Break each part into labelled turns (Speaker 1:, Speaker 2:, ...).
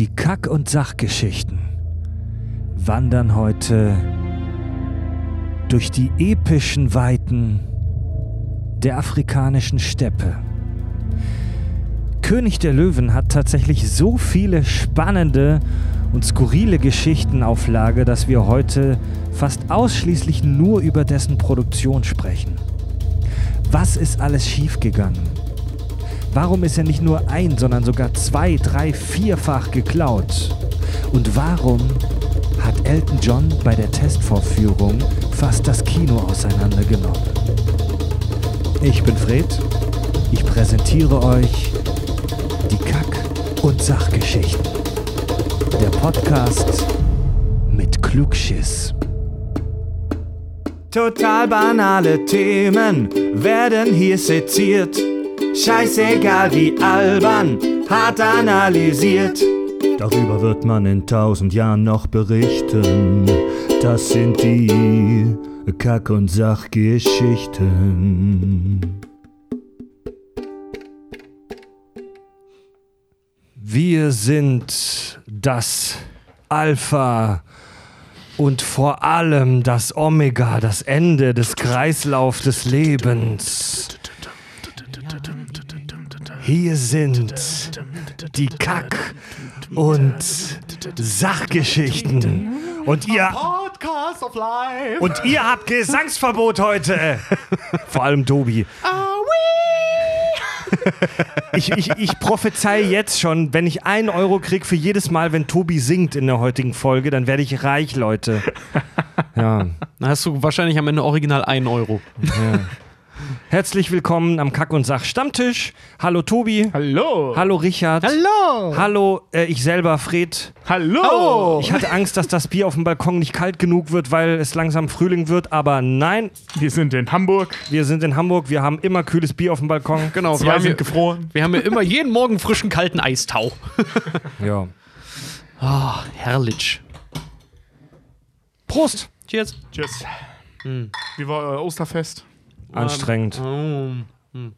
Speaker 1: Die Kack- und Sachgeschichten wandern heute durch die epischen Weiten der afrikanischen Steppe. König der Löwen hat tatsächlich so viele spannende und skurrile Geschichten auf Lage, dass wir heute fast ausschließlich nur über dessen Produktion sprechen. Was ist alles schiefgegangen? Warum ist er nicht nur ein, sondern sogar zwei, drei, vierfach geklaut? Und warum hat Elton John bei der Testvorführung fast das Kino auseinandergenommen? Ich bin Fred. Ich präsentiere euch die Kack- und Sachgeschichten. Der Podcast mit Klugschiss.
Speaker 2: Total banale Themen werden hier seziert. Scheißegal wie albern, hart analysiert.
Speaker 1: Darüber wird man in tausend Jahren noch berichten. Das sind die Kack- und Sachgeschichten. Wir sind das Alpha und vor allem das Omega, das Ende des Kreislaufs des Lebens. Hier sind die Kack- und Sachgeschichten. Und ihr,
Speaker 2: Podcast of Life.
Speaker 1: und ihr habt Gesangsverbot heute. Vor allem Tobi. Ich, ich, ich prophezei jetzt schon, wenn ich einen Euro krieg für jedes Mal, wenn Tobi singt in der heutigen Folge, dann werde ich reich, Leute. Ja.
Speaker 3: Dann hast du wahrscheinlich am Ende original 1 Euro.
Speaker 1: Herzlich willkommen am Kack- und Sach Stammtisch. Hallo Tobi.
Speaker 2: Hallo.
Speaker 1: Hallo Richard.
Speaker 2: Hallo.
Speaker 1: Hallo, äh, ich selber, Fred.
Speaker 2: Hallo.
Speaker 1: Ich hatte Angst, dass das Bier auf dem Balkon nicht kalt genug wird, weil es langsam Frühling wird, aber nein,
Speaker 2: Wir sind in Hamburg.
Speaker 1: wir sind in Hamburg, wir haben immer kühles Bier auf dem Balkon.
Speaker 3: Genau, wir haben,
Speaker 2: sind gefroren.
Speaker 3: wir haben ja immer jeden Morgen frischen, kalten Eistau.
Speaker 1: Ja.
Speaker 3: Ah, herrlich.
Speaker 1: Prost!
Speaker 3: Cheers.
Speaker 2: Tschüss. Wie war euer Osterfest?
Speaker 1: Anstrengend.
Speaker 3: Oh, hm.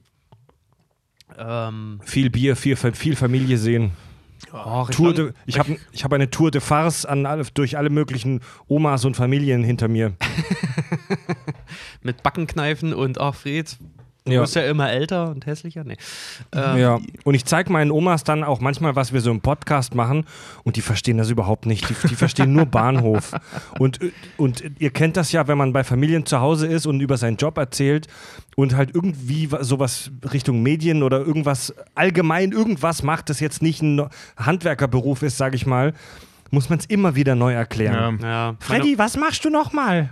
Speaker 3: Ähm,
Speaker 1: Viel Bier, viel, viel Familie sehen.
Speaker 3: oh,
Speaker 1: Tour de, ich habe ich hab eine Tour de Farce an durch alle möglichen Omas und Familien hinter mir.
Speaker 3: mit Backenkneifen und ach, Fred, du
Speaker 1: Ja.
Speaker 3: wirst ja immer älter und hässlicher. Nee. Ähm,
Speaker 1: Ja. Und ich zeige meinen Omas dann auch manchmal, was wir so im Podcast machen und die verstehen das überhaupt nicht. Die, die verstehen nur Bahnhof. Und, und ihr kennt das ja, wenn man bei Familien zu Hause ist und über seinen Job erzählt und halt irgendwie sowas Richtung Medien oder irgendwas allgemein irgendwas macht, das jetzt nicht ein Handwerkerberuf ist, sage ich mal, muss man es immer wieder neu erklären.
Speaker 2: Ja.
Speaker 3: Ja, meine,
Speaker 1: Freddy, was machst du nochmal?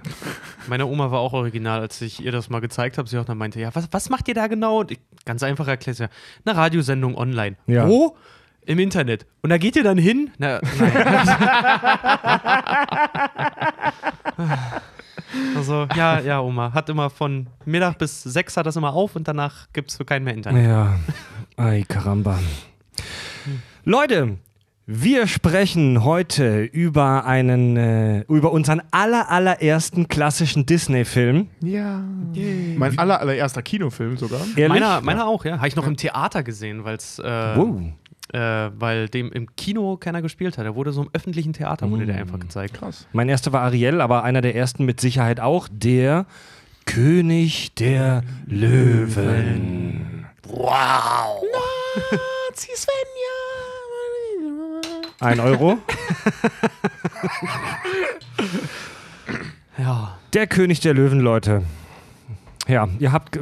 Speaker 3: meine Oma war auch original, als ich ihr das mal gezeigt habe. Sie auch dann meinte, ja, was, was macht ihr da genau? Und ich, ganz einfach erklärt ja, eine Radiosendung online.
Speaker 1: Ja.
Speaker 3: Wo? Im Internet. Und da geht ihr dann hin? Na, nein. also, ja, ja, Oma. Hat immer von Mittag bis sechs hat das immer auf und danach gibt es für keinen mehr Internet.
Speaker 1: Ja, ay caramba. Leute, wir sprechen heute über einen, äh, über unseren aller, allerersten klassischen Disney-Film.
Speaker 2: Ja. Mein aller, allererster Kinofilm sogar.
Speaker 1: Ehrlich?
Speaker 3: Meiner, meiner auch, ja. Habe ich noch im Theater gesehen, weil's, äh,
Speaker 1: Wow.
Speaker 3: äh, weil dem im Kino keiner gespielt hat. Der wurde so im öffentlichen Theater, wurde der einfach gezeigt.
Speaker 2: Krass.
Speaker 1: Mein erster war Ariel, aber einer der ersten mit Sicherheit auch, der König der Löwen.
Speaker 3: Wow!
Speaker 2: Nazi Svenja.
Speaker 1: Ein Euro.
Speaker 3: Ja.
Speaker 1: Der König der Löwen, Leute. Ja, ihr habt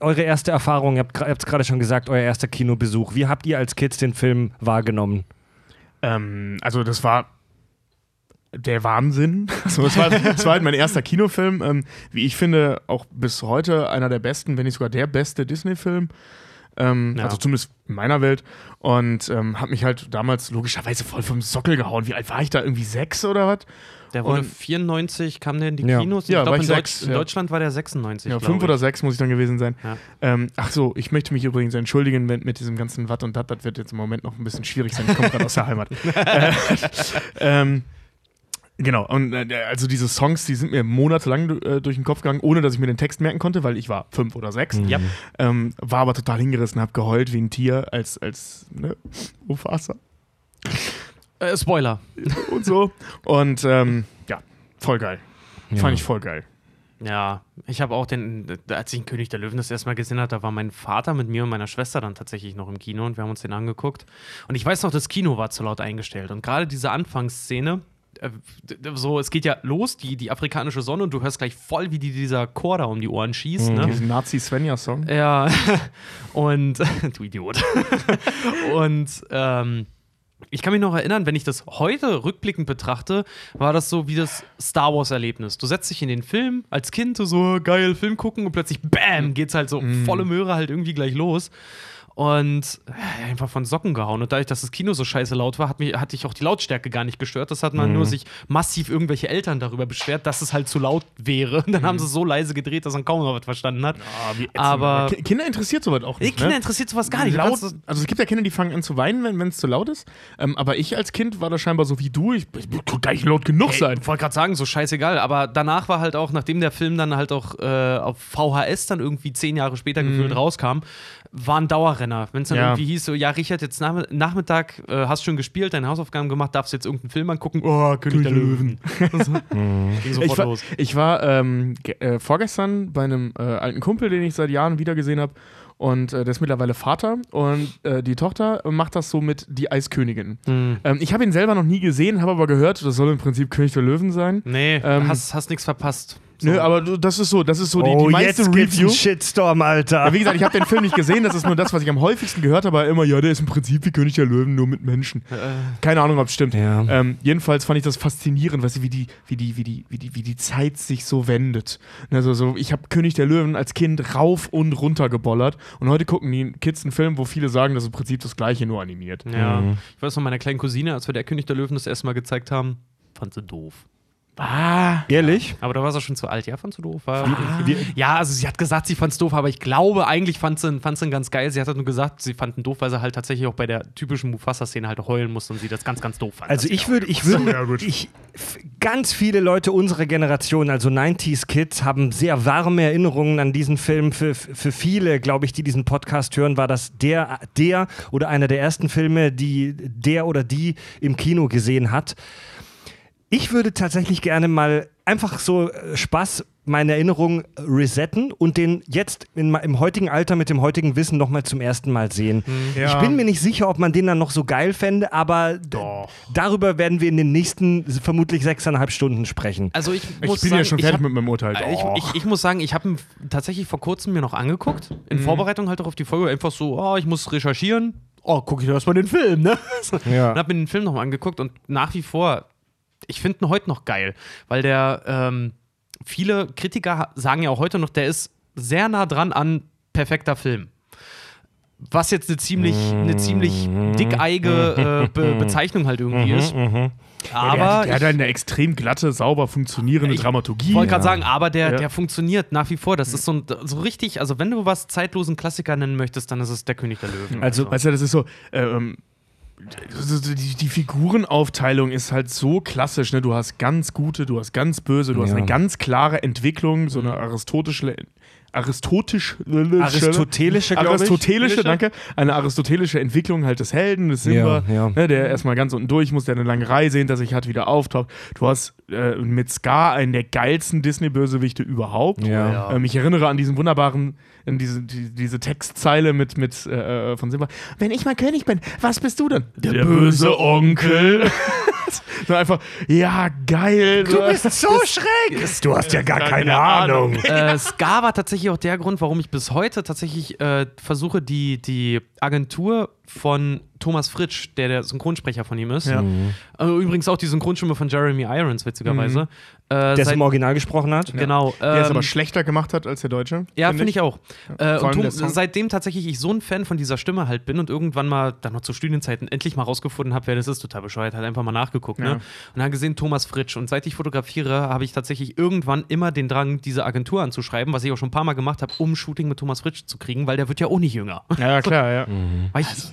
Speaker 1: eure erste Erfahrung, ihr habt es gerade schon gesagt, euer erster Kinobesuch. Wie habt ihr als Kids den Film wahrgenommen?
Speaker 2: Ähm, also das war der Wahnsinn. Also es war, es war halt mein erster Kinofilm. Ähm, wie ich finde, auch bis heute einer der besten, wenn nicht sogar der beste Disney-Film. Ähm,
Speaker 3: Ja.
Speaker 2: Also zumindest in meiner Welt. Und ähm, hat mich halt damals logischerweise voll vom Sockel gehauen. Wie alt war ich da? Irgendwie sechs oder was?
Speaker 3: Der wurde
Speaker 2: Und-
Speaker 3: 94, kam der in die
Speaker 1: Ja.
Speaker 3: Kinos.
Speaker 2: Ja,
Speaker 3: ich
Speaker 2: war
Speaker 3: glaube, in,
Speaker 2: sechs,
Speaker 3: Deutsch, in
Speaker 2: ja.
Speaker 3: Deutschland war der 96.
Speaker 2: Ja, fünf
Speaker 3: ich.
Speaker 2: oder sechs muss ich dann gewesen sein.
Speaker 3: Ja.
Speaker 2: Ähm, ach so, ich möchte mich übrigens entschuldigen wenn, mit diesem ganzen Watt und Dat. Das wird jetzt im Moment noch ein bisschen schwierig sein. Ich komme gerade aus der Heimat. äh, ähm, genau, und äh, also diese Songs, die sind mir monatelang äh, durch den Kopf gegangen, ohne dass ich mir den Text merken konnte, weil ich war fünf oder sechs.
Speaker 3: Ja.
Speaker 2: Ähm, war aber total hingerissen, hab geheult wie ein Tier als, als ne, Mufasa.
Speaker 3: Äh, Spoiler.
Speaker 2: und so. Und ähm, ja, voll geil. Fand ich voll geil.
Speaker 3: Ja, ich habe auch den, als ich den König der Löwen das erste Mal gesehen habe, da war mein Vater mit mir und meiner Schwester dann tatsächlich noch im Kino und wir haben uns den angeguckt. Und ich weiß noch, das Kino war zu laut eingestellt. Und gerade diese Anfangsszene, äh, so, es geht ja los, die, die afrikanische Sonne, und du hörst gleich voll, wie die dieser Chor da um die Ohren schießt. Ne?
Speaker 2: Diesen Nazi-Svenja-Song.
Speaker 3: Ja, und du Idiot. und ähm, ich kann mich noch erinnern, wenn ich das heute rückblickend betrachte, war das so wie das Star Wars-Erlebnis. Du setzt dich in den Film als Kind, so, so geil Film gucken und plötzlich BAM geht's halt so volle Möhre halt irgendwie gleich los. Und äh, einfach von Socken gehauen. Und dadurch, dass das Kino so scheiße laut war, hat mich, hatte ich auch die Lautstärke gar nicht gestört. Das hat man nur sich massiv irgendwelche Eltern darüber beschwert, dass es halt zu laut wäre. Und dann haben sie es so leise gedreht, dass man kaum noch was verstanden hat.
Speaker 2: Wie ätzend.
Speaker 3: Aber-
Speaker 2: Ki- Kinder interessiert sowas auch nicht.
Speaker 3: Kinder
Speaker 2: ne?
Speaker 3: interessiert sowas gar nicht.
Speaker 2: Laut, also es gibt ja Kinder, die fangen an zu weinen, wenn es zu laut ist. Ähm, aber ich als Kind war das scheinbar so wie du. Ich, ich kann gar nicht laut genug sein.
Speaker 3: Ich wollte gerade sagen, so scheißegal, aber danach war halt auch, nachdem der Film dann halt auch äh, auf VHS dann irgendwie zehn Jahre später gefühlt rauskam, war ein Dauerrenner. Wenn es dann
Speaker 2: Ja.
Speaker 3: irgendwie hieß, so, ja, Richard, jetzt nach, Nachmittag äh, hast schon gespielt, deine Hausaufgaben gemacht, darfst jetzt irgendeinen Film angucken. Oh, König der Löwen. Ging sofort
Speaker 2: Ich war,
Speaker 3: los.
Speaker 2: ich war ähm, äh, vorgestern bei einem äh, alten Kumpel, den ich seit Jahren wiedergesehen habe. Und äh, der ist mittlerweile Vater. Und äh, die Tochter macht das so mit Die Eiskönigin.
Speaker 3: Hm.
Speaker 2: Ähm, ich habe ihn selber noch nie gesehen, habe aber gehört, das soll im Prinzip König der Löwen sein.
Speaker 3: Nee,
Speaker 2: Ähm,
Speaker 3: hast, hast nichts verpasst. So.
Speaker 2: Nö, aber du- das ist so, das ist so die,
Speaker 1: oh,
Speaker 2: die meiste
Speaker 1: jetzt gibt's
Speaker 2: Review.
Speaker 1: einen Shitstorm, Alter.
Speaker 2: Ja, wie gesagt, ich habe den Film nicht gesehen, das ist nur das, was ich am häufigsten gehört habe. Immer, ja, der ist im Prinzip wie König der Löwen, nur mit Menschen. Keine Ahnung, ob es stimmt.
Speaker 1: Ja.
Speaker 2: Ähm, jedenfalls fand ich das faszinierend, weißt du, wie die, wie die, wie die, wie die, wie die Zeit sich so wendet. Also so, ich habe König der Löwen als Kind rauf und runter gebollert und heute gucken die Kids einen Film, wo viele sagen, das ist im Prinzip das Gleiche, nur animiert.
Speaker 3: Ja. Ich weiß noch, meiner kleinen Cousine, als wir der König der Löwen das erste Mal gezeigt haben, fand sie doof.
Speaker 2: Ah,
Speaker 1: Ehrlich?
Speaker 3: Aber da war sie schon zu alt. Ja, fand sie doof. War, ja, also sie hat gesagt, sie fand's doof, aber ich glaube, eigentlich fand sie, ihn- fand sie ihn ganz geil. Sie hat halt nur gesagt, sie fand ihn doof, weil sie halt tatsächlich auch bei der typischen Mufasa-Szene halt heulen musste und sie das ganz, ganz doof fand.
Speaker 1: Also ich würde, ich
Speaker 2: ja,
Speaker 1: würde, ich, f- ganz viele Leute unserer Generation, also 90s Kids, haben sehr warme Erinnerungen an diesen Film. Für, für viele, glaube ich, die diesen Podcast hören, war das der, der oder einer der ersten Filme, die der oder die im Kino gesehen hat. Ich würde tatsächlich gerne mal einfach so äh, Spaß meine Erinnerung resetten und den jetzt in, im heutigen Alter mit dem heutigen Wissen nochmal zum ersten Mal sehen.
Speaker 2: Ja.
Speaker 1: Ich bin mir nicht sicher, ob man den dann noch so geil fände, aber
Speaker 2: Doch.
Speaker 1: darüber werden wir in den nächsten vermutlich sechseinhalb Stunden sprechen.
Speaker 3: also ich,
Speaker 2: ich
Speaker 3: muss
Speaker 2: bin
Speaker 3: sagen,
Speaker 2: ja schon
Speaker 3: ich
Speaker 2: fertig
Speaker 3: hab-
Speaker 2: mit meinem Urteil.
Speaker 3: Äh. Ich, ich, ich muss sagen, ich habe ihn tatsächlich vor kurzem mir noch angeguckt. In Vorbereitung halt auch auf die Folge. Einfach so, oh, ich muss recherchieren. Oh, gucke ich erstmal den Film, ne?
Speaker 1: Ja.
Speaker 3: Und habe mir den Film nochmal angeguckt und nach wie vor, ich finde ihn heute noch geil, weil der, ähm, viele Kritiker sagen ja auch heute noch, der ist sehr nah dran an perfekter Film. Was jetzt eine ziemlich, eine ziemlich dickeige äh, Be Bezeichnung halt irgendwie ist. Aber
Speaker 2: der hat, der hat
Speaker 3: ich-
Speaker 2: eine extrem glatte, sauber funktionierende
Speaker 3: Ich
Speaker 2: Dramaturgie.
Speaker 3: Ich wollte gerade sagen, aber der,
Speaker 2: Ja.
Speaker 3: der funktioniert nach wie vor. Das ist so, ein, so richtig, also wenn du was zeitlosen Klassiker nennen möchtest, dann ist es der König der Löwen.
Speaker 1: Also-
Speaker 2: Weißt du, das ist so, ähm, die, die Figurenaufteilung ist halt so klassisch, ne? Du hast ganz gute, du hast ganz böse, du hast
Speaker 1: Ja.
Speaker 2: eine ganz klare Entwicklung, so eine aristotische aristotisch
Speaker 1: Aristotelische, glaube ich.
Speaker 2: aristotelische, danke, eine aristotelische Entwicklung halt des Helden, des Simba,
Speaker 1: Ja, ja.
Speaker 2: Ne, der erstmal ganz unten durch muss, der eine lange Reise hinter sich hat, wieder auftaucht. Du hast äh, mit Scar einen der geilsten Disney-Bösewichte überhaupt.
Speaker 1: Ja.
Speaker 3: Ja.
Speaker 2: Ähm, ich erinnere an diesen wunderbaren, an diese, die, diese Textzeile mit, mit äh, von Simba. Wenn ich mal König bin, was bist du denn? Der, böse Onkel. so einfach, ja, geil.
Speaker 1: Du bist so schräg! Du hast ja gar keine
Speaker 2: keine
Speaker 1: Ahnung.
Speaker 3: äh, Scar war tatsächlich auch der Grund, warum ich bis heute tatsächlich äh, versuche, die, die Agentur von Thomas Fritsch, der der Synchronsprecher von ihm ist,
Speaker 2: Ja.
Speaker 3: äh, übrigens auch die Synchronstimme von Jeremy Irons, witzigerweise. Äh,
Speaker 1: Der es im Original gesprochen hat.
Speaker 3: Genau.
Speaker 2: der es
Speaker 3: ähm,
Speaker 2: aber schlechter gemacht hat als der Deutsche.
Speaker 3: Ja,
Speaker 2: find
Speaker 3: finde ich auch. Äh, und
Speaker 2: der
Speaker 3: Tom, seitdem tatsächlich ich so ein Fan von dieser Stimme halt bin und irgendwann mal, dann noch zu Studienzeiten, endlich mal rausgefunden habe, wer das ist, total bescheuert, halt einfach mal nachgeguckt.
Speaker 2: Ja.
Speaker 3: Ne? Und dann gesehen, Thomas Fritsch. Und seit ich fotografiere, habe ich tatsächlich irgendwann immer den Drang, diese Agentur anzuschreiben, was ich auch schon ein paar Mal gemacht habe, um Shooting mit Thomas Fritsch zu kriegen, weil der wird ja auch nicht jünger.
Speaker 2: Ja, klar, ja.
Speaker 3: Weil ich, So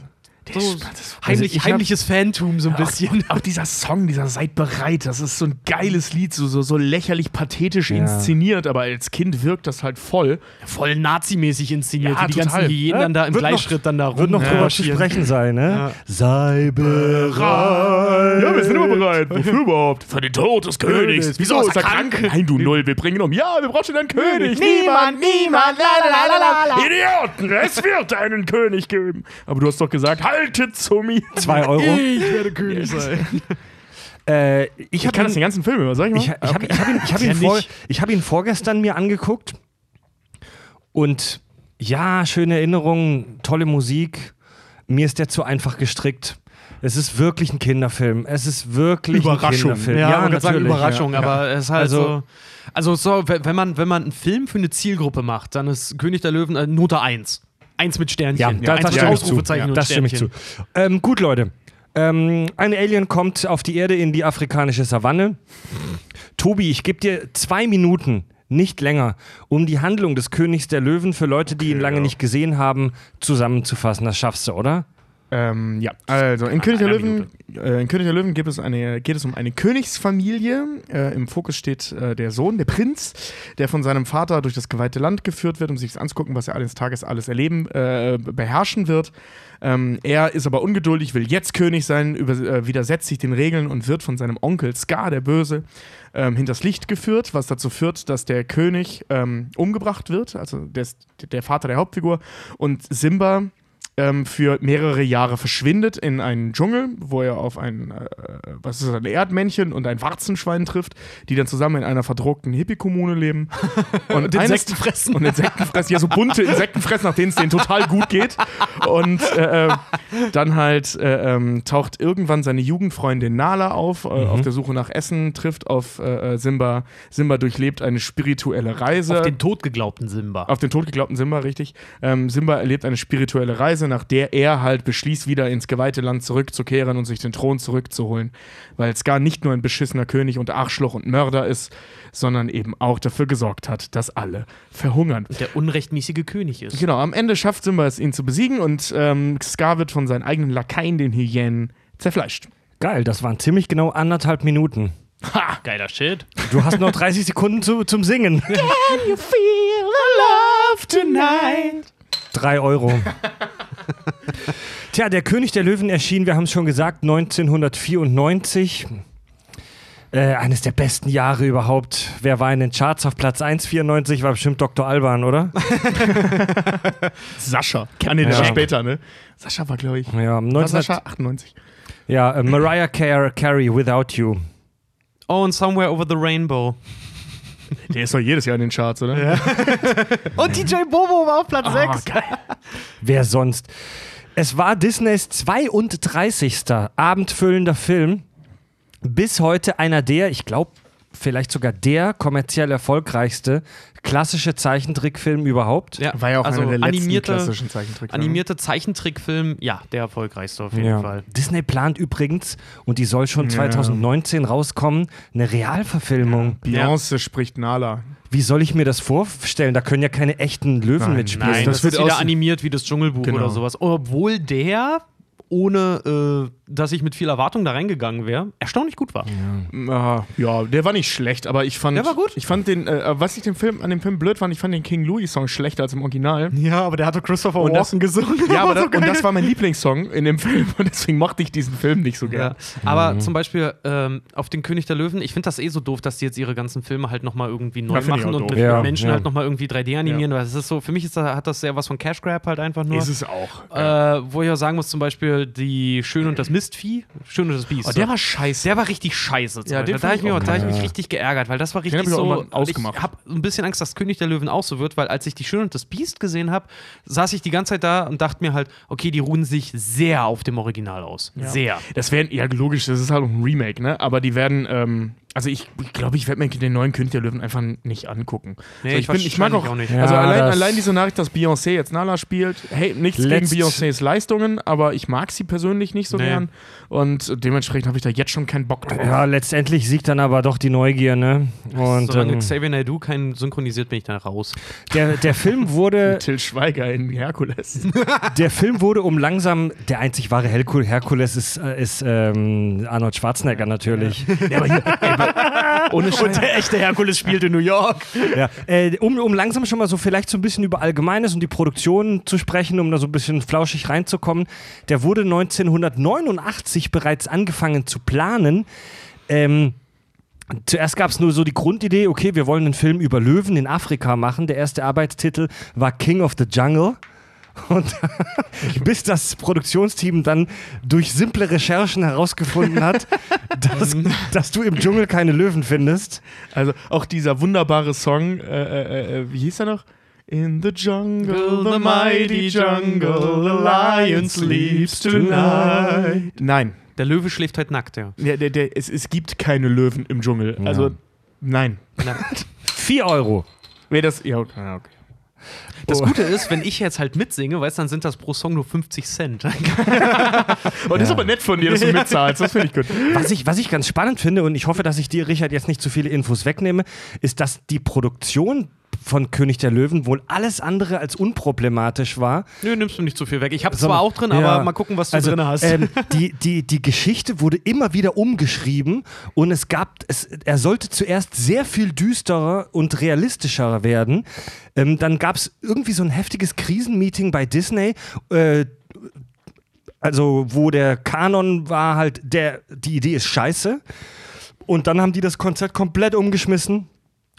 Speaker 2: ist-
Speaker 3: heimlich,
Speaker 2: also
Speaker 3: heimliches Fantum so ein bisschen.
Speaker 2: Auch dieser Song, dieser Seid bereit, das ist so ein geiles Lied, so, so, so lächerlich pathetisch inszeniert, aber als Kind wirkt das halt voll.
Speaker 3: Voll nazimäßig inszeniert,
Speaker 2: Ja,
Speaker 3: wie die
Speaker 2: total.
Speaker 3: ganzen Hyänen
Speaker 2: Ja,
Speaker 3: dann da im
Speaker 1: wird noch-
Speaker 3: Gleichschritt dann da rum.
Speaker 1: Wird noch drüber zu sprechen sein, ne? Sei bereit.
Speaker 2: Ja, wir sind immer bereit. Wofür überhaupt? Für den Tod des Königs.
Speaker 3: Königs.
Speaker 2: Wieso ist er krank? Nein, du Null, wir bringen ihn um. Ja, wir brauchen einen König. Niemand, niemand, la la la la la. Idioten, es wird einen König geben. Aber du hast doch gesagt, haltet zu mir.
Speaker 1: Zwei Euro.
Speaker 3: Ich werde König sein.
Speaker 1: Äh, ich
Speaker 2: Ich
Speaker 1: habe
Speaker 2: kann das
Speaker 1: ihn,
Speaker 2: den ganzen Film über, sag ich mal.
Speaker 1: ich, ich hab, ich hab ihn, ich hab ihn,
Speaker 3: Ja,
Speaker 1: vor,
Speaker 3: nicht.
Speaker 1: ich hab ihn vorgestern mir angeguckt. Und ja, schöne Erinnerungen, tolle Musik. Mir ist der zu einfach gestrickt. Es ist wirklich ein Kinderfilm. Es ist wirklich
Speaker 2: Überraschung.
Speaker 1: ein Kinderfilm.
Speaker 3: Ja, man kann sagen
Speaker 1: natürlich,
Speaker 3: Überraschung,
Speaker 1: ja.
Speaker 3: aber es ist halt
Speaker 1: Also-
Speaker 3: so. Also, so, wenn wenn man, wenn man einen Film für eine Zielgruppe macht, dann ist König der Löwen äh, Note 1. Eins mit Sternchen.
Speaker 1: Ja, da,
Speaker 3: eins
Speaker 1: das
Speaker 3: mit
Speaker 1: stimme ich zu.
Speaker 3: Ausrufezeichen
Speaker 1: Ja,
Speaker 3: und
Speaker 1: das stimme ich zu.
Speaker 3: Sternchen.
Speaker 1: Ähm, gut, Leute. Ähm, ein Alien kommt auf die Erde in die afrikanische Savanne. Tobi, ich gebe dir zwei Minuten, nicht länger, um die Handlung des Königs der Löwen für Leute, die ihn lange
Speaker 2: ja.
Speaker 1: nicht gesehen haben, zusammenzufassen. Das schaffst du, oder?
Speaker 2: Ähm, ja, also in König, der Löwen, äh, in König der Löwen gibt es eine, geht es um eine Königsfamilie. Äh, Im Fokus steht äh, der Sohn, der Prinz, der von seinem Vater durch das geweihte Land geführt wird, um sich das anzugucken, was er eines Tages alles erleben, äh, beherrschen wird. Ähm, er ist aber ungeduldig, will jetzt König sein, über, äh, widersetzt sich den Regeln und wird von seinem Onkel Scar, der Böse, ähm, hinters Licht geführt, was dazu führt, dass der König ähm, umgebracht wird, also der, der Vater der Hauptfigur, und Simba ähm, für mehrere Jahre verschwindet in einen Dschungel, wo er auf ein, äh, was ist das, ein Erdmännchen und ein Warzenschwein trifft, die dann zusammen in einer verdruckten Hippie-Kommune leben. Und, eines-
Speaker 3: Insekten fressen.
Speaker 2: Und Insekten fressen, ja, so bunte Insekten fressen, nach denen es denen total gut geht. Und äh, äh, dann halt äh, ähm, taucht irgendwann seine Jugendfreundin Nala auf, äh, auf der Suche nach Essen, trifft auf äh, Simba. Simba durchlebt eine spirituelle Reise.
Speaker 3: Auf den Tod geglaubten Simba.
Speaker 2: Auf den totgeglaubten Simba, richtig. Ähm, Simba erlebt eine spirituelle Reise, nach der er halt beschließt, wieder ins geweihte Land zurückzukehren und sich den Thron zurückzuholen. Weil Scar nicht nur ein beschissener König und Arschloch und Mörder ist, sondern eben auch dafür gesorgt hat, dass alle verhungern.
Speaker 3: der unrechtmäßige König ist.
Speaker 2: Genau, am Ende schafft Simba es, ihn zu besiegen und ähm, Scar wird von seinen eigenen Lakaien, den Hyänen, zerfleischt.
Speaker 1: Geil, das waren ziemlich genau anderthalb Minuten.
Speaker 2: Ha!
Speaker 3: Geiler Shit.
Speaker 1: Du hast noch 30 Sekunden zu, zum Singen.
Speaker 2: Can you feel the love tonight?
Speaker 1: Drei Euro. Tja, der König der Löwen erschien, wir haben es schon gesagt, 1994. Äh, eines der besten Jahre überhaupt. Wer war in den Charts auf Platz 1, 94? War bestimmt Dr. Alban, oder?
Speaker 2: Sascha. Nee, der
Speaker 1: Ja.
Speaker 2: später, ne? Sascha war, glaube ich.
Speaker 1: Ja,
Speaker 2: War
Speaker 1: 19...
Speaker 2: Sascha 98.
Speaker 1: ja äh, Mariah Car Carey, Without You.
Speaker 3: Oh, and Somewhere Over the Rainbow.
Speaker 2: Der ist doch jedes Jahr in den Charts, oder?
Speaker 3: Und DJ Bobo war auf Platz
Speaker 2: Ah,
Speaker 3: 6.
Speaker 2: geil.
Speaker 1: Wer sonst? Es war Disneys 32. abendfüllender Film. Bis heute einer der, ich glaube, vielleicht sogar der kommerziell erfolgreichste klassische Zeichentrickfilm überhaupt.
Speaker 3: Ja,
Speaker 2: War ja auch
Speaker 3: also
Speaker 2: einer der letzten
Speaker 3: animierte,
Speaker 2: klassischen Zeichentrickfilme.
Speaker 3: animierte Zeichentrickfilm, ja, der erfolgreichste auf jeden Fall.
Speaker 1: Disney plant übrigens, und die soll schon
Speaker 2: Ja.
Speaker 1: 2019 rauskommen, eine Realverfilmung.
Speaker 2: Beyoncé spricht Nala.
Speaker 1: Wie soll ich mir das vorstellen? Da können ja keine echten Löwen
Speaker 2: Nein,
Speaker 1: mitspielen.
Speaker 3: Nein,
Speaker 2: Das
Speaker 3: das,
Speaker 2: wird
Speaker 3: ist wieder animiert wie das Dschungelbuch
Speaker 2: Genau.
Speaker 3: oder sowas. Obwohl der, ohne äh, dass ich mit viel Erwartung da reingegangen wäre, erstaunlich gut war.
Speaker 2: Ah, ja, der war nicht schlecht, aber ich fand.
Speaker 3: Der war gut.
Speaker 2: Ich fand den, äh, was ich den Film, an dem Film blöd fand, ich fand den King Louis-Song schlechter als im Original.
Speaker 3: Ja, aber der hatte Christopher
Speaker 2: Und das-
Speaker 3: gesungen.
Speaker 2: Ja, aber das, und das war mein Lieblingssong in dem Film und deswegen mochte ich diesen Film nicht so
Speaker 3: Ja.
Speaker 2: gern.
Speaker 3: Aber
Speaker 2: Mhm.
Speaker 3: zum Beispiel ähm, auf den König der Löwen, ich finde das eh so doof, dass die jetzt ihre ganzen Filme halt nochmal irgendwie neu
Speaker 2: Ja,
Speaker 3: machen und mit
Speaker 1: Ja,
Speaker 3: Menschen
Speaker 1: ja.
Speaker 3: halt nochmal irgendwie 3D animieren, weil es ist so, für mich ist da, hat das sehr was von Cash Grab halt einfach nur.
Speaker 2: Ist es auch.
Speaker 3: Äh, wo ich auch sagen muss, zum Beispiel die Schön und das Mistvieh, Schön und das Biest.
Speaker 2: oh, der war scheiße.
Speaker 3: Der war richtig scheiße.
Speaker 2: Ja,
Speaker 3: da habe ich, mich- da ich mich richtig geärgert, weil das war richtig so. Ich habe ein bisschen Angst, dass König der Löwen auch so wird, weil als ich die Schön und das Biest gesehen habe, saß ich die ganze Zeit da und dachte mir halt, okay, die ruhen sich sehr auf dem Original aus. Sehr.
Speaker 2: Das wären, ja logisch, das ist halt auch ein Remake, ne? Aber die werden, ähm, Also ich glaube, ich, glaub, ich werde mir den neuen König der Löwen einfach nicht angucken.
Speaker 3: Nee,
Speaker 2: so, ich, bin, ich mag auch,
Speaker 3: wahrscheinlich
Speaker 2: also
Speaker 1: Ja,
Speaker 2: allein, allein diese Nachricht, dass Beyoncé jetzt Nala spielt, hey, nichts
Speaker 1: Letzt-
Speaker 2: gegen Beyoncés Leistungen, aber ich mag sie persönlich nicht so
Speaker 3: Nee.
Speaker 2: gern und dementsprechend habe ich da jetzt schon keinen Bock drauf.
Speaker 1: Ja, letztendlich siegt dann aber doch die Neugier, ne? Und
Speaker 3: Solange
Speaker 1: ähm,
Speaker 3: Xavier Naidoo keinen synchronisiert, bin ich da raus.
Speaker 1: der, der Film wurde
Speaker 2: Till Schweiger in Herkules.
Speaker 1: Der Film wurde um langsam, der einzig wahre Herkul Herkules ist, äh, ist ähm, Arnold Schwarzenegger natürlich.
Speaker 2: Ohne Scheiß.
Speaker 3: der echte Herkules spielt in New York.
Speaker 1: Ja. Äh, um, um langsam schon mal so vielleicht so ein bisschen über Allgemeines und die Produktion zu sprechen, um da so ein bisschen flauschig reinzukommen. Der wurde 1989 bereits angefangen zu planen. Ähm, Zuerst gab es nur so die Grundidee, okay, wir wollen einen Film über Löwen in Afrika machen. Der erste Arbeitstitel war King of the Jungle. Und bis das Produktionsteam dann durch simple Recherchen herausgefunden hat, dass, dass du im Dschungel keine Löwen findest.
Speaker 2: Also auch dieser wunderbare Song, äh, äh, äh, wie hieß er noch? In the jungle, the mighty jungle, the lion sleeps tonight. Nein,
Speaker 3: Der Löwe schläft heute nackt, ja.
Speaker 2: der, der, der, es, es gibt keine Löwen im Dschungel.
Speaker 1: Ja.
Speaker 2: Also, nein.
Speaker 1: Vier Euro.
Speaker 2: Wer das. Ja, okay.
Speaker 3: Das
Speaker 1: Oh.
Speaker 3: Gute ist, wenn ich jetzt halt mitsinge, weißt du, dann sind das pro Song nur 50 Cent.
Speaker 2: Oh, das ist aber nett von dir, dass du mitzahlst. Das finde ich gut.
Speaker 1: Was ich, was ich ganz spannend finde, und ich hoffe, dass ich dir, Richard, jetzt nicht zu viele Infos wegnehme, ist, dass die Produktion von König der Löwen wohl alles andere als unproblematisch war.
Speaker 3: Nö, nimmst du nicht zu viel weg. Ich habe zwar auch drin,
Speaker 1: Ja.
Speaker 3: aber mal gucken, was du
Speaker 1: Also,
Speaker 3: drin hast.
Speaker 1: Ähm, die, die, die Geschichte wurde immer wieder umgeschrieben und es gab, es, er sollte zuerst sehr viel düsterer und realistischer werden. Ähm, dann gab es irgendwie so ein heftiges Krisenmeeting bei Disney. Äh, also, wo der Kanon war halt, der, die Idee ist scheiße. Und dann haben die das Konzept komplett umgeschmissen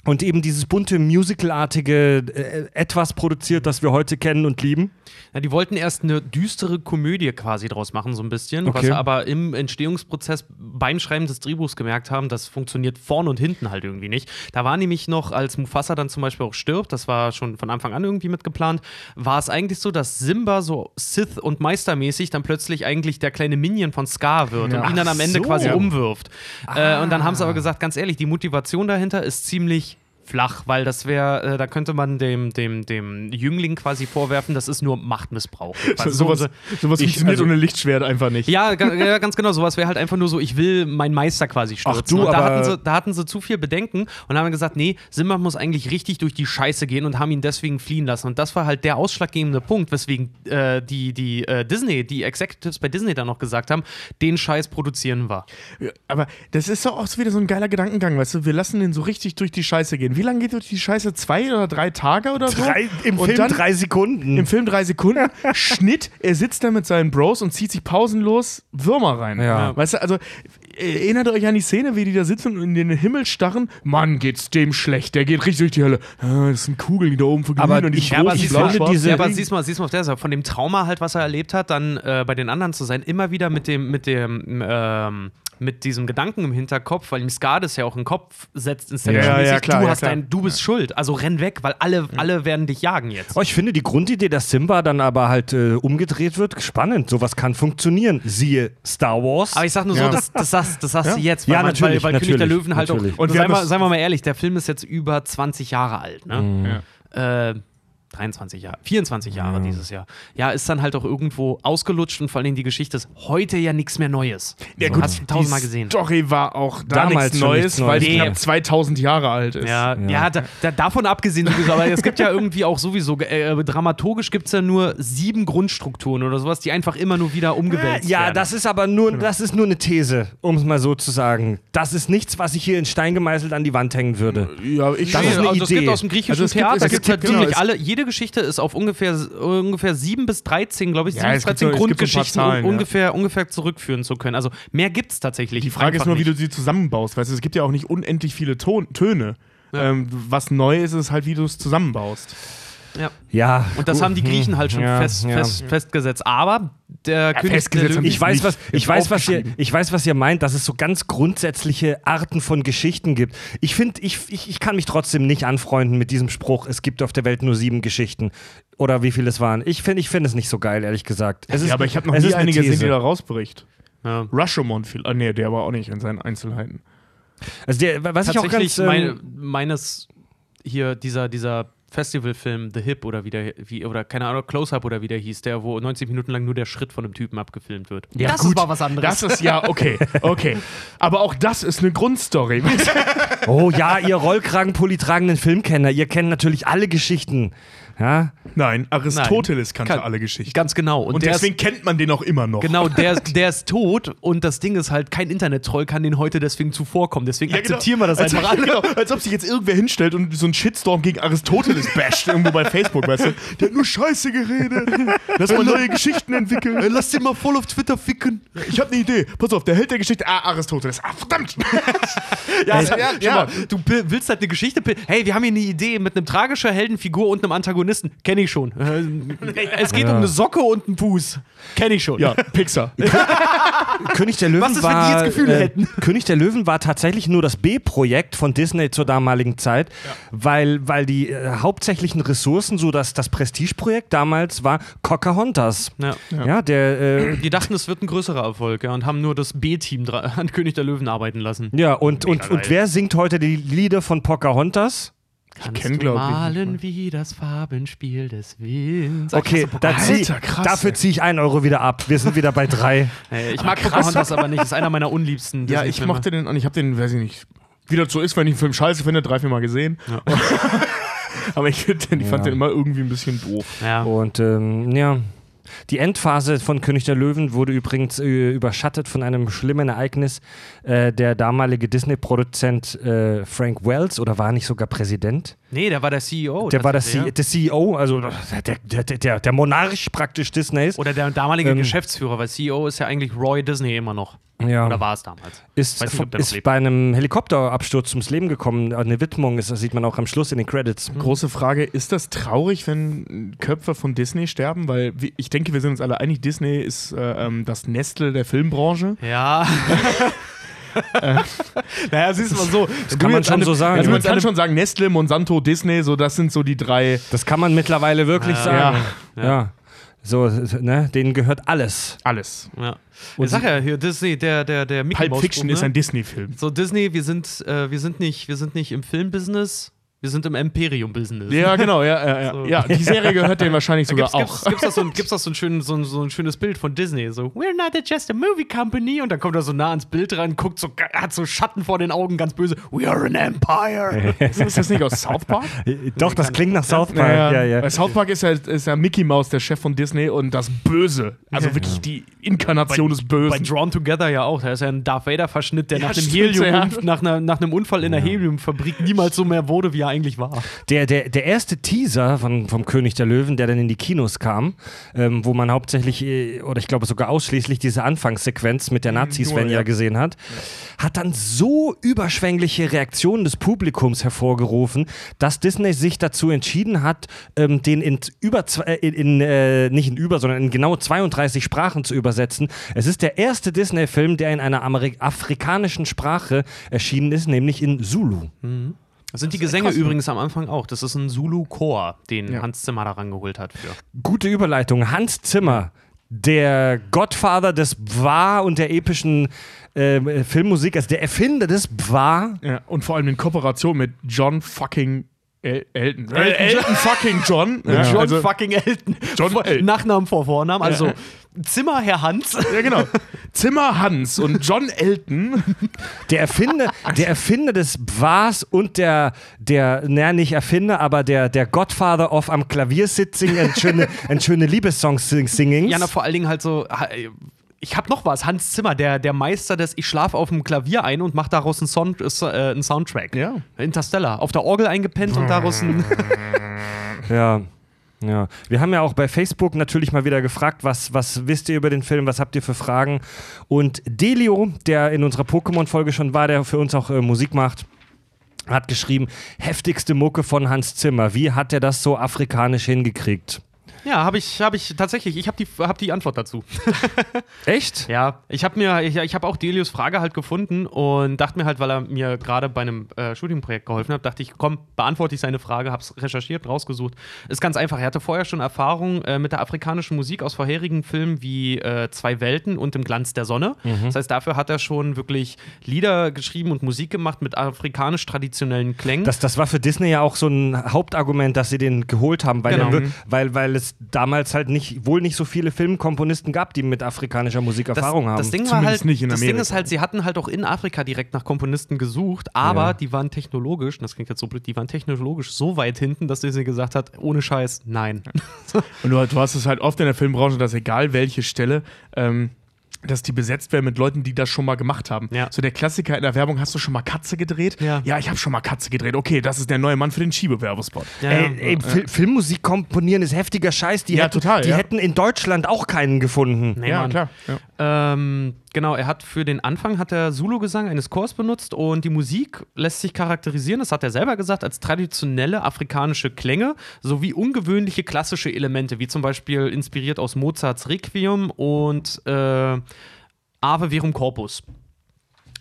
Speaker 1: und eben dieses bunte, musicalartige äh, etwas produziert, das wir heute kennen und lieben.
Speaker 3: Ja, die wollten erst eine düstere Komödie quasi draus machen, so ein bisschen, was
Speaker 1: Okay.
Speaker 3: sie aber im Entstehungsprozess beim Schreiben des Drehbuchs gemerkt haben, das funktioniert vorne und hinten halt irgendwie nicht. Da war nämlich noch, als Mufasa dann zum Beispiel auch stirbt, das war schon von Anfang an irgendwie mitgeplant, war es eigentlich so, dass Simba so Sith- und Meistermäßig dann plötzlich eigentlich der kleine Minion von Scar wird
Speaker 2: Ja.
Speaker 3: und ihn dann am Ende
Speaker 1: so.
Speaker 3: quasi umwirft. Äh, und dann haben sie aber gesagt, ganz ehrlich, die Motivation dahinter ist ziemlich flach, weil das wäre, äh, da könnte man dem, dem, dem Jüngling quasi vorwerfen, das ist nur Machtmissbrauch.
Speaker 2: So, sowas
Speaker 3: so-
Speaker 2: sowas
Speaker 3: Ich-
Speaker 2: funktioniert
Speaker 3: also-
Speaker 2: ohne Lichtschwert einfach nicht.
Speaker 3: ja, ja, ganz genau. Sowas wäre halt einfach nur so, ich will meinen Meister quasi stürzen.
Speaker 1: Ach du,
Speaker 3: da hatten, sie, da hatten sie zu viel Bedenken und haben gesagt, nee, Simba muss eigentlich richtig durch die Scheiße gehen und haben ihn deswegen fliehen lassen. Und das war halt der ausschlaggebende Punkt, weswegen äh, die, die äh, Disney, die Executives bei Disney dann noch gesagt haben, den Scheiß produzieren wir.
Speaker 2: Aber das ist doch auch wieder so ein geiler Gedankengang, weißt du? Wir lassen den so richtig durch die Scheiße gehen. Wie lange geht durch die Scheiße? Zwei oder drei Tage oder so?
Speaker 1: Drei, Im
Speaker 2: Und
Speaker 1: Film
Speaker 2: dann-
Speaker 1: drei Sekunden.
Speaker 2: Im Film drei Sekunden, Schnitt, er sitzt da mit seinen Bros und zieht sich pausenlos Würmer rein.
Speaker 1: Ja.
Speaker 2: Weißt du, also erinnert ihr euch an die Szene, wie die da sitzen und in den Himmel starren? Mann, geht's dem schlecht, der geht richtig durch die Hölle. Ah, das sind Kugeln, die da oben verglühen
Speaker 1: Aber
Speaker 2: und die
Speaker 1: ich-
Speaker 3: Ja, aber mal,
Speaker 1: schwarz-
Speaker 3: diese, ja, aber siehst mal, siehst mal auf der Seite, von dem Trauma halt, was er erlebt hat, dann äh, bei den anderen zu sein, immer wieder mit dem, mit dem, ähm, mit diesem Gedanken im Hinterkopf, weil ihm Scar das ja auch in den Kopf setzt,
Speaker 2: Ja, ja, ja, klar,
Speaker 3: du
Speaker 2: ja,
Speaker 3: hast
Speaker 2: klar.
Speaker 3: dein, du bist schuld, also renn weg, weil alle, alle werden dich jagen jetzt.
Speaker 1: Oh, ich finde die Grundidee, dass Simba dann aber halt äh, umgedreht wird, spannend. Sowas kann funktionieren. Siehe Star Wars.
Speaker 3: Aber ich sag nur so, das, das das sagst
Speaker 2: Ja?
Speaker 3: du jetzt, weil,
Speaker 1: Ja, natürlich,
Speaker 3: weil, weil König der
Speaker 1: natürlich,
Speaker 3: Löwen halt
Speaker 1: natürlich.
Speaker 3: auch.
Speaker 2: Und
Speaker 3: seien wir,
Speaker 2: das-
Speaker 3: seien wir mal ehrlich, der Film ist jetzt über 20 Jahre alt, ne?
Speaker 1: Mhm.
Speaker 3: Äh, 23 Jahre, 24 Jahre dieses Jahr. Ja, ist dann halt auch irgendwo ausgelutscht und vor allem die Geschichte ist heute ja nichts mehr Neues.
Speaker 2: Ja,
Speaker 3: So,
Speaker 2: gut,
Speaker 3: hast du tausendmal
Speaker 2: die
Speaker 3: gesehen.
Speaker 2: Story war auch da
Speaker 1: Damals
Speaker 2: Neues,
Speaker 1: nichts
Speaker 2: weil
Speaker 1: Neues.
Speaker 2: sie
Speaker 3: Nee.
Speaker 2: knapp 2000 Jahre alt ist.
Speaker 3: Ja, ja. da, da, davon abgesehen aber es gibt ja irgendwie auch sowieso, äh, dramaturgisch gibt es ja nur sieben Grundstrukturen oder sowas, die einfach immer nur wieder umgewälzt
Speaker 1: ja,
Speaker 3: werden.
Speaker 1: das ist aber nur, das ist nur eine These, um es mal so zu sagen. Das ist nichts, was ich hier in Stein gemeißelt an die Wand hängen würde.
Speaker 2: Ja, ich
Speaker 1: Das
Speaker 3: Nee,
Speaker 1: ist eine
Speaker 3: also es
Speaker 1: Idee.
Speaker 3: gibt aus dem griechischen
Speaker 2: Also es gibt-
Speaker 3: Theater
Speaker 2: es
Speaker 3: gibt,
Speaker 2: gibt-
Speaker 3: halt
Speaker 2: genau,
Speaker 3: wirklich alle, jede Geschichte ist auf ungefähr, ungefähr 7 bis 13, glaube ich,
Speaker 2: Ja,
Speaker 3: 7 bis
Speaker 2: es gibt
Speaker 3: 13
Speaker 2: so- es gibt so
Speaker 3: Grundgeschichten
Speaker 2: Zahlen,
Speaker 3: un-
Speaker 2: ja.
Speaker 3: ungefähr, ungefähr zurückführen zu können. Also mehr gibt es tatsächlich.
Speaker 2: Die Frage ist nur, wie
Speaker 3: nicht.
Speaker 2: du sie zusammenbaust. Weißt du, es gibt ja auch nicht unendlich viele Ton Töne. Ähm, was neu ist, ist halt, wie du es zusammenbaust.
Speaker 3: Ja.
Speaker 1: Ja.
Speaker 3: Und das haben die Griechen halt schon
Speaker 1: Ja,
Speaker 3: fest,
Speaker 1: ja.
Speaker 3: Fest, festgesetzt. Aber der König
Speaker 2: festgesetzt
Speaker 3: der Löwen,
Speaker 1: Ich weiß, was, ich, weiß, was ihr, ich weiß, was ihr meint, dass es so ganz grundsätzliche Arten von Geschichten gibt. Ich finde, ich, ich, ich kann mich trotzdem nicht anfreunden mit diesem Spruch, es gibt auf der Welt nur sieben Geschichten. Oder wie viele es waren. Ich finde ich find es nicht so geil, ehrlich gesagt. Es ist,
Speaker 2: ja, aber ich habe noch
Speaker 1: es
Speaker 2: nie
Speaker 1: ist eine
Speaker 2: eine gesehen, die da rausbricht.
Speaker 3: ja.
Speaker 2: Rashomon, viel- ah, nee, der war auch nicht in seinen Einzelheiten.
Speaker 1: Also der, was ich auch ganz ähm,
Speaker 3: meine, meines hier dieser dieser Festivalfilm The Hip oder wie der, wie, oder keine Ahnung, Close-Up oder wie der hieß, der, wo 90 Minuten lang nur der Schritt von einem Typen abgefilmt wird.
Speaker 2: Ja,
Speaker 3: das
Speaker 2: gut.
Speaker 3: ist mal was anderes.
Speaker 2: Das ist ja okay, okay. Aber auch das ist eine Grundstory.
Speaker 1: Oh ja, ihr Rollkragenpulli tragenden Filmkenner, ihr kennt natürlich alle Geschichten. Ja?
Speaker 2: Nein, Aristoteles kannte
Speaker 3: Kann-
Speaker 2: alle Geschichten.
Speaker 3: Ganz genau. Und,
Speaker 2: Und deswegen
Speaker 3: ist,
Speaker 2: kennt man den auch immer noch.
Speaker 3: genau, der, ist- der ist tot und das Ding ist halt, kein Internet-Troll kann den heute deswegen zuvorkommen. Deswegen
Speaker 2: Ja, genau.
Speaker 3: akzeptieren wir das
Speaker 2: als,
Speaker 3: einfach alle.
Speaker 2: Genau, als ob sich jetzt irgendwer hinstellt und so einen Shitstorm gegen Aristoteles basht, irgendwo bei Facebook, weißt du? Der hat nur Scheiße geredet. Lass mal neue Geschichten entwickeln.
Speaker 3: Lass den mal voll auf Twitter ficken.
Speaker 2: Ich habe eine Idee. Pass auf, der Held der Geschichte. Ah, Aristoteles. Ah, verdammt.
Speaker 3: Ja,
Speaker 2: Ey,
Speaker 3: ja,
Speaker 2: ja.
Speaker 3: ja. Du willst halt eine Geschichte. Hey, wir haben hier eine Idee mit einem tragischer Heldenfigur und einem Antagonisten. Kenne ich schon. Es geht
Speaker 1: Ja.
Speaker 3: um eine Socke und einen Fuß. Kenne ich schon.
Speaker 2: Ja, Pixar.
Speaker 1: König der Löwen
Speaker 3: Was ist, wenn die
Speaker 1: war
Speaker 3: jetzt Gefühle
Speaker 1: äh,
Speaker 3: hätten?
Speaker 1: König der Löwen war tatsächlich nur das B-Projekt von Disney zur damaligen Zeit, weil, weil die äh, hauptsächlichen Ressourcen, so das, das Prestigeprojekt damals war Pocahontas.
Speaker 3: Ja.
Speaker 1: Ja, der äh,
Speaker 3: Die dachten, es wird ein größerer Erfolg ja, und haben nur das B-Team an König der Löwen arbeiten lassen.
Speaker 1: ja und, und,
Speaker 3: geil.
Speaker 1: und wer singt heute die Lieder von Pocahontas?
Speaker 3: Kannst
Speaker 2: kenn,
Speaker 3: du
Speaker 2: glaub ich,
Speaker 3: malen wie das Farbenspiel des Winds.
Speaker 1: Okay, da zieh,
Speaker 2: Alter, krass,
Speaker 1: dafür ziehe ich einen Euro wieder ab. Wir sind wieder bei drei.
Speaker 3: Hey, ich mag Pocahontas aber nicht. Das ist einer meiner unliebsten
Speaker 2: Ja, ich mochte den und ich habe den, weiß ich nicht, wie das so ist, wenn ich einen Film scheiße finde, drei, vier Mal gesehen. Aber ich, den, ich fand
Speaker 1: Ja.
Speaker 2: den immer irgendwie ein bisschen doof.
Speaker 3: Ja.
Speaker 1: Und ähm, ja, die Endphase von König der Löwen wurde übrigens äh, überschattet von einem schlimmen Ereignis. Äh, der damalige Disney-Produzent äh, Frank Wells, oder war nicht sogar Präsident?
Speaker 3: Nee, der war der CEO.
Speaker 1: der war der, C der CEO, also der, der, der, der, der Monarch praktisch Disneys.
Speaker 3: Oder der damalige
Speaker 1: Ähm,
Speaker 3: Geschäftsführer, weil CEO ist ja eigentlich Roy Disney immer noch.
Speaker 1: Ja.
Speaker 3: Oder war es damals?
Speaker 1: ist,
Speaker 3: Weiß nicht, ob der noch
Speaker 1: ist
Speaker 3: lebt.
Speaker 1: bei einem Helikopterabsturz ums Leben gekommen. Eine Widmung, ist, das sieht man auch am Schluss in den Credits.
Speaker 2: Große Frage, ist das traurig, wenn Köpfe von Disney sterben? Weil ich denke, wir sind uns alle einig, Disney ist äh, ähm, das Nestle der Filmbranche.
Speaker 3: Ja. naja, siehst du mal so.
Speaker 1: Das kann man schon so sagen.
Speaker 2: Also man kann schon sagen, Nestle, Monsanto, Disney, so das sind so die drei.
Speaker 1: Das kann man mittlerweile wirklich
Speaker 3: Ja.
Speaker 1: sagen.
Speaker 3: Ja.
Speaker 1: Ja. So, ne, denen gehört alles.
Speaker 2: Alles.
Speaker 3: Ja. Ich sag ja hier, Disney, der, der, der Mickey
Speaker 2: Pulp Fiction
Speaker 3: ne?
Speaker 2: ist ein Disney-Film.
Speaker 3: So, Disney, wir sind, äh, wir sind nicht, wir sind nicht im Filmbusiness, wir sind im Imperium-Business.
Speaker 2: Ja, genau, ja, ja, ja.
Speaker 3: So.
Speaker 2: ja. Die Serie gehört denen wahrscheinlich
Speaker 3: Da
Speaker 2: sogar
Speaker 3: gibt's,
Speaker 2: auch.
Speaker 3: gibt's, gibt's, das so ein, gibt's das so ein, schön, so, ein, so ein schönes Bild von Disney, so We're not just a movie company und dann kommt er so nah ans Bild ran, guckt so, hat so Schatten vor den Augen, ganz böse, We are an empire.
Speaker 2: Ist das nicht aus South Park?
Speaker 1: Doch, das klingt nach South Park. Ja, ja.
Speaker 2: Bei South Park ist ja, ist ja Mickey Mouse der Chef von Disney und das Böse. Also wirklich die Inkarnation des
Speaker 3: Bei
Speaker 2: Bösen.
Speaker 3: Drawn Together ja auch, da ist ja ein Darth Vader-Verschnitt, der
Speaker 2: Ja,
Speaker 3: nach dem
Speaker 2: stimmt,
Speaker 3: Helium,
Speaker 2: ja.
Speaker 3: nach, einer, nach einem Unfall in der Heliumfabrik niemals so mehr wurde, wie er eigentlich war.
Speaker 1: Der, der, der erste Teaser von, vom König der Löwen, der dann in die Kinos kam, ähm, wo man hauptsächlich, äh, oder ich glaube sogar ausschließlich diese Anfangssequenz mit der Nazi-Svenja
Speaker 2: nur, ja.
Speaker 1: gesehen hat, hat dann so überschwängliche Reaktionen des Publikums hervorgerufen, dass Disney sich dazu entschieden hat, ähm, den in über, äh, in, äh, nicht in über, sondern in genau 32 Sprachen zu übersetzen. Es ist der erste Disney-Film, der in einer Ameri afrikanischen Sprache erschienen ist, nämlich in Zulu.
Speaker 3: Das sind die Gesänge
Speaker 2: krass,
Speaker 3: übrigens am Anfang auch. Das ist ein Zulu-Chor, den
Speaker 2: Ja.
Speaker 3: Hans Zimmer da rangeholt hat für.
Speaker 1: Gute Überleitung. Hans Zimmer, der Godfather des Bwa und der epischen ähm, Filmmusik, also der Erfinder des Bwa.
Speaker 2: Ja, und vor allem in Kooperation mit John fucking El Elton. Elton, Elton fucking John. Ja,
Speaker 3: John
Speaker 2: also,
Speaker 3: fucking Elton.
Speaker 2: John
Speaker 3: Vor-
Speaker 2: Elton.
Speaker 3: Nachnamen vor Vornamen. Also
Speaker 2: Ja.
Speaker 3: Zimmer, Herr Hans.
Speaker 2: ja, genau. Zimmer Hans und John Elton.
Speaker 1: Der Erfinder, der Erfinder des Bwas und der, der, naja, nicht Erfinder, aber der, der Godfather of am Klavier sitzing und schöne, und schöne Liebessongs sing- singing.
Speaker 3: Ja, na, vor allen Dingen halt so. Ich hab noch was. Hans Zimmer, der, der Meister des Ich schlaf auf dem Klavier ein und macht daraus einen, Sound, äh, einen Soundtrack.
Speaker 2: Ja.
Speaker 3: Interstellar. Auf der Orgel eingepennt und daraus ein.
Speaker 1: Ja. Ja, wir haben ja auch bei Facebook natürlich mal wieder gefragt, was, was wisst ihr über den Film, was habt ihr für Fragen? Und Delio, der in unserer Pokémon-Folge schon war, der für uns auch äh, Musik macht, hat geschrieben, heftigste Mucke von Hans Zimmer. Wie hat er das so afrikanisch hingekriegt?
Speaker 3: Ja, habe ich, hab ich tatsächlich. Ich habe die, hab die Antwort dazu.
Speaker 1: Echt?
Speaker 3: Ja, ich habe mir, ich, ich habe auch Delius Frage halt gefunden und dachte mir halt, weil er mir gerade bei einem äh, Studienprojekt geholfen hat, dachte ich, komm, beantworte ich seine Frage, hab's recherchiert, rausgesucht. Ist ganz einfach. Er hatte vorher schon Erfahrung äh, mit der afrikanischen Musik aus vorherigen Filmen wie äh, Zwei Welten und Im Glanz der Sonne. Das heißt, dafür hat er schon wirklich Lieder geschrieben und Musik gemacht mit afrikanisch traditionellen Klängen.
Speaker 1: Das, das war für Disney ja auch so ein Hauptargument, dass sie den geholt haben, weil,
Speaker 3: Genau.
Speaker 1: er wir- weil, weil es damals halt nicht, wohl nicht so viele Filmkomponisten gab, die mit afrikanischer Musik Erfahrung haben.
Speaker 3: Das Ding war
Speaker 2: Zumindest
Speaker 3: halt,
Speaker 2: nicht in
Speaker 3: das Ding
Speaker 2: Amerika.
Speaker 3: ist halt, sie hatten halt auch in Afrika direkt nach Komponisten gesucht, aber
Speaker 1: Ja.
Speaker 3: die waren technologisch, und das klingt jetzt so blöd, die waren technologisch so weit hinten, dass Disney gesagt hat, ohne Scheiß, nein.
Speaker 2: Und du, du hast es halt oft in der Filmbranche, dass egal welche Stelle, ähm, dass die besetzt werden mit Leuten, die das schon mal gemacht haben.
Speaker 3: Ja.
Speaker 2: So der Klassiker in der Werbung, hast du schon mal Katze gedreht?
Speaker 3: Ja.
Speaker 2: Ja, ich habe schon mal Katze gedreht. Okay, das ist der neue Mann für den Schiebewerbespot.
Speaker 3: Ja,
Speaker 1: Ey,
Speaker 3: ja.
Speaker 1: ey, Fil- Filmmusik komponieren ist heftiger Scheiß. Die,
Speaker 2: Ja,
Speaker 1: hätten,
Speaker 2: total,
Speaker 1: die
Speaker 2: ja.
Speaker 1: hätten in Deutschland auch keinen gefunden.
Speaker 3: Nee,
Speaker 2: ja,
Speaker 3: Mann.
Speaker 2: klar. Ja.
Speaker 3: Ähm, genau, er hat für den Anfang hat er Zulu-Gesang eines Chors benutzt und die Musik lässt sich charakterisieren, das hat er selber gesagt, als traditionelle afrikanische Klänge sowie ungewöhnliche klassische Elemente, wie zum Beispiel inspiriert aus Mozarts Requiem und äh, Ave Verum Corpus.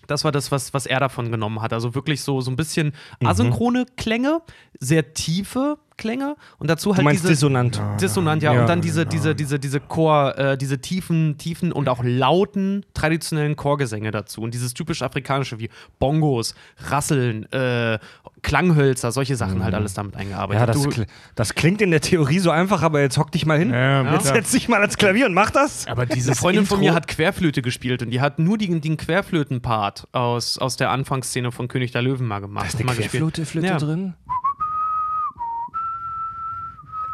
Speaker 3: Das war das, was, was er davon genommen hat. Also wirklich so, so ein bisschen
Speaker 1: Mhm.
Speaker 3: asynchrone Klänge, sehr tiefe Klänge und dazu
Speaker 1: Du
Speaker 3: halt
Speaker 1: meinst
Speaker 3: diese
Speaker 1: dissonant.
Speaker 3: Dissonant, ja.
Speaker 1: Ja.
Speaker 3: Und dann diese, diese, diese, diese Chor, äh, diese tiefen, tiefen und auch lauten traditionellen Chorgesänge dazu. Und dieses typisch afrikanische wie Bongos, Rasseln, äh, Klanghölzer, solche Sachen halt alles damit eingearbeitet.
Speaker 1: Ja, das,
Speaker 3: du,
Speaker 1: kl das klingt in der Theorie so einfach, aber jetzt hock dich mal hin.
Speaker 2: Ja,
Speaker 1: jetzt setz dich mal ans Klavier und mach das.
Speaker 2: Aber
Speaker 3: eine
Speaker 2: dieses
Speaker 3: Freundin von
Speaker 2: Intro-
Speaker 3: mir hat Querflöte gespielt und die hat nur den, den Querflöten-Part aus, aus der Anfangsszene von König der Löwen mal gemacht. mal gespielt.
Speaker 1: Flöte
Speaker 3: Ja.
Speaker 1: drin?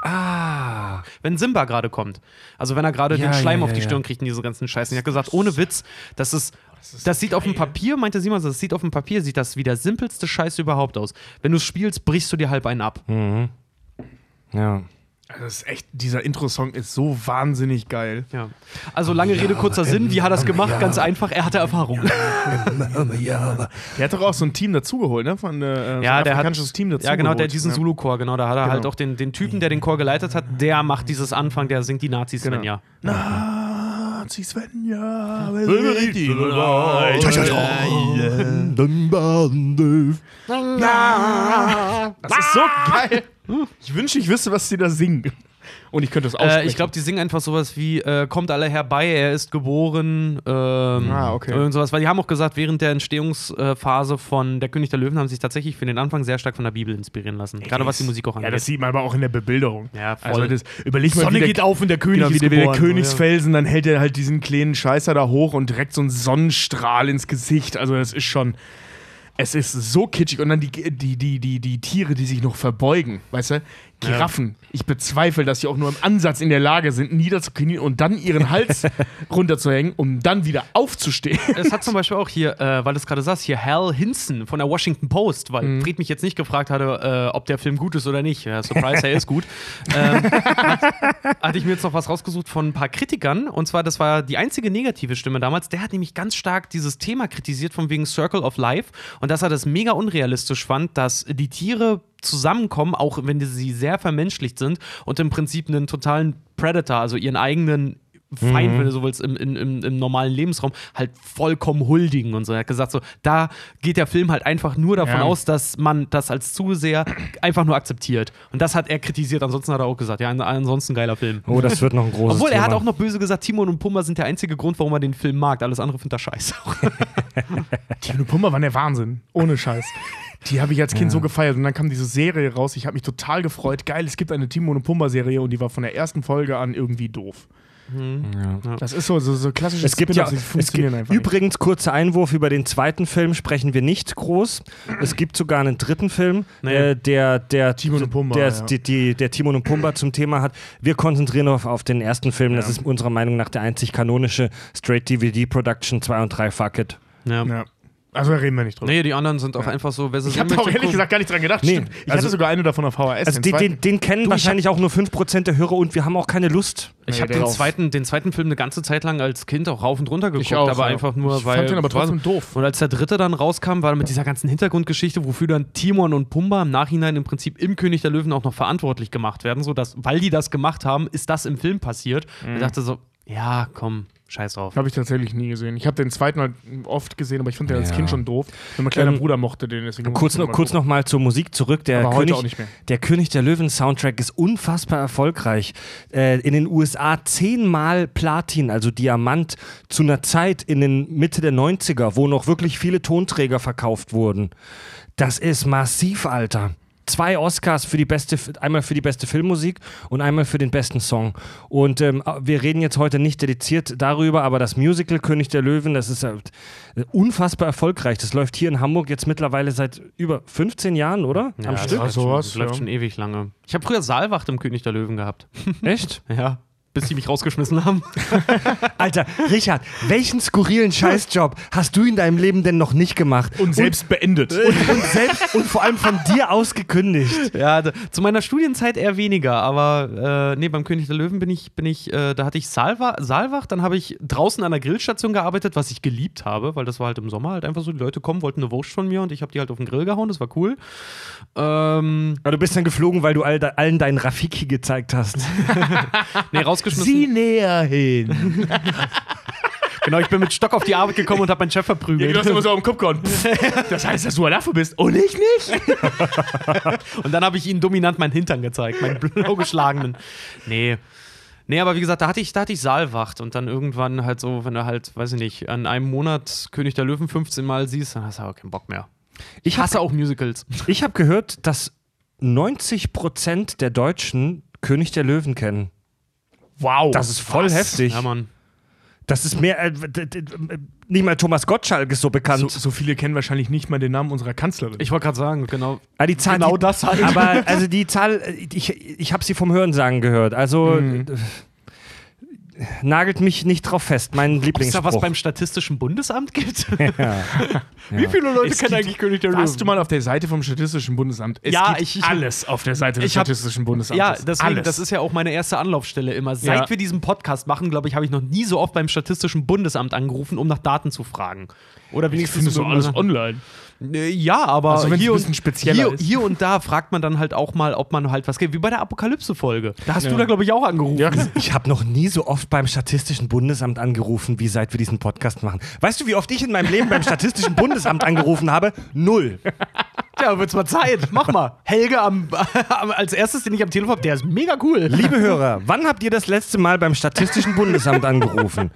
Speaker 1: Ah.
Speaker 3: wenn Simba gerade kommt. Also wenn er gerade
Speaker 1: Ja,
Speaker 3: den Schleim
Speaker 1: ja,
Speaker 3: auf die
Speaker 1: ja,
Speaker 3: Stirn
Speaker 1: ja.
Speaker 3: kriegt und diese ganzen Scheißen. Ich habe gesagt, ohne Witz, das ist, das sieht auf dem Papier, meinte Simon, das sieht auf dem Papier, sieht das wie der simpelste Scheiß überhaupt aus. Wenn du es spielst, brichst du dir halb einen ab.
Speaker 1: Mhm. Ja.
Speaker 2: Also das ist echt, dieser Intro-Song ist so wahnsinnig geil.
Speaker 3: Ja. Also lange Rede, kurzer Sinn. Wie hat er das gemacht? Ganz einfach, er hatte Erfahrung.
Speaker 2: Der hat doch auch so ein Team dazugeholt, ne? Von, äh, so
Speaker 3: Ja, der hat,
Speaker 2: Team dazu.
Speaker 3: ja, genau, der
Speaker 2: geholt.
Speaker 3: diesen
Speaker 2: ja.
Speaker 3: Zulu-Chor, genau, da hat er
Speaker 2: Genau.
Speaker 3: halt auch den, den Typen, der den Chor geleitet hat, der macht dieses Anfang, der singt die Nazis,
Speaker 2: Genau.
Speaker 3: wenn ja.
Speaker 2: Nazi Svenja, Das ist so geil. Ich wünsche, ich wüsste, was sie da singen. Und ich könnte das aussprechen.
Speaker 3: Äh, ich glaube, die singen einfach sowas wie äh, Kommt alle herbei, er ist geboren. Ähm,
Speaker 2: Ah, okay.
Speaker 3: Und sowas. Weil die haben auch gesagt, während der Entstehungsphase von Der König der Löwen haben sie sich tatsächlich für den Anfang sehr stark von der Bibel inspirieren lassen. Gerade was die Musik auch
Speaker 2: Ja,
Speaker 3: angeht.
Speaker 2: das sieht man aber auch in der Bebilderung.
Speaker 3: Ja, voll.
Speaker 2: Also das, überleg mal,
Speaker 3: Sonne
Speaker 2: wie der,
Speaker 3: geht auf und der König
Speaker 2: genau, wie
Speaker 3: ist
Speaker 2: der, wie der
Speaker 3: geboren,
Speaker 2: Königsfelsen, dann hält er halt diesen kleinen Scheißer da hoch und direkt so einen Sonnenstrahl ins Gesicht. Also das ist schon. Es ist so kitschig und dann die, die, die, die, die Tiere, die sich noch verbeugen, weißt du? Giraffen. Ich bezweifle, dass sie auch nur im Ansatz in der Lage sind, niederzuknien und dann ihren Hals runterzuhängen, um dann wieder aufzustehen.
Speaker 3: Es hat zum Beispiel auch hier, äh, weil du es gerade sagst, hier Hal Hinson von der Washington Post, weil
Speaker 2: Mhm.
Speaker 3: Fred mich jetzt nicht gefragt hatte, äh, ob der Film gut ist oder nicht. Ja, Surprise, er ist gut. Ähm, hat, hatte ich mir jetzt noch was rausgesucht von ein paar Kritikern. Und zwar, das war die einzige negative Stimme damals. Der hat nämlich ganz stark dieses Thema kritisiert, von wegen Circle of Life. Und dass er das mega unrealistisch fand, dass die Tiere zusammenkommen, auch wenn sie sehr vermenschlicht sind und im Prinzip einen totalen Predator, also ihren eigenen Feind,
Speaker 1: Mhm.
Speaker 3: wenn du so willst, im, im, im, normalen Lebensraum halt vollkommen huldigen und so. Er hat gesagt, so, da geht der Film halt einfach nur davon
Speaker 2: Ja.
Speaker 3: aus, dass man das als Zuseher einfach nur akzeptiert. Und das hat er kritisiert. Ansonsten hat er auch gesagt, ja, an- ansonsten geiler Film.
Speaker 1: Oh, das wird noch ein großes
Speaker 3: Obwohl, er hat
Speaker 1: Thema.
Speaker 3: auch noch böse gesagt, Timon und Pumba sind der einzige Grund, warum er den Film mag. Alles andere findet er scheiße.
Speaker 2: Timon und Pumba waren der Wahnsinn. Ohne Scheiß. Die habe ich als Kind so gefeiert. Und dann kam diese Serie raus. Ich habe mich total gefreut. Geil, es gibt eine Timon und Pumba-Serie und die war von der ersten Folge an irgendwie doof.
Speaker 1: Ja.
Speaker 2: Das ist so, so, so klassische
Speaker 1: Es gibt ja es
Speaker 2: funktionieren
Speaker 1: gibt,
Speaker 2: einfach nicht.
Speaker 1: übrigens kurzer Einwurf über den zweiten Film sprechen wir nicht groß. Es gibt sogar einen dritten Film,
Speaker 3: Nee.
Speaker 1: äh, der der
Speaker 2: Timon und Pumba,
Speaker 1: der,
Speaker 2: ja.
Speaker 1: die, die, der Timon und Pumba zum Thema hat. Wir konzentrieren auf, auf den ersten Film. Das
Speaker 2: Ja.
Speaker 1: ist unserer Meinung nach der einzig kanonische Straight DVD Production 2 und 3 Fuck it.
Speaker 3: Ja.
Speaker 2: Ja. Also da reden wir nicht drüber.
Speaker 3: Nee, die anderen sind auch einfach so,
Speaker 2: ich habe da auch ehrlich gesagt gar nicht dran gedacht.
Speaker 1: Nee,
Speaker 2: Stimmt. Ich
Speaker 1: also-
Speaker 2: hatte sogar eine davon auf VHS.
Speaker 1: Also den, den, den kennen
Speaker 3: Du, ich
Speaker 1: wahrscheinlich auch nur 5% der Hörer und wir haben auch keine Lust.
Speaker 3: Ich
Speaker 2: Nee,
Speaker 3: habe den zweiten, den zweiten Film eine ganze Zeit lang als Kind auch rauf und runter geguckt,
Speaker 2: auch,
Speaker 3: aber
Speaker 2: ja.
Speaker 3: einfach nur,
Speaker 2: Ich
Speaker 3: weil.
Speaker 2: fand den aber trotzdem doof.
Speaker 3: Und als der dritte dann rauskam, war mit dieser ganzen Hintergrundgeschichte, wofür dann Timon und Pumba im Nachhinein im Prinzip im König der Löwen auch noch verantwortlich gemacht werden, sodass, weil die das gemacht haben, ist das im Film passiert.
Speaker 2: Mhm.
Speaker 3: Ich dachte so, ja, komm, scheiß drauf.
Speaker 2: Habe ich tatsächlich nie gesehen. Ich habe den zweiten halt oft gesehen, aber ich fand den als
Speaker 1: Ja.
Speaker 2: Kind schon doof. Mein kleiner
Speaker 1: Ähm,
Speaker 2: Bruder mochte den. Deswegen
Speaker 1: Kurz noch,
Speaker 2: mal
Speaker 1: kurz
Speaker 2: gucken.
Speaker 1: noch mal zur Musik zurück. Der,
Speaker 2: Aber heute
Speaker 1: König,
Speaker 2: auch nicht mehr.
Speaker 1: der König der Löwen Soundtrack ist unfassbar erfolgreich. Äh, in den USA zehnmal Platin, also Diamant, zu einer Zeit in den Mitte der 90er, wo noch wirklich viele Tonträger verkauft wurden. Das ist massiv, Alter. Zwei Oscars für die beste, einmal für die beste Filmmusik und einmal für den besten Song. Und ähm, wir reden jetzt heute nicht dediziert darüber, aber das Musical König der Löwen, das ist halt unfassbar erfolgreich. Das läuft hier in Hamburg jetzt mittlerweile seit über 15 Jahren, oder?
Speaker 3: Ja,
Speaker 1: Am
Speaker 3: das
Speaker 1: Stück?
Speaker 3: läuft
Speaker 2: Also
Speaker 3: schon,
Speaker 2: was,
Speaker 3: das läuft
Speaker 2: ja.
Speaker 3: schon ewig lange. Ich habe früher Saalwacht im König der Löwen gehabt.
Speaker 1: Echt?
Speaker 3: Ja. Bis die mich rausgeschmissen haben.
Speaker 1: Alter, Richard, welchen skurrilen Scheißjob hast du in deinem Leben denn noch nicht gemacht?
Speaker 2: Und selbst beendet.
Speaker 1: und, und selbst und vor allem von dir aus gekündigt.
Speaker 3: Ja, da, zu meiner Studienzeit eher weniger, aber äh, nee, beim König der Löwen bin ich, bin ich, äh, da hatte ich Saalwa Saalwacht, dann habe ich draußen an der Grillstation gearbeitet, was ich geliebt habe, weil das war halt im Sommer halt einfach so, die Leute kommen, wollten eine Wurst von mir und ich habe die halt auf den Grill gehauen, das war cool. Ähm,
Speaker 1: Aber du bist dann geflogen, weil du all, allen deinen Rafiki gezeigt hast.
Speaker 3: nee, rausgeschmissen.
Speaker 2: näher hin.
Speaker 3: Genau, ich bin mit Stock auf die Arbeit gekommen und habe meinen Chef
Speaker 2: Ja,
Speaker 3: verprügelt.
Speaker 2: du hast immer so am Kopf gehauen. Das heißt, dass du ein Affe bist. Und ich nicht?
Speaker 3: Und dann habe ich ihnen dominant meinen Hintern gezeigt, meinen blau geschlagenen. Nee. Nee, aber wie gesagt, da hatte ich, da hatte ich Saalwacht und dann irgendwann halt so, wenn du halt, weiß ich nicht, an einem Monat König der Löwen 15 Mal siehst, dann hast du aber keinen Bock mehr. Ich hasse auch Musicals.
Speaker 1: Ich habe gehört, dass 90% der Deutschen König der Löwen kennen.
Speaker 2: Wow.
Speaker 1: Das ist voll heftig.
Speaker 3: Ja, Mann.
Speaker 1: Das ist mehr. Äh, d- d- d- nicht mal Thomas Gottschalk ist so bekannt.
Speaker 2: so, so viele kennen wahrscheinlich nicht mal den Namen unserer Kanzlerin.
Speaker 3: Ich wollte gerade sagen, genau.
Speaker 1: Ah, die Zahl,
Speaker 3: Genau
Speaker 1: die,
Speaker 3: das halt.
Speaker 1: Aber also die Zahl, ich, ich habe sie vom Hörensagen gehört. Also
Speaker 2: Mhm.
Speaker 1: Nagelt mich nicht drauf fest. Mein
Speaker 3: Ob es da
Speaker 1: Lieblingsspruch.
Speaker 3: was beim Statistischen Bundesamt gibt?
Speaker 1: ja.
Speaker 3: Wie viele Leute
Speaker 2: Es
Speaker 3: kennen
Speaker 2: gibt-
Speaker 3: eigentlich König der Löwen?
Speaker 2: Warst du mal auf der Seite vom Statistischen Bundesamt? Es
Speaker 3: Ja,
Speaker 2: gibt
Speaker 3: ich- ich-
Speaker 2: alles auf der Seite des
Speaker 3: ich hab-
Speaker 2: Statistischen Bundesamtes.
Speaker 3: Ja, deswegen,
Speaker 2: alles.
Speaker 3: das ist ja auch meine erste Anlaufstelle immer. Seit
Speaker 2: Ja.
Speaker 3: wir diesen Podcast machen, glaube ich, habe ich noch nie so oft beim Statistischen Bundesamt angerufen, um nach Daten zu fragen. Oder
Speaker 2: ich
Speaker 3: wenigstens
Speaker 2: finde so alles online.
Speaker 3: Äh, Ja, aber
Speaker 2: Also
Speaker 3: hier, und,
Speaker 2: spezieller
Speaker 3: hier, hier und da fragt man dann halt auch mal, ob man halt was geht. Wie bei der Apokalypse-Folge. Da hast
Speaker 2: Ja.
Speaker 3: du da, glaube ich, auch angerufen.
Speaker 2: Ja.
Speaker 1: Ich habe noch nie so oft beim Statistischen Bundesamt angerufen, wie seit wir diesen Podcast machen. Weißt du, wie oft ich in meinem Leben beim Statistischen Bundesamt angerufen habe? Null.
Speaker 3: Ja, wird's mal Zeit. Mach mal. Helge am, als erstes, den ich am Telefon habe, der ist mega cool.
Speaker 1: Liebe Hörer, wann habt ihr das letzte Mal beim Statistischen Bundesamt angerufen?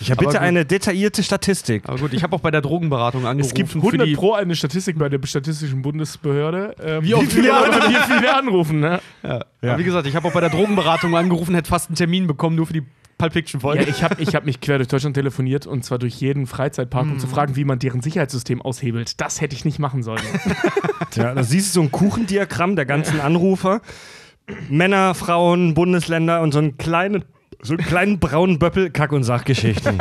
Speaker 1: Ich habe bitte
Speaker 3: gut.
Speaker 1: eine detaillierte Statistik.
Speaker 3: Aber gut, ich habe auch bei der Drogenberatung angerufen.
Speaker 2: Es gibt
Speaker 3: für
Speaker 2: 100
Speaker 3: die,
Speaker 2: Pro eine Statistik bei der Statistischen Bundesbehörde. Ähm,
Speaker 3: Wie oft
Speaker 2: viele
Speaker 3: wir-
Speaker 2: Leute, wie viele anrufen, ne?
Speaker 3: Ja. Aber Wie gesagt, ich habe auch bei der Drogenberatung angerufen, hätte fast einen Termin bekommen, nur für die Pulp Fiction-Folge.
Speaker 2: Ja, ich habe ich hab mich quer durch Deutschland telefoniert und zwar durch jeden Freizeitpark, um zu fragen, wie man deren Sicherheitssystem aushebelt. Das hätte ich nicht machen sollen.
Speaker 1: Ja, da siehst du so ein Kuchendiagramm der ganzen Anrufer. Männer, Frauen, Bundesländer und so einen kleinen, so einen kleinen braunen Böppel Kack- und Sachgeschichten.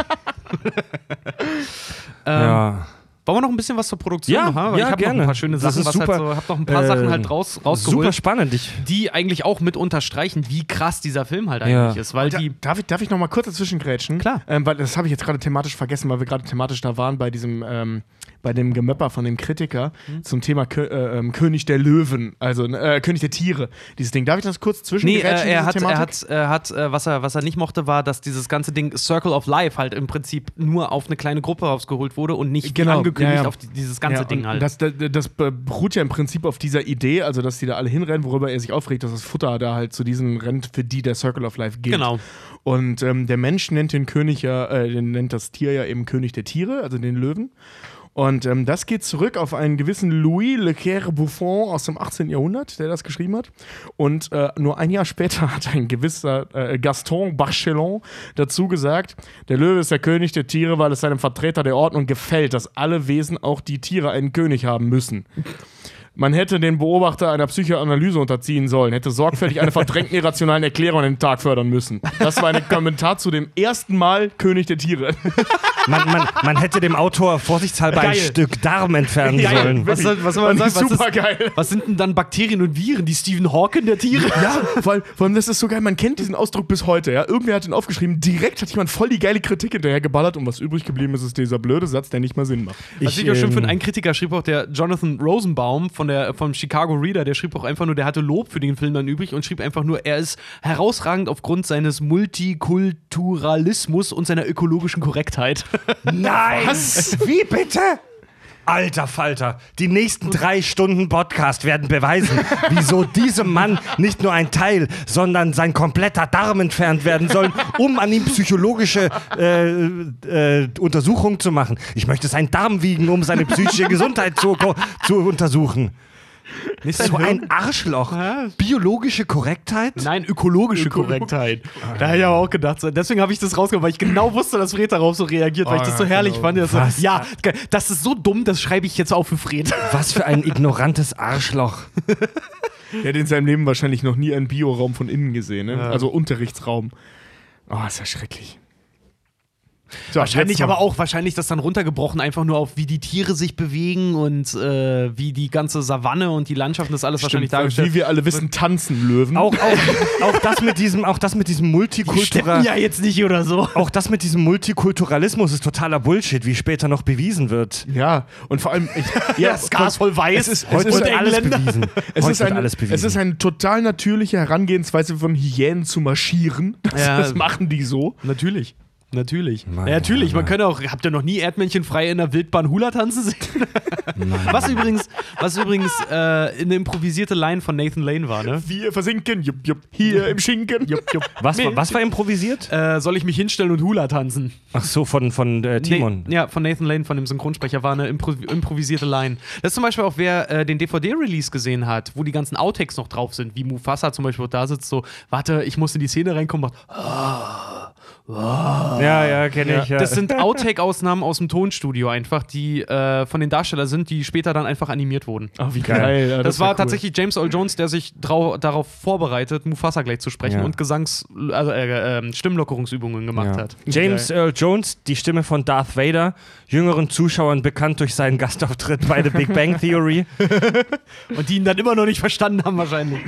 Speaker 3: Ähm,
Speaker 1: ja.
Speaker 3: Wollen wir noch ein bisschen was zur Produktion
Speaker 1: Ja,
Speaker 3: machen? Weil
Speaker 1: ja,
Speaker 3: ich habe noch
Speaker 1: gerne.
Speaker 3: ein paar schöne
Speaker 1: Das
Speaker 3: Sachen,
Speaker 1: ist
Speaker 3: was
Speaker 1: super.
Speaker 3: halt so, hab noch ein paar
Speaker 1: Äh,
Speaker 3: Sachen halt raus,
Speaker 1: Super
Speaker 3: rausgeholt,
Speaker 1: spannend. Ich,
Speaker 3: die eigentlich auch mit unterstreichen, wie krass dieser Film halt
Speaker 1: Ja.
Speaker 3: eigentlich ist. Weil
Speaker 2: Da,
Speaker 3: die.
Speaker 2: darf, ich, darf ich noch mal kurz dazwischen grätschen?
Speaker 3: Klar.
Speaker 2: Ähm, weil das habe ich jetzt gerade thematisch vergessen, weil wir gerade thematisch da waren bei diesem, ähm, bei dem Gemöpper von dem Kritiker
Speaker 3: Mhm.
Speaker 2: zum Thema Kö äh, ähm, König der Löwen, also äh, König der Tiere. Dieses Ding. Darf ich das kurz zwischen
Speaker 3: Nee, äh, er hat, er hat, er hat äh, was, er, was er nicht mochte, war, dass dieses ganze Ding Circle of Life halt im Prinzip nur auf eine kleine Gruppe rausgeholt wurde und nicht
Speaker 2: Genau,
Speaker 3: angekündigt
Speaker 2: ja, ja.
Speaker 3: auf die, dieses ganze
Speaker 2: ja,
Speaker 3: Ding halt.
Speaker 2: Das, das, das beruht ja im Prinzip auf dieser Idee, also dass die da alle hinrennen, worüber er sich aufregt, dass das Futter da halt zu diesen rennt, für die der Circle of Life gilt.
Speaker 3: Genau.
Speaker 2: Und ähm, der Mensch nennt den König ja, äh, den nennt das Tier ja eben König der Tiere, also den Löwen. Und ähm, das geht zurück auf einen gewissen Louis Leclerc Buffon aus dem 18. Jahrhundert, der das geschrieben hat. Und äh, nur ein Jahr später hat ein gewisser äh, Gaston Bachelon dazu gesagt, der Löwe ist der König der Tiere, weil es seinem Vertreter der Ordnung gefällt, dass alle Wesen, auch die Tiere, einen König haben müssen. Man hätte den Beobachter einer Psychoanalyse unterziehen sollen, hätte sorgfältig eine verdrängten irrationalen Erklärung an den Tag fördern müssen. Das war ein Kommentar zu dem ersten Mal König der Tiere.
Speaker 1: Man, man, man hätte dem Autor vorsichtshalber ein
Speaker 3: Geil.
Speaker 1: Stück Darm entfernen
Speaker 2: Geil.
Speaker 1: sollen.
Speaker 3: Was, soll, was soll man sagen?
Speaker 2: Ich
Speaker 3: Was, ist,
Speaker 2: supergeil.
Speaker 3: was sind denn dann Bakterien und Viren? Die Stephen Hawking der Tiere?
Speaker 2: Ja, vor allem, vor allem, das ist so geil, man kennt diesen Ausdruck bis heute, ja. Irgendwer hat ihn aufgeschrieben, direkt hat jemand voll die geile Kritik hinterher geballert und was übrig geblieben ist, ist dieser blöde Satz, der nicht mal Sinn macht.
Speaker 3: Was ich, auch schön
Speaker 1: ähm,
Speaker 3: finde, ein Kritiker schrieb auch, der Jonathan Rosenbaum von der, vom Chicago Reader, der schrieb auch einfach nur, der hatte Lob für den Film dann übrig und schrieb einfach nur, er ist herausragend aufgrund seines Multikulturalismus und seiner ökologischen Korrektheit.
Speaker 1: Nein! Wie bitte? Alter Falter, die nächsten drei Stunden Podcast werden beweisen, wieso diesem Mann nicht nur ein Teil, sondern sein kompletter Darm entfernt werden soll, um an ihm psychologische äh, äh, Untersuchungen zu machen. Ich möchte seinen Darm wiegen, um seine psychische Gesundheit zu, zu untersuchen. So ein Arschloch. Biologische Korrektheit?
Speaker 3: Nein, ökologische Korrektheit. Da habe ich aber auch gedacht. Deswegen habe ich das rausgenommen, weil ich genau wusste, dass Fred darauf so reagiert, weil ich das so herrlich fand. Er So,
Speaker 1: Was?
Speaker 3: ja, das ist so dumm, das schreibe ich jetzt auf für Fred.
Speaker 1: Was für ein ignorantes Arschloch.
Speaker 2: Er hat in seinem Leben wahrscheinlich noch nie einen Bioraum von innen gesehen, ne? also Unterrichtsraum. Oh, ist ja schrecklich. So,
Speaker 3: Wahrscheinlich aber auch, wahrscheinlich das dann runtergebrochen, einfach nur auf, wie die Tiere sich bewegen und äh, wie die ganze Savanne und die Landschaft, das alles wahrscheinlich
Speaker 2: Stimmt,
Speaker 3: dargestellt.
Speaker 2: Wie wir alle wissen, tanzen Löwen.
Speaker 1: Auch, auch, auch das mit diesem, auch das mit diesem Multikultural,
Speaker 3: ja jetzt nicht oder so.
Speaker 1: auch das mit diesem Multikulturalismus ist totaler Bullshit, wie später noch bewiesen wird.
Speaker 2: Ja, und vor allem,
Speaker 3: Ja, das Gas voll weiß.
Speaker 2: Es ist, es
Speaker 1: Heute
Speaker 2: ist,
Speaker 1: alles bewiesen.
Speaker 2: es,
Speaker 1: Heute
Speaker 2: ist eine,
Speaker 1: alles bewiesen.
Speaker 2: es ist eine total natürliche Herangehensweise von Hyänen zu marschieren. Das,
Speaker 3: Ja.
Speaker 2: das machen die so.
Speaker 3: Natürlich. Natürlich.
Speaker 1: Mann,
Speaker 3: ja, natürlich.
Speaker 1: Mann,
Speaker 3: Man könnte auch, habt ihr noch nie Erdmännchen frei in der Wildbahn Hula tanzen sehen? was übrigens, was übrigens äh, eine improvisierte Line von Nathan Lane war, ne?
Speaker 2: Wir versinken, jupp, jupp, hier im Schinken.
Speaker 3: Jupp, jupp.
Speaker 1: was,
Speaker 3: Nee,
Speaker 1: was war improvisiert?
Speaker 3: Äh, soll ich mich hinstellen und Hula tanzen?
Speaker 1: Ach so, von, von äh, Timon.
Speaker 3: Nee, ja, von Nathan Lane, von dem Synchronsprecher, war eine impro improvisierte Line. Das ist zum Beispiel auch, wer äh, den DVD-Release gesehen hat, wo die ganzen Outtakes noch drauf sind, wie Mufasa zum Beispiel da sitzt, so, warte, ich muss in die Szene reinkommen, macht,
Speaker 1: Ja, ja, kenne ich. Ja.
Speaker 3: Das sind Outtake-Ausnahmen aus dem Tonstudio einfach, die äh, von den Darstellern sind, die später dann einfach animiert wurden.
Speaker 2: Ach, wie
Speaker 1: Geil.
Speaker 2: Ja,
Speaker 3: Das,
Speaker 2: wär
Speaker 3: war
Speaker 2: cool.
Speaker 3: tatsächlich James Earl Jones, der sich darauf vorbereitet, Mufasa gleich zu sprechen
Speaker 1: Ja.
Speaker 3: und Gesangs-, also äh, äh, Stimmlockerungsübungen gemacht
Speaker 1: Ja.
Speaker 3: hat.
Speaker 1: James Earl Jones, die Stimme von Darth Vader, jüngeren Zuschauern bekannt durch seinen Gastauftritt bei The Big Bang Theory.
Speaker 3: Und die ihn dann immer noch nicht verstanden haben, wahrscheinlich.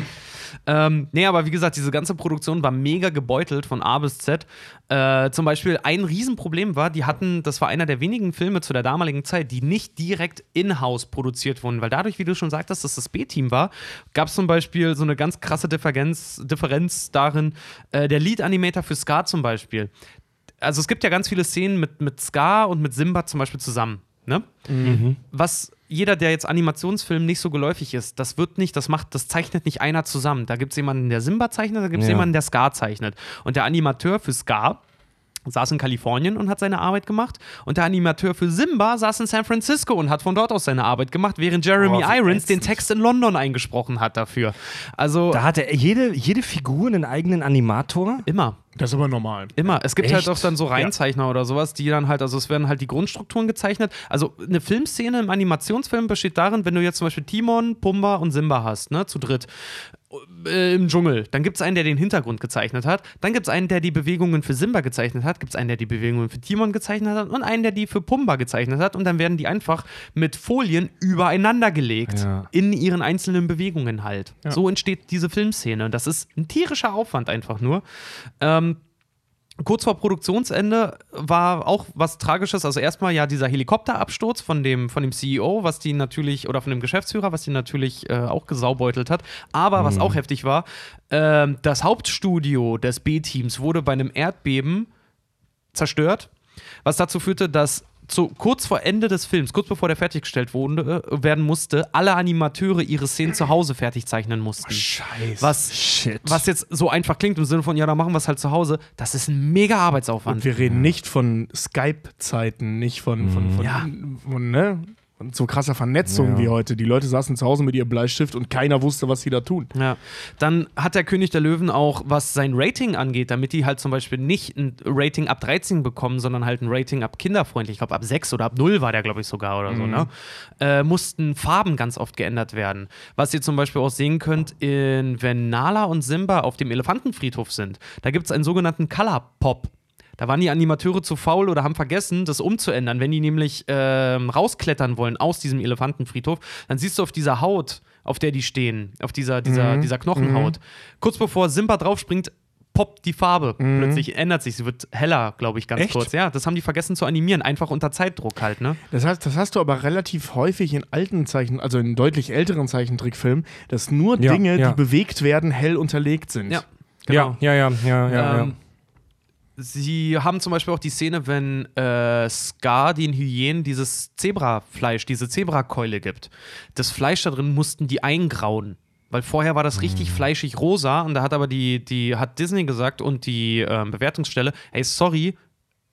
Speaker 3: Ähm, nee, aber wie gesagt, diese ganze Produktion war mega gebeutelt von A bis Z. Äh, zum Beispiel ein Riesenproblem war, die hatten, das war einer der wenigen Filme zu der damaligen Zeit, die nicht direkt in-house produziert wurden, weil dadurch, wie du schon sagtest, dass das B-Team war, gab es zum Beispiel so eine ganz krasse Differenz, Differenz darin, äh, der Lead-Animator für Scar zum Beispiel. Also es gibt ja ganz viele Szenen mit, mit Scar und mit Simba zum Beispiel zusammen. Ne? was jeder, der jetzt Animationsfilm nicht so geläufig ist, das wird nicht, das macht, das zeichnet nicht einer zusammen. Da gibt es jemanden, der Simba zeichnet, da gibt es
Speaker 1: Ja.
Speaker 3: jemanden, der Scar zeichnet. Und der Animateur für Scar saß in Kalifornien und hat seine Arbeit gemacht. Und der Animateur für Simba saß in San Francisco und hat von dort aus seine Arbeit gemacht, während Jeremy
Speaker 1: Oh,
Speaker 3: Irons den. Text in London eingesprochen hat dafür. Also
Speaker 1: Da hatte jede, jede Figur einen eigenen Animator.
Speaker 3: immer.
Speaker 2: Das ist aber normal.
Speaker 3: Immer. Es gibt
Speaker 1: Echt?
Speaker 3: halt auch dann so Reinzeichner oder sowas, die dann halt, also es werden halt die Grundstrukturen gezeichnet. Also eine Filmszene im Animationsfilm besteht darin, wenn du jetzt zum Beispiel Timon, Pumba und Simba hast, ne, zu dritt. Äh, Im Dschungel. Dann gibt es einen, der den Hintergrund gezeichnet hat. Dann gibt es einen, der die Bewegungen für Simba gezeichnet hat. Gibt es einen, der die Bewegungen für Timon gezeichnet hat. Und einen, der die für Pumba gezeichnet hat. Und dann werden die einfach mit Folien übereinander gelegt.
Speaker 1: Ja.
Speaker 3: In ihren einzelnen Bewegungen halt. So entsteht diese Filmszene. Das ist ein tierischer Aufwand einfach nur. Ähm, kurz vor Produktionsende war auch was Tragisches. Also erstmal ja dieser Helikopterabsturz von dem, von dem CEO, was die natürlich, oder von dem Geschäftsführer, was die natürlich äh, auch gesaubeutelt hat. Aber was auch heftig war, ähm, das Hauptstudio des B-Teams wurde bei einem Erdbeben zerstört, was dazu führte, dass zu, kurz vor Ende des Films, kurz bevor der fertiggestellt wurde, werden musste, alle Animateure ihre Szenen zu Hause fertig zeichnen mussten.
Speaker 2: Scheiße.
Speaker 3: Was,
Speaker 1: Shit.
Speaker 3: was jetzt so einfach klingt im Sinne von, ja, dann machen wir es halt zu Hause, das ist ein mega
Speaker 2: Und
Speaker 3: Arbeitsaufwand.
Speaker 2: wir reden nicht von Skype-Zeiten, nicht von, von, von,
Speaker 3: Ja.
Speaker 2: von, ne? So krasser Vernetzung
Speaker 1: Ja.
Speaker 2: wie heute. Die Leute saßen zu Hause mit ihrem Bleistift und keiner wusste, was sie da tun.
Speaker 3: Ja. Dann hat der König der Löwen auch, was sein Rating angeht, damit die halt zum Beispiel nicht ein Rating ab 13 bekommen, sondern halt ein Rating ab kinderfreundlich. Ich glaube, ab 6 oder ab 0 war der, glaube ich, sogar oder so, ne? Äh, mussten Farben ganz oft geändert werden. Was ihr zum Beispiel auch sehen könnt, in, wenn Nala und Simba auf dem Elefantenfriedhof sind, da gibt es einen sogenannten Color Pop. Da waren die Animateure zu faul oder haben vergessen, das umzuändern. Wenn die nämlich ähm, rausklettern wollen aus diesem Elefantenfriedhof, dann siehst du auf dieser Haut, auf der die stehen, auf dieser, dieser, dieser Knochenhaut, kurz bevor Simba draufspringt, poppt die Farbe. Plötzlich ändert sich. Sie wird heller, glaube ich, ganz
Speaker 1: Echt?
Speaker 3: kurz. Ja, das haben die vergessen zu animieren. Einfach unter Zeitdruck halt, ne?
Speaker 2: Das heißt, das hast du aber relativ häufig in alten Zeichen, also in deutlich älteren Zeichentrickfilmen, dass nur
Speaker 1: Ja,
Speaker 2: Dinge,
Speaker 1: ja.
Speaker 2: die bewegt werden, hell unterlegt sind.
Speaker 3: Ja. Genau.
Speaker 1: Ja, ja, ja, ja, ja.
Speaker 3: Ähm, Sie haben zum Beispiel auch die Szene, wenn äh, Scar den Hyänen dieses Zebrafleisch, diese Zebrakeule gibt. Das Fleisch da drin mussten die eingrauen. Weil vorher war das richtig fleischig rosa und da hat aber die, die hat Disney gesagt und die ähm, Bewertungsstelle, ey, sorry,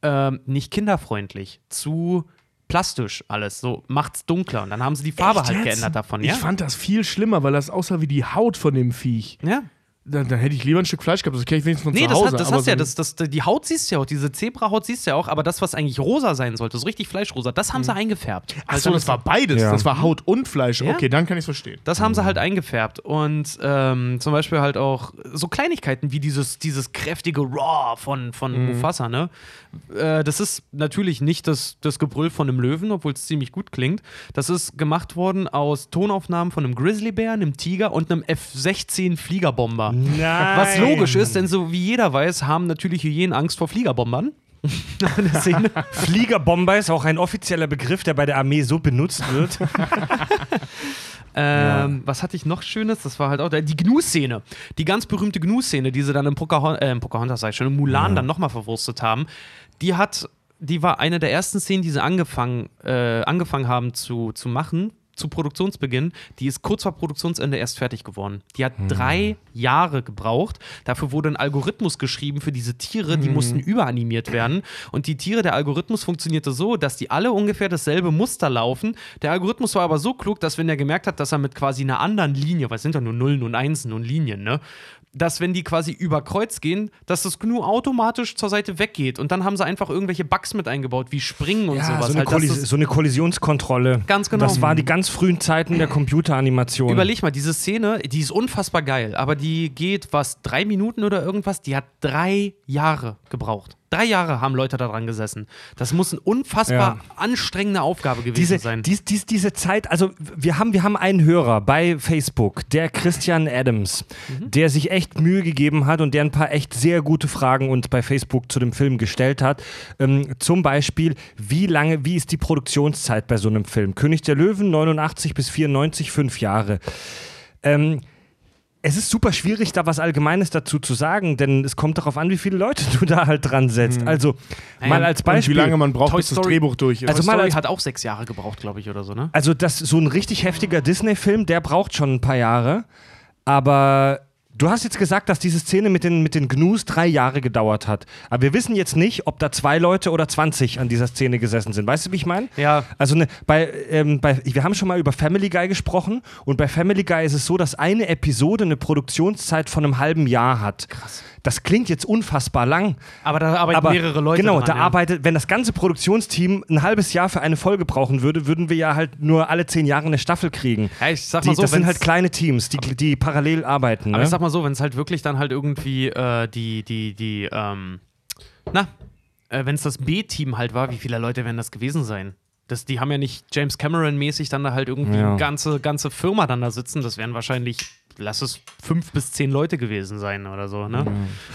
Speaker 3: ähm, nicht kinderfreundlich, zu plastisch alles, so macht's dunkler. Und dann haben sie die Farbe
Speaker 2: Echt
Speaker 3: halt
Speaker 2: jetzt?
Speaker 3: geändert davon,
Speaker 2: Ich
Speaker 3: ja?
Speaker 2: fand das viel schlimmer, weil das aussah wie die Haut von dem Viech.
Speaker 3: ja.
Speaker 2: Dann, dann hätte ich lieber ein Stück Fleisch gehabt, das kenne ich wenigstens von
Speaker 3: Nee,
Speaker 2: zu
Speaker 3: das,
Speaker 2: Hause.
Speaker 3: hat, das hast du ja,
Speaker 2: so ein-
Speaker 3: das, das, die Haut siehst du ja auch, diese Zebrahaut siehst du ja auch, aber das, was eigentlich rosa sein sollte, so richtig Fleischrosa, das haben sie eingefärbt.
Speaker 2: Ach so, das war beides.
Speaker 1: Ja.
Speaker 2: Das war Haut und Fleisch.
Speaker 3: Ja.
Speaker 2: Okay, dann kann ich es verstehen.
Speaker 3: Das haben sie halt eingefärbt. Und ähm, zum Beispiel halt auch so Kleinigkeiten wie dieses, dieses kräftige Raw von, von Mufasa, ne? Äh, das ist natürlich nicht das, das Gebrüll von einem Löwen, obwohl es ziemlich gut klingt. Das ist gemacht worden aus Tonaufnahmen von einem Grizzlybär, einem Tiger und einem F-16 Fliegerbomber.
Speaker 1: Nein.
Speaker 3: Was logisch ist, denn so wie jeder weiß, haben natürlich Hyänen Angst vor Fliegerbombern.
Speaker 1: Fliegerbomber ist auch ein offizieller Begriff, der bei der Armee so benutzt wird.
Speaker 3: Ähm, Was hatte ich noch Schönes? Das war halt auch der- die Gnu-Szene. Die ganz berühmte Gnu-Szene, die sie dann im, Pocahon äh, im Pocahontas, sag ich schon, im Mulan dann nochmal verwurstet haben. Die hat, die war eine der ersten Szenen, die sie angefangen, äh, angefangen haben zu, zu machen. Zu Produktionsbeginn, die ist kurz vor Produktionsende erst fertig geworden. Die hat drei Jahre gebraucht. Dafür wurde ein Algorithmus geschrieben für diese Tiere, die mussten überanimiert werden. Und die Tiere, der Algorithmus funktionierte so, dass die alle ungefähr dasselbe Muster laufen. Der Algorithmus war aber so klug, dass wenn er gemerkt hat, dass er mit quasi einer anderen Linie, weil es sind ja nur Nullen und Einsen und Linien, ne? Dass wenn die quasi über Kreuz gehen, dass das GNU automatisch zur Seite weggeht. Und dann haben sie einfach irgendwelche Bugs mit eingebaut, wie Springen und
Speaker 1: Ja,
Speaker 3: sowas.
Speaker 1: so, eine
Speaker 3: halt,
Speaker 1: so eine Kollisionskontrolle.
Speaker 3: Ganz genau.
Speaker 1: Das waren die ganz frühen Zeiten der Computeranimation.
Speaker 3: Überleg mal, diese Szene, die ist unfassbar geil, aber die geht, was, drei Minuten oder irgendwas? Die hat drei Jahre gebraucht. Drei Jahre haben Leute daran gesessen. Das muss eine unfassbar anstrengende Aufgabe gewesen
Speaker 1: diese,
Speaker 3: sein.
Speaker 1: dies, dies, diese Zeit, also wir haben, wir haben einen Hörer bei Facebook, der Christian Adams,
Speaker 3: Mhm.
Speaker 1: der sich echt Mühe gegeben hat und der ein paar echt sehr gute Fragen uns bei Facebook zu dem Film gestellt hat. Ähm, zum Beispiel, wie lange, wie ist die Produktionszeit bei so einem Film? König der Löwen, 89 bis 94, fünf Jahre. Ähm, es ist super schwierig, da was Allgemeines dazu zu sagen, denn es kommt darauf an, wie viele Leute du da halt dran setzt. Also, mal als
Speaker 2: Und
Speaker 1: Beispiel.
Speaker 2: wie lange man braucht,
Speaker 3: Toy
Speaker 2: bis das
Speaker 3: Story-
Speaker 2: Drehbuch durch ist.
Speaker 1: Also
Speaker 3: Toy
Speaker 1: mal
Speaker 3: Story
Speaker 1: als-
Speaker 3: hat auch sechs Jahre gebraucht, glaube ich, oder so, ne?
Speaker 1: Also, das, so ein richtig heftiger Disney-Film, der braucht schon ein paar Jahre. Aber du hast jetzt gesagt, dass diese Szene mit den, mit den Gnus drei Jahre gedauert hat. Aber wir wissen jetzt nicht, ob da zwei Leute oder 20 an dieser Szene gesessen sind. Weißt du, wie ich meine?
Speaker 3: Ja.
Speaker 1: Also ne, bei, ähm, bei, wir haben schon mal über Family Guy gesprochen und bei Family Guy ist es so, dass eine Episode eine Produktionszeit von einem halben Jahr hat. Krass. Das klingt jetzt unfassbar lang.
Speaker 3: Aber da arbeiten
Speaker 1: Aber
Speaker 3: mehrere Leute
Speaker 1: genau,
Speaker 3: dran,
Speaker 1: da
Speaker 3: ja.
Speaker 1: arbeitet, wenn das ganze Produktionsteam ein halbes Jahr für eine Folge brauchen würde, würden wir ja halt nur alle zehn Jahre eine Staffel kriegen.
Speaker 3: Ja, ich sag
Speaker 1: Die,
Speaker 3: mal so,
Speaker 1: das sind halt kleine Teams, die, die parallel arbeiten.
Speaker 3: Aber
Speaker 1: Ne?
Speaker 3: ich sag mal so, wenn es halt wirklich dann halt irgendwie äh, die, die, die, ähm, na, äh, wenn es das B-Team halt war, wie viele Leute werden das gewesen sein? Das, die haben ja nicht James Cameron-mäßig dann da halt irgendwie
Speaker 1: Ja.
Speaker 3: eine ganze, ganze Firma dann da sitzen. Das wären wahrscheinlich, lass es fünf bis zehn Leute gewesen sein oder so, ne?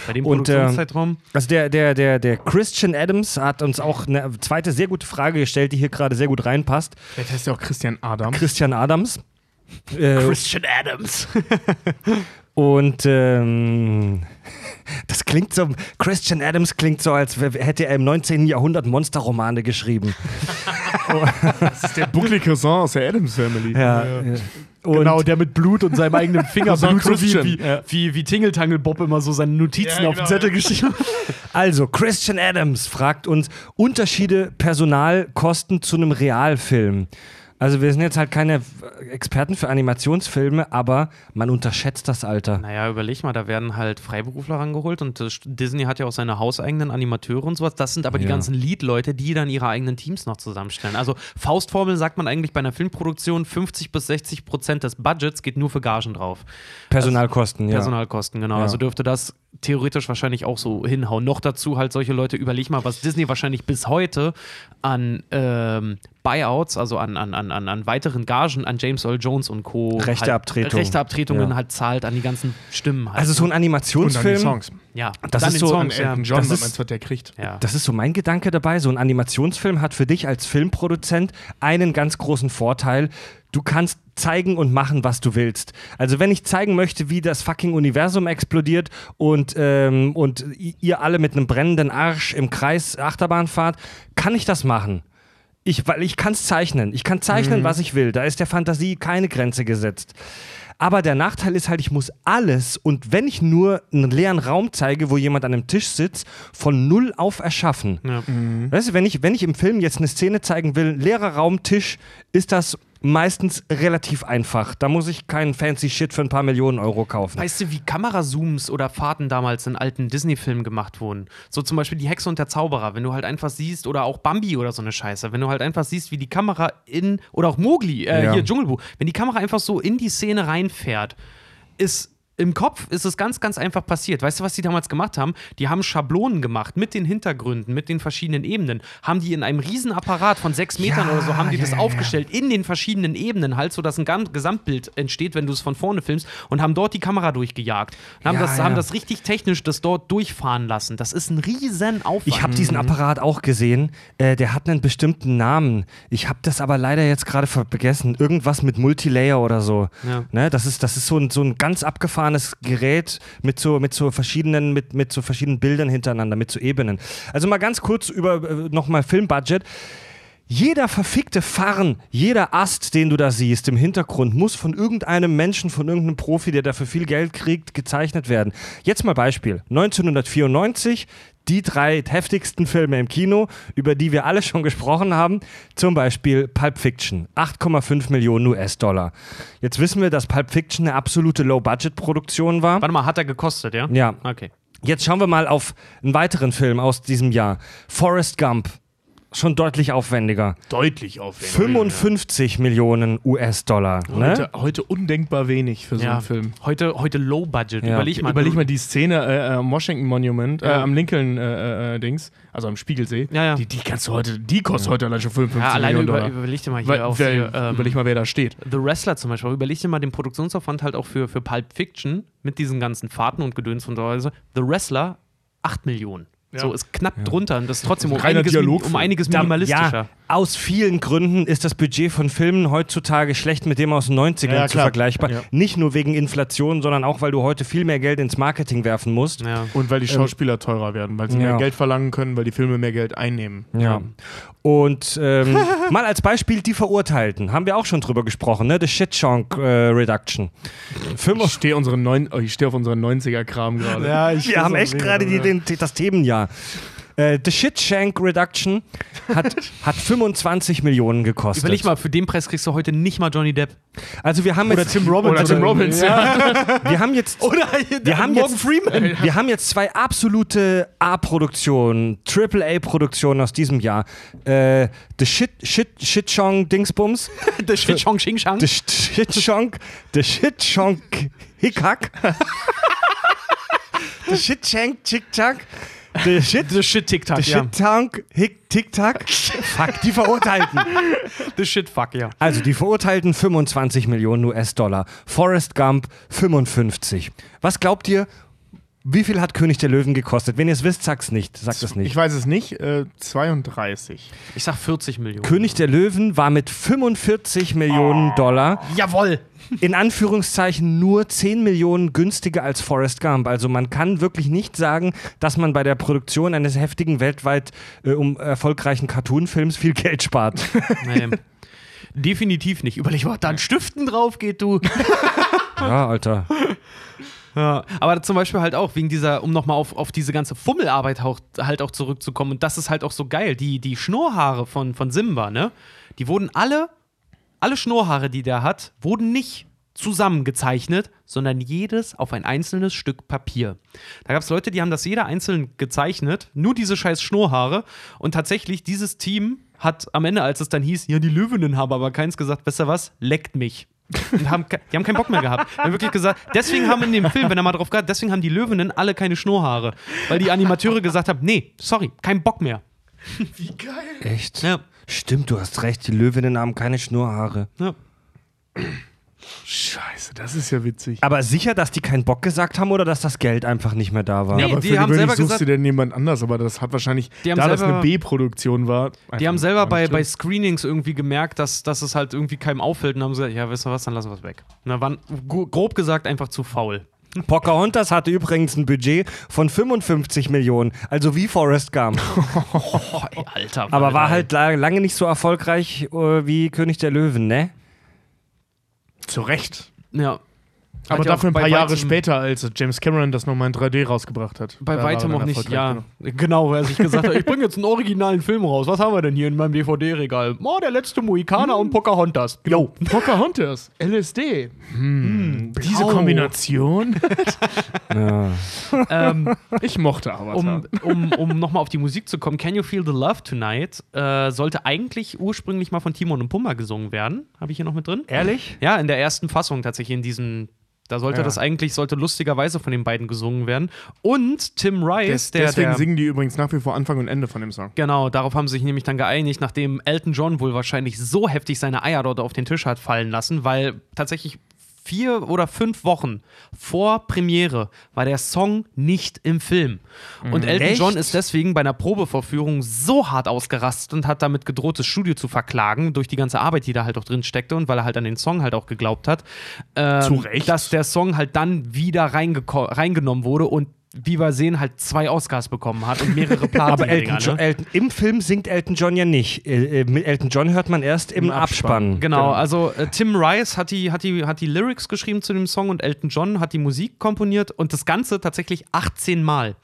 Speaker 3: Bei dem
Speaker 1: Und, äh,
Speaker 3: Produktionszeitraum.
Speaker 1: Also der, der, der, der Christian Adams hat uns auch eine zweite sehr gute Frage gestellt, die hier gerade sehr gut reinpasst.
Speaker 2: Vielleicht heißt ja auch Christian Adam.
Speaker 1: Christian Adams. Äh,
Speaker 3: Christian Adams.
Speaker 1: Und ähm, das klingt so, Christian Adams klingt so, als hätte er im 19. Jahrhundert Monsterromane geschrieben.
Speaker 2: Das ist der Buckley Cousin aus der Adams Family.
Speaker 1: Ja. Und
Speaker 3: genau, der mit Blut und seinem eigenen Finger so wie, wie, wie, wie Tingeltangel Bob immer so seine Notizen
Speaker 2: Ja,
Speaker 3: auf den
Speaker 2: genau,
Speaker 3: Zettel
Speaker 2: ja.
Speaker 3: geschrieben hat.
Speaker 1: Also, Christian Adams fragt uns Unterschiede Personalkosten zu einem Realfilm. Also wir sind jetzt halt keine Experten für Animationsfilme, aber man unterschätzt das Alter.
Speaker 3: Naja, überleg mal, da werden halt Freiberufler rangeholt und Disney hat ja auch seine hauseigenen Animateure und sowas. Das sind aber die
Speaker 1: Ja.
Speaker 3: ganzen Lead-Leute, die dann ihre eigenen Teams noch zusammenstellen. Also Faustformel sagt man eigentlich bei einer Filmproduktion, 50 bis 60 Prozent des Budgets geht nur für Gagen drauf.
Speaker 1: Personalkosten, ja.
Speaker 3: Personalkosten, genau.
Speaker 1: Ja.
Speaker 3: Also dürfte das theoretisch wahrscheinlich auch so hinhauen. Noch dazu halt solche Leute, überleg mal, was Disney wahrscheinlich bis heute an ähm, Buyouts, also an, an, an, an, an weiteren Gagen an James Earl Jones und Co.
Speaker 1: Rechteabtretung.
Speaker 3: Halt, Rechteabtretungen
Speaker 1: Ja.
Speaker 3: halt zahlt an die ganzen Stimmen. Halt.
Speaker 1: Also so ein
Speaker 2: Und dann die
Speaker 1: Animationsfilm,
Speaker 2: Songs.
Speaker 3: ja,
Speaker 1: das
Speaker 3: dann
Speaker 1: ist so-
Speaker 3: Songs, ja.
Speaker 2: Elton John,
Speaker 1: Das ist-
Speaker 2: was der kriegt?
Speaker 3: ja.
Speaker 1: das ist so mein Gedanke dabei, so ein Animationsfilm hat für dich als Filmproduzent einen ganz großen Vorteil. Du kannst zeigen und machen, was du willst. Also wenn ich zeigen möchte, wie das fucking Universum explodiert und, ähm, und ihr alle mit einem brennenden Arsch im Kreis Achterbahn fahrt, kann ich das machen. Ich, weil ich kann es zeichnen. Ich kann zeichnen, was ich will. Da ist der Fantasie keine Grenze gesetzt. Aber der Nachteil ist halt, ich muss alles und wenn ich nur einen leeren Raum zeige, wo jemand an einem Tisch sitzt, von null auf erschaffen.
Speaker 3: Ja.
Speaker 1: Weißt du, wenn ich, wenn ich im Film jetzt eine Szene zeigen will, leerer Raum, Tisch, ist das meistens relativ einfach. Da muss ich keinen fancy Shit für ein paar Millionen Euro kaufen.
Speaker 3: Weißt du, wie Kamerazooms oder Fahrten damals in alten Disney-Filmen gemacht wurden? So zum Beispiel die Hexe und der Zauberer, wenn du halt einfach siehst, oder auch Bambi oder so eine Scheiße, wenn du halt einfach siehst, wie die Kamera in, oder auch Mowgli, äh,
Speaker 1: Ja.
Speaker 3: hier Dschungelbuch, wenn die Kamera einfach so in die Szene reinfährt, ist im Kopf ist es ganz, ganz einfach passiert. Weißt du, was die damals gemacht haben? Die haben Schablonen gemacht mit den Hintergründen, mit den verschiedenen Ebenen. Haben die in einem Riesen-Apparat von sechs Metern
Speaker 1: Ja,
Speaker 3: oder so, haben die
Speaker 1: ja,
Speaker 3: das
Speaker 1: ja,
Speaker 3: aufgestellt in den verschiedenen Ebenen halt, sodass ein Gesamtbild entsteht, wenn du es von vorne filmst und haben dort die Kamera durchgejagt. Haben, das, haben das richtig technisch das dort durchfahren lassen. Das ist ein riesen Aufwand.
Speaker 1: Ich habe diesen Apparat auch gesehen. Äh, der hat einen bestimmten Namen. Ich habe das aber leider jetzt gerade vergessen. Irgendwas mit Multilayer oder so.
Speaker 3: Ja.
Speaker 1: Ne? Das ist, das ist so, ein, so ein ganz abgefahrenes Gerät mit so, mit so verschiedenen, mit, mit so verschiedenen Bildern hintereinander, mit so Ebenen. Also mal ganz kurz über äh, nochmal Filmbudget. Jeder verfickte Farn, jeder Ast, den du da siehst im Hintergrund, muss von irgendeinem Menschen, von irgendeinem Profi, der dafür viel Geld kriegt, gezeichnet werden. Jetzt mal Beispiel. 1994, die drei heftigsten Filme im Kino, über die wir alle schon gesprochen haben. Zum Beispiel Pulp Fiction, 8,5 Millionen US-Dollar. Jetzt wissen wir, dass Pulp Fiction eine absolute Low-Budget-Produktion war.
Speaker 3: Warte mal, hat er gekostet, ja?
Speaker 1: Ja,
Speaker 3: Okay.
Speaker 1: Jetzt schauen wir mal auf einen weiteren Film aus diesem Jahr. Forrest Gump. Schon deutlich aufwendiger.
Speaker 2: Deutlich aufwendig.
Speaker 1: 55 Millionen US-Dollar. Ne?
Speaker 2: Heute, heute undenkbar wenig für so
Speaker 3: Ja.
Speaker 2: einen Film.
Speaker 3: Heute, heute Low Budget.
Speaker 1: Ja.
Speaker 3: Überleg mal.
Speaker 2: Überleg mal die Szene äh, am Washington Monument, äh,
Speaker 3: Ja.
Speaker 2: am Lincoln äh, äh, Dings, also am Spiegelsee.
Speaker 3: Ja, ja.
Speaker 2: Die, die kannst du heute, die kostet heute allein schon 55
Speaker 3: Ja, alleine
Speaker 2: Millionen
Speaker 3: über,
Speaker 2: Dollar.
Speaker 3: überleg dir mal hier
Speaker 2: Weil,
Speaker 3: auf
Speaker 2: weil,
Speaker 3: die, ähm,
Speaker 2: überleg mal, wer da steht.
Speaker 3: The Wrestler zum Beispiel, überleg dir mal den Produktionsaufwand halt auch für, für Pulp Fiction mit diesen ganzen Fahrten und Gedöns und so weiter. The Wrestler, 8 Millionen.
Speaker 2: Ja.
Speaker 3: So, ist knapp drunter und das ist trotzdem um
Speaker 2: Reiner
Speaker 3: einiges,
Speaker 2: Dialogfilm.
Speaker 3: um einiges minimalistischer.
Speaker 1: Ja, aus vielen Gründen ist das Budget von Filmen heutzutage schlecht mit dem aus den 90ern
Speaker 2: Ja,
Speaker 1: zu vergleichbar.
Speaker 2: Ja.
Speaker 1: Nicht nur wegen Inflation, sondern auch, weil du heute viel mehr Geld ins Marketing werfen musst.
Speaker 3: Ja.
Speaker 2: Und weil die Schauspieler teurer werden, weil sie
Speaker 1: ja.
Speaker 2: mehr Geld verlangen können, weil die Filme mehr Geld einnehmen.
Speaker 1: Ja. Und ähm, mal als Beispiel die Verurteilten. Haben wir auch schon drüber gesprochen, ne? The Shit Chunk äh, Reduction.
Speaker 2: Ich stehe unsere neun, oh, ich steh auf unseren 90er-Kram gerade.
Speaker 1: Wir haben echt gerade das Themenjahr. Äh, The Shit Shank Reduction hat, hat 25 Millionen gekostet.
Speaker 3: Überleg mal, für den Preis kriegst du heute nicht mal Johnny Depp.
Speaker 1: Also wir haben
Speaker 2: Oder
Speaker 1: jetzt,
Speaker 2: Tim Robbins. Oder Tim Robbins, ja.
Speaker 1: wir haben jetzt,
Speaker 3: Oder
Speaker 1: wir haben jetzt, wir haben jetzt zwei absolute A-Produktionen, Triple-A-Produktionen aus diesem Jahr. Äh, The Shit, Shit, Shit Chong Dingsbums,
Speaker 3: der Shit Chong Xing Shang.
Speaker 1: The Shit Chonk, The Shit Chonk Hickhack, The Shit Shank Chick Chack, The Shit
Speaker 3: The Shit TikTok,
Speaker 1: The
Speaker 3: ja.
Speaker 1: Shit Tank, Hick, Tic Tac. Fuck, die Verurteilten.
Speaker 3: The Shit Fuck, ja.
Speaker 1: Also die Verurteilten 25 Millionen US-Dollar. Forrest Gump 55. Was glaubt ihr, wie viel hat König der Löwen gekostet? Wenn ihr es wisst, sagt's nicht. Sagt es
Speaker 2: Ich
Speaker 1: nicht.
Speaker 2: weiß es nicht. Äh, 32.
Speaker 3: Ich sag 40 Millionen.
Speaker 1: König der Löwen war mit 45 Millionen Dollar
Speaker 3: Jawoll!
Speaker 1: in Anführungszeichen nur 10 Millionen günstiger als Forrest Gump. Also man kann wirklich nicht sagen, dass man bei der Produktion eines heftigen, weltweit äh, um erfolgreichen Cartoonfilms viel Geld spart.
Speaker 3: Nee. Definitiv nicht. Überleg mal, was da an Stiften drauf geht, du.
Speaker 1: ja, Alter.
Speaker 3: Ja, aber zum Beispiel halt auch wegen dieser, um nochmal auf, auf diese ganze Fummelarbeit auch, halt auch zurückzukommen. Und das ist halt auch so geil. Die, die Schnurrhaare von, von Simba, ne? Die wurden alle alle Schnurrhaare, die der hat, wurden nicht zusammengezeichnet, sondern jedes auf ein einzelnes Stück Papier. Da gab es Leute, die haben das jeder einzeln gezeichnet, nur diese scheiß Schnurrhaare. Und tatsächlich, dieses Team hat am Ende, als es dann hieß, ja, die Löwinnen haben aber keins gesagt, ihr was, leckt mich. Und haben, die haben keinen Bock mehr gehabt. Die haben wirklich gesagt, deswegen haben in dem Film, wenn er mal drauf gehört, deswegen haben die Löwinnen alle keine Schnurrhaare. Weil die Animateure gesagt haben, nee, sorry, kein Bock mehr.
Speaker 2: Wie geil.
Speaker 1: Echt?
Speaker 3: Ja.
Speaker 1: Stimmt, du hast recht, die Löwinnen haben keine Schnurrhaare.
Speaker 3: ja.
Speaker 2: Scheiße, das ist ja witzig.
Speaker 1: Aber sicher, dass die keinen Bock gesagt haben oder dass das Geld einfach nicht mehr da war?
Speaker 3: Nee,
Speaker 2: aber
Speaker 3: die
Speaker 2: für
Speaker 3: haben selber
Speaker 2: suchst
Speaker 3: gesagt-
Speaker 2: du denn jemand anders, aber das hat wahrscheinlich,
Speaker 3: Die haben
Speaker 2: da das
Speaker 3: selber-
Speaker 2: eine B-Produktion war.
Speaker 3: Die haben selber bei, bei. Screenings irgendwie gemerkt, dass, dass es halt irgendwie keinem auffällt und haben gesagt, ja, wisst ihr was, dann lassen wir es weg. Und da waren gro- grob gesagt einfach zu faul.
Speaker 1: Pocahontas hatte übrigens ein Budget von 55 Millionen, also wie Forrest Gump.
Speaker 3: Oh, ey, Alter.
Speaker 1: Aber war halt la- lange nicht so erfolgreich äh, wie König der Löwen, ne?
Speaker 2: Zu Recht.
Speaker 3: Ja.
Speaker 2: Aber dafür ein paar Jahre später, als James Cameron das nochmal in 3D rausgebracht hat.
Speaker 3: Bei
Speaker 2: Da
Speaker 3: weitem auch nicht, ja. Genau, weil er sich gesagt hat, ich bringe jetzt einen originalen Film raus. Was haben wir denn hier in meinem DVD-Regal? Oh, der letzte Mohikaner und Pocahontas. Jo.
Speaker 2: Pocahontas, LSD. Hm, diese
Speaker 3: Blau.
Speaker 2: Kombination?
Speaker 1: Ja.
Speaker 3: ähm,
Speaker 2: Ich mochte Avatar.
Speaker 3: um um, um nochmal auf die Musik zu kommen, Can You Feel the Love Tonight äh, sollte eigentlich ursprünglich mal von Timon und Pumba gesungen werden. Habe ich hier noch mit drin?
Speaker 1: Ehrlich?
Speaker 3: Ja, in der ersten Fassung tatsächlich in diesem. Da sollte
Speaker 2: Ja.
Speaker 3: das eigentlich, sollte lustigerweise von den beiden gesungen werden. Und Tim Rice,
Speaker 2: Des,
Speaker 3: der.
Speaker 2: deswegen
Speaker 3: der
Speaker 2: singen die übrigens nach wie vor Anfang und Ende von dem Song.
Speaker 3: Genau, darauf haben sie sich nämlich dann geeinigt, nachdem Elton John wohl wahrscheinlich so heftig seine Eier dort auf den Tisch hat fallen lassen, weil tatsächlich vier oder fünf Wochen vor Premiere war der Song nicht im Film. Und Elton
Speaker 1: Echt?
Speaker 3: John ist deswegen bei einer Probevorführung so hart ausgerastet und hat damit gedroht, das Studio zu verklagen, durch die ganze Arbeit, die da halt auch drin steckte und weil er halt an den Song halt auch geglaubt hat, ähm,
Speaker 2: Zu Recht.
Speaker 3: dass der Song halt dann wieder reingenommen wurde und wie wir sehen, halt zwei Oscars bekommen hat und mehrere Platin
Speaker 1: Aber Elton John,
Speaker 3: ne?
Speaker 1: Elton, im Film singt Elton John ja nicht. Äh, äh, mit Elton John hört man erst im,
Speaker 2: Im
Speaker 1: Abspann.
Speaker 2: Abspann.
Speaker 3: Genau,
Speaker 2: Genau.
Speaker 3: also äh, Tim Rice hat die, hat, die, hat die Lyrics geschrieben zu dem Song und Elton John hat die Musik komponiert und das Ganze tatsächlich 18 Mal.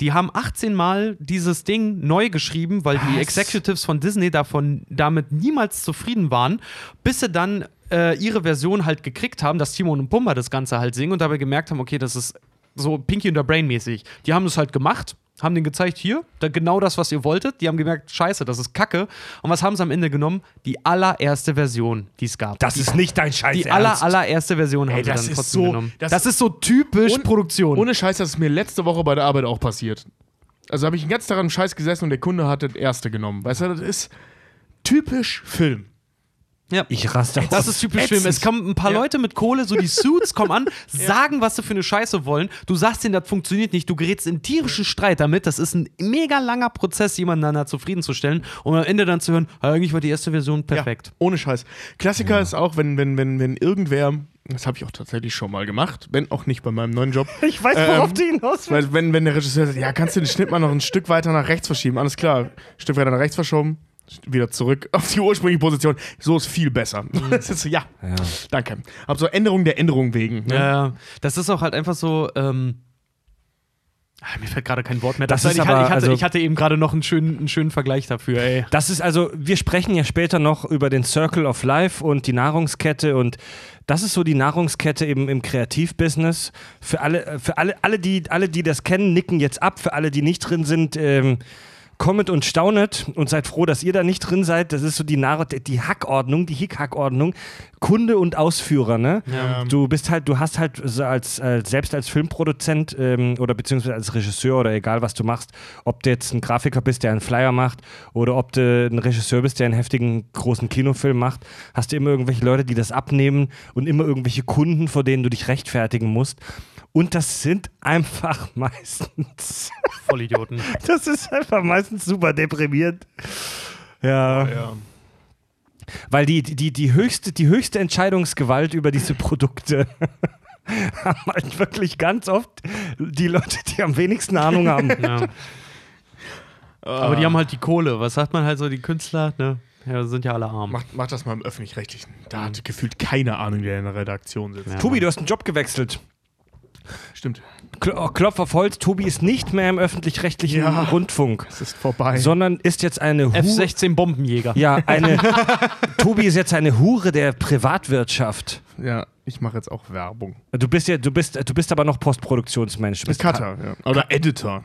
Speaker 3: Die haben 18 Mal dieses Ding neu geschrieben, weil die Executives von Disney davon damit niemals zufrieden waren, bis sie dann äh, ihre Version halt gekriegt haben, dass Timon und Pumba das Ganze halt singen und dabei gemerkt haben, okay, das ist so Pinky und der Brain mäßig. Die haben das halt gemacht, haben denen gezeigt, hier, da genau das, was ihr wolltet. Die haben gemerkt, scheiße, das ist Kacke. Und was haben sie am Ende genommen? Die allererste Version, die es gab.
Speaker 1: Das
Speaker 3: die,
Speaker 1: ist nicht dein Scheiß.
Speaker 3: die aller, allererste Version haben
Speaker 2: Ey,
Speaker 3: sie
Speaker 2: das
Speaker 3: dann
Speaker 2: ist
Speaker 3: trotzdem
Speaker 2: so-
Speaker 3: genommen. Das,
Speaker 2: das-
Speaker 3: ist so typisch
Speaker 2: Ohne-
Speaker 3: Produktion.
Speaker 2: Ohne Scheiß, das ist mir letzte Woche bei der Arbeit auch passiert. Also habe ich den ganzen Tag am Scheiß gesessen und der Kunde hat das erste genommen. Weißt du, das ist typisch Film.
Speaker 3: Ja.
Speaker 1: Ich raste
Speaker 3: Das
Speaker 1: aus.
Speaker 3: ist typisch. Film. Es kommen ein paar
Speaker 2: Ja.
Speaker 3: Leute mit Kohle, so die Suits kommen an, sagen, was sie für eine Scheiße wollen. Du sagst denen, das funktioniert nicht. Du gerätst in tierischen Streit damit. Das ist ein mega langer Prozess, jemanden da zufriedenzustellen. Und am Ende dann zu hören, "Ah, eigentlich war die erste Version perfekt.
Speaker 2: Ja, ohne Scheiß. Klassiker ist auch, wenn, wenn, wenn, wenn irgendwer, das habe ich auch tatsächlich schon mal gemacht, wenn auch nicht bei meinem neuen Job.
Speaker 1: Ich weiß, worauf
Speaker 2: Ähm,
Speaker 1: du hinaus willst.
Speaker 2: Weil wenn, wenn der Regisseur sagt, ja, kannst du den Schnitt mal noch ein Stück weiter nach rechts verschieben? Alles klar, Stück weiter nach rechts verschoben, wieder zurück auf die ursprüngliche Position. So ist viel besser. Das ist ja,
Speaker 1: Ja.
Speaker 2: danke. Aber so Änderung der Änderung wegen. Ne?
Speaker 3: Ja, das ist auch halt einfach so. Ähm, ah, mir fällt gerade kein Wort mehr.
Speaker 1: Das
Speaker 3: dazu
Speaker 1: ist
Speaker 3: ich,
Speaker 1: aber,
Speaker 3: hatte, ich, hatte,
Speaker 1: also-
Speaker 3: ich hatte eben gerade noch einen schönen, einen schönen Vergleich dafür, ey.
Speaker 1: Das ist also, wir sprechen ja später noch über den Circle of Life und die Nahrungskette und das ist so die Nahrungskette im, im Kreativbusiness. Für alle, für alle, alle, die, alle, die das kennen, nicken jetzt ab. Für alle, die nicht drin sind, ähm, kommet und staunet und seid froh, dass ihr da nicht drin seid. Das ist so die, Nahr die Hackordnung, die Hick-Hack-Ordnung. Kunde und Ausführer, ne?
Speaker 2: Ja.
Speaker 1: Du bist halt, du hast halt als, als selbst als Filmproduzent ähm, oder beziehungsweise als Regisseur oder egal was du machst, ob du jetzt ein Grafiker bist, der einen Flyer macht oder ob du ein Regisseur bist, der einen heftigen großen Kinofilm macht, hast du immer irgendwelche Leute, die das abnehmen und immer irgendwelche Kunden, vor denen du dich rechtfertigen musst. Und das sind einfach meistens,
Speaker 3: Vollidioten.
Speaker 1: das ist einfach meistens super deprimierend. Ja.
Speaker 2: Ja.
Speaker 1: Weil die, die, die, höchste, die höchste Entscheidungsgewalt über diese Produkte haben halt wirklich ganz oft die Leute, die am wenigsten Ahnung haben.
Speaker 3: Ja. Aber die haben halt die Kohle. Was sagt man halt so, die Künstler, ne? Ja, sind ja alle arm.
Speaker 2: Mach, mach das mal im Öffentlich-Rechtlichen. Da hat gefühlt keine Ahnung, der in der Redaktion sitzt.
Speaker 3: Ja.
Speaker 1: Tobi, du hast einen Job gewechselt.
Speaker 2: Stimmt.
Speaker 1: Oh, Klopf auf Holz, Tobi ist nicht mehr im öffentlich-rechtlichen
Speaker 2: Ja.
Speaker 1: Rundfunk,
Speaker 2: Es ist vorbei.
Speaker 1: sondern ist jetzt eine Hure.
Speaker 3: F-16 Bombenjäger.
Speaker 1: Ja, eine. Tobi ist jetzt eine Hure der Privatwirtschaft.
Speaker 2: ja, ich mache jetzt auch Werbung.
Speaker 1: Du bist ja, du bist, du bist aber noch Postproduktionsmensch. Du bist
Speaker 2: Cutter, ja. Oder Editor.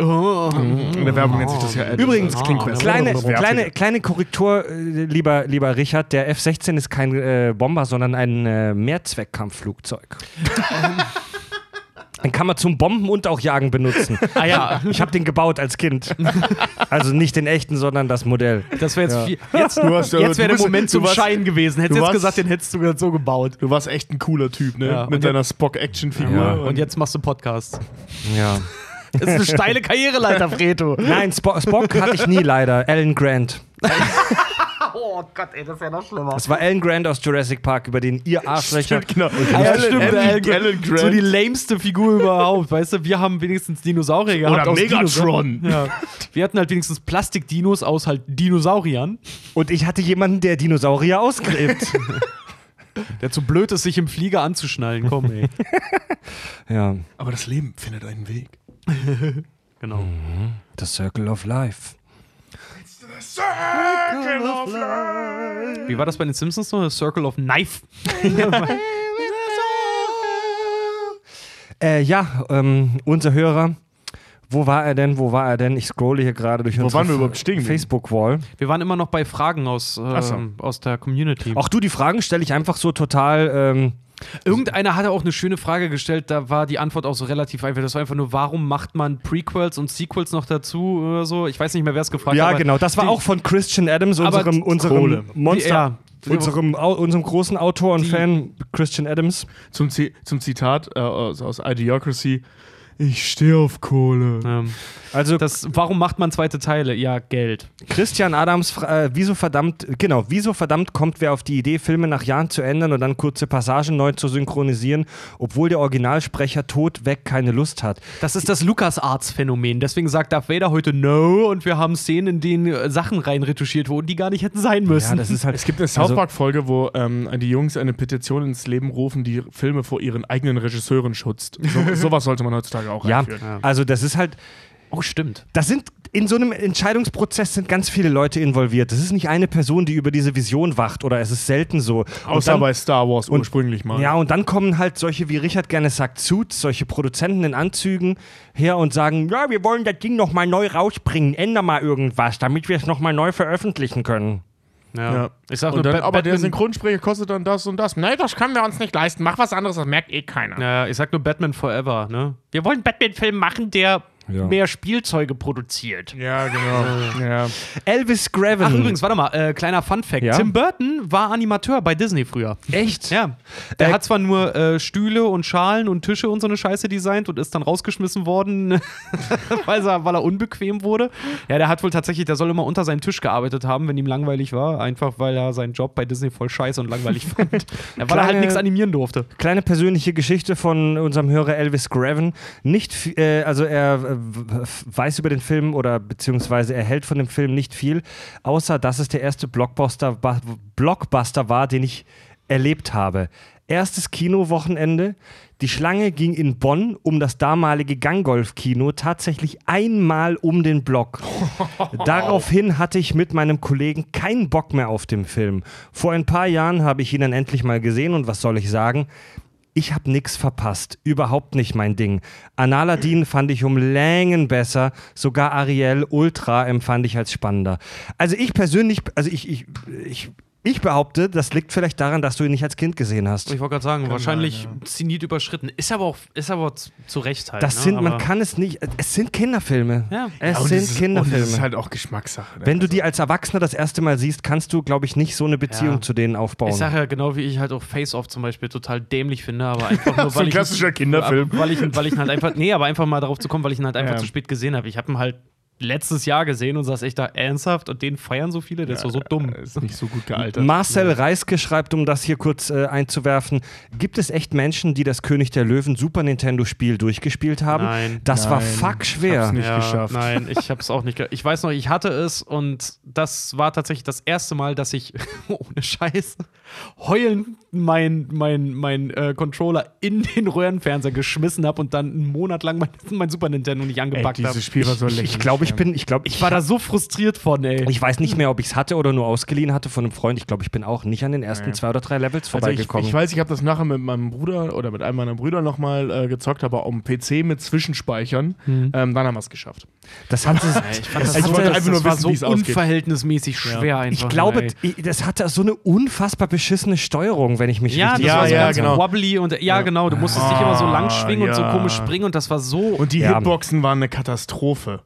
Speaker 3: Oh.
Speaker 2: In der Werbung nennt sich das ja Editor.
Speaker 1: Übrigens,
Speaker 2: das klingt besser.
Speaker 1: kleine, kleine, kleine Korrektur, äh, lieber, lieber Richard. Der F-16 ist kein äh, Bomber, sondern ein äh, Mehrzweckkampfflugzeug. Den kann man zum Bomben und auch Jagen benutzen.
Speaker 3: Ah ja,
Speaker 1: Ich habe den gebaut als Kind. Also nicht den echten, sondern das Modell.
Speaker 3: das wäre jetzt,
Speaker 1: Ja.
Speaker 3: viel, jetzt,
Speaker 2: Du hast, äh,
Speaker 3: jetzt wäre
Speaker 2: du
Speaker 3: der
Speaker 2: bist-
Speaker 3: Moment zum
Speaker 2: warst-
Speaker 3: Schein gewesen. Hättest jetzt
Speaker 2: warst-
Speaker 3: gesagt, den hättest du gerade so gebaut.
Speaker 2: Du warst echt ein cooler Typ, ne?
Speaker 3: Ja, und
Speaker 2: Mit deiner Spock-Action-Figur.
Speaker 1: Ja.
Speaker 3: Und jetzt machst du Podcast.
Speaker 1: Ja.
Speaker 3: Das ist eine steile Karriereleiter, Fredo.
Speaker 1: Nein, Spo Spock hatte ich nie leider. Alan Grant.
Speaker 3: Oh Gott, ey, das ist ja noch schlimmer.
Speaker 1: Das war Alan Grant aus Jurassic Park, über den ihr Arschlöcher.
Speaker 2: Stimmt, genau.
Speaker 3: Ja, stimmt, Alan Grant.
Speaker 2: Alan Grant.
Speaker 3: So die lameste Figur überhaupt, weißt du? Wir haben wenigstens Dinosaurier gehabt.
Speaker 2: Oder
Speaker 3: aus
Speaker 2: Megatron.
Speaker 3: Ja. Wir hatten halt wenigstens Plastikdinos aus halt Dinosauriern,
Speaker 1: Und ich hatte jemanden, der Dinosaurier ausgräbt.
Speaker 3: der zu blöd ist, sich im Flieger anzuschnallen. Komm, ey.
Speaker 1: ja.
Speaker 2: Aber das Leben findet einen Weg.
Speaker 3: Genau.
Speaker 1: The Circle of Life.
Speaker 2: Circle of Life.
Speaker 3: Wie war das bei den Simpsons noch? Circle of Knife.
Speaker 1: Äh, ja, ähm, unser Hörer. Wo war er denn? Wo war er denn? Ich scrolle hier gerade durch unsere? Facebook-Wall.
Speaker 3: Wir waren immer noch bei Fragen aus,
Speaker 2: Ach so.
Speaker 3: ähm, aus der Community.
Speaker 1: Auch du, die Fragen stelle ich einfach so total. Ähm,
Speaker 3: Irgendeiner hatte auch eine schöne Frage gestellt, da war die Antwort auch so relativ einfach. Das war einfach nur, warum macht man Prequels und Sequels noch dazu oder so? Ich weiß nicht mehr, wer es gefragt
Speaker 1: ja,
Speaker 3: hat. aber
Speaker 1: genau. Das war
Speaker 3: die-
Speaker 1: auch von Christian Adams, unserem, unserem Monster.
Speaker 3: Ja.
Speaker 1: Unserem, unserem großen Autor und
Speaker 3: Die-
Speaker 1: Fan, Christian Adams.
Speaker 2: Zum, Zi zum Zitat äh, aus, aus Idiocracy. Ich stehe auf Kohle.
Speaker 3: Ähm,
Speaker 1: Also
Speaker 3: das, warum macht man zweite Teile? Ja, Geld.
Speaker 1: Christian Adams, äh, wieso verdammt, genau, wieso verdammt kommt wer auf die Idee, Filme nach Jahren zu ändern und dann kurze Passagen neu zu synchronisieren, obwohl der Originalsprecher tot weg keine Lust hat?
Speaker 3: Das ist das LucasArts-Phänomen. Deswegen sagt Darth Vader heute No und wir haben Szenen, in denen äh, Sachen reinretuschiert wurden, die gar nicht hätten sein müssen.
Speaker 1: Ja, das ist halt.
Speaker 2: Es gibt eine
Speaker 1: Also-
Speaker 2: South Park-Folge, wo ähm, die Jungs eine Petition ins Leben rufen, die Filme vor ihren eigenen Regisseuren schützt. So, sowas sollte man heutzutage auch
Speaker 1: ja,
Speaker 2: einführen.
Speaker 3: Ja.
Speaker 1: also das ist halt,
Speaker 3: oh, stimmt.
Speaker 1: das sind in so einem Entscheidungsprozess sind ganz viele Leute involviert. Das ist nicht eine Person, die über diese Vision wacht oder es ist selten so. Und
Speaker 2: Außer
Speaker 1: dann-
Speaker 2: bei Star Wars
Speaker 1: und-
Speaker 2: ursprünglich mal.
Speaker 1: Ja, und dann kommen halt solche, wie Richard gerne sagt, Suits, solche Produzenten in Anzügen her und sagen, ja, wir wollen das Ding nochmal neu rausbringen, änder mal irgendwas, damit wir es nochmal neu veröffentlichen können.
Speaker 3: Ja.
Speaker 2: Ja.
Speaker 3: Ich sag
Speaker 2: Und
Speaker 3: nur,
Speaker 2: dann, aber der Synchronsprecher kostet dann das und das. Nee, das können wir uns nicht leisten. Mach was anderes, das merkt eh keiner.
Speaker 3: Ja, ich sag nur Batman Forever, ne? Wir wollen einen Batman-Film machen, der
Speaker 1: Ja.
Speaker 3: mehr Spielzeuge produziert.
Speaker 2: Ja, genau. ja.
Speaker 1: Elvis Graven.
Speaker 3: Ach, übrigens, warte mal, äh, kleiner Fun-Fact.
Speaker 1: Ja?
Speaker 3: Tim Burton war Animateur bei Disney früher.
Speaker 1: Echt?
Speaker 3: Ja. Der
Speaker 1: Äh,
Speaker 3: hat zwar nur äh, Stühle und Schalen und Tische und so eine Scheiße designt und ist dann rausgeschmissen worden, weil, er, weil er unbequem wurde. Ja, der hat wohl tatsächlich, der soll immer unter seinem Tisch gearbeitet haben, wenn ihm langweilig war. Einfach weil er seinen Job bei Disney voll scheiße und langweilig fand. Ja, weil er halt
Speaker 1: Kleine-
Speaker 3: nichts animieren durfte.
Speaker 1: Kleine persönliche Geschichte von unserem Hörer Elvis Graven. Nicht, äh, also er weiß über den Film oder beziehungsweise er hält von dem Film nicht viel, außer dass es der erste Blockbuster, Blockbuster war, den ich erlebt habe. Erstes Kinowochenende. Die Schlange ging in Bonn um das damalige Ganggolf-Kino tatsächlich einmal um den Block. Daraufhin hatte ich mit meinem Kollegen keinen Bock mehr auf den Film. Vor ein paar Jahren habe ich ihn dann endlich mal gesehen und was soll ich sagen? Ich habe nichts verpasst. Überhaupt nicht mein Ding. Analadin fand ich um Längen besser. Sogar Ariel Ultra empfand ich als spannender. Also ich persönlich, also ich, ich, ich, ich behaupte, das liegt vielleicht daran, dass du ihn nicht als Kind gesehen hast.
Speaker 3: Ich wollte gerade sagen, wahrscheinlich
Speaker 2: sein,
Speaker 3: Zenit überschritten. Ist aber auch, ist aber zu, zu Recht halt.
Speaker 1: Das
Speaker 3: ne?
Speaker 1: sind, man
Speaker 3: Aber-
Speaker 1: kann es nicht, es sind Kinderfilme.
Speaker 3: Ja.
Speaker 1: Es
Speaker 2: und
Speaker 1: sind
Speaker 2: ist, Und
Speaker 1: Kinderfilme.
Speaker 2: es ist halt auch Geschmackssache. ne?
Speaker 1: Wenn du
Speaker 2: Also-
Speaker 1: die als Erwachsener das erste Mal siehst, kannst du, glaube ich, nicht so eine Beziehung
Speaker 3: Ja.
Speaker 1: zu denen aufbauen.
Speaker 3: Ich sage ja genau, wie ich halt auch Face Off zum Beispiel total dämlich finde, aber einfach nur,
Speaker 2: So
Speaker 3: weil
Speaker 2: ein
Speaker 3: ich.
Speaker 2: klassischer Kinderfilm.
Speaker 3: Weil ich, weil ich ihn halt einfach. Nee, aber einfach mal darauf zu kommen, weil ich ihn halt einfach
Speaker 2: Ja.
Speaker 3: zu spät gesehen habe. Ich habe ihn halt letztes Jahr gesehen und saß echt da ernsthaft und den feiern so viele, der ist doch so dumm.
Speaker 2: Ist nicht so gut gealtert.
Speaker 1: Marcel Reiske schreibt, um das hier kurz äh, einzuwerfen, gibt es echt Menschen, die das König der Löwen Super Nintendo Spiel durchgespielt haben?
Speaker 3: Nein.
Speaker 1: Das war
Speaker 2: Nein,
Speaker 1: fuck
Speaker 2: ich
Speaker 1: schwer.
Speaker 2: hab's nicht. geschafft.
Speaker 3: Nein, ich habe es auch nicht. ge- Ich weiß noch, ich hatte es und das war tatsächlich das erste Mal, dass ich ohne Scheiß heulend mein, mein, mein äh, Controller in den Röhrenfernseher geschmissen habe und dann einen Monat lang mein, mein Super Nintendo nicht angepackt habe.
Speaker 2: dieses Spiel war so
Speaker 1: Ich,
Speaker 2: lächerlich.
Speaker 1: ich glaube, ich bin, ich glaube,
Speaker 3: Ich war da so frustriert von, ey.
Speaker 1: Ich weiß nicht mehr, ob ich es hatte oder nur ausgeliehen hatte von einem Freund. Ich glaube, ich bin auch nicht an den ersten
Speaker 2: Nee.
Speaker 1: zwei oder drei Levels
Speaker 2: Also ich,
Speaker 1: vorbeigekommen.
Speaker 2: ich weiß, ich habe das nachher mit meinem Bruder oder mit einem meiner Brüder nochmal äh, gezockt, aber am PC mit Zwischenspeichern. Ähm, dann haben wir es geschafft.
Speaker 1: das hatte,
Speaker 3: ich fand das,
Speaker 2: Ich wollte
Speaker 3: das,
Speaker 2: einfach nur
Speaker 3: das war
Speaker 2: wissen,
Speaker 3: so
Speaker 2: wie es ausgeht.
Speaker 3: unverhältnismäßig schwer einfach.
Speaker 1: ich glaube,
Speaker 3: ey.
Speaker 1: das hatte so eine unfassbar beschissene Steuerung, wenn ich mich
Speaker 3: Ja,
Speaker 1: richtig
Speaker 3: das
Speaker 2: Ja,
Speaker 3: war so
Speaker 2: ja,
Speaker 3: ganz
Speaker 2: genau.
Speaker 3: wobbly und ja, genau, du musstest dich immer so lang schwingen und so
Speaker 2: ja.
Speaker 3: komisch springen und das war so.
Speaker 2: Und die
Speaker 1: Ja.
Speaker 2: Hitboxen waren eine Katastrophe.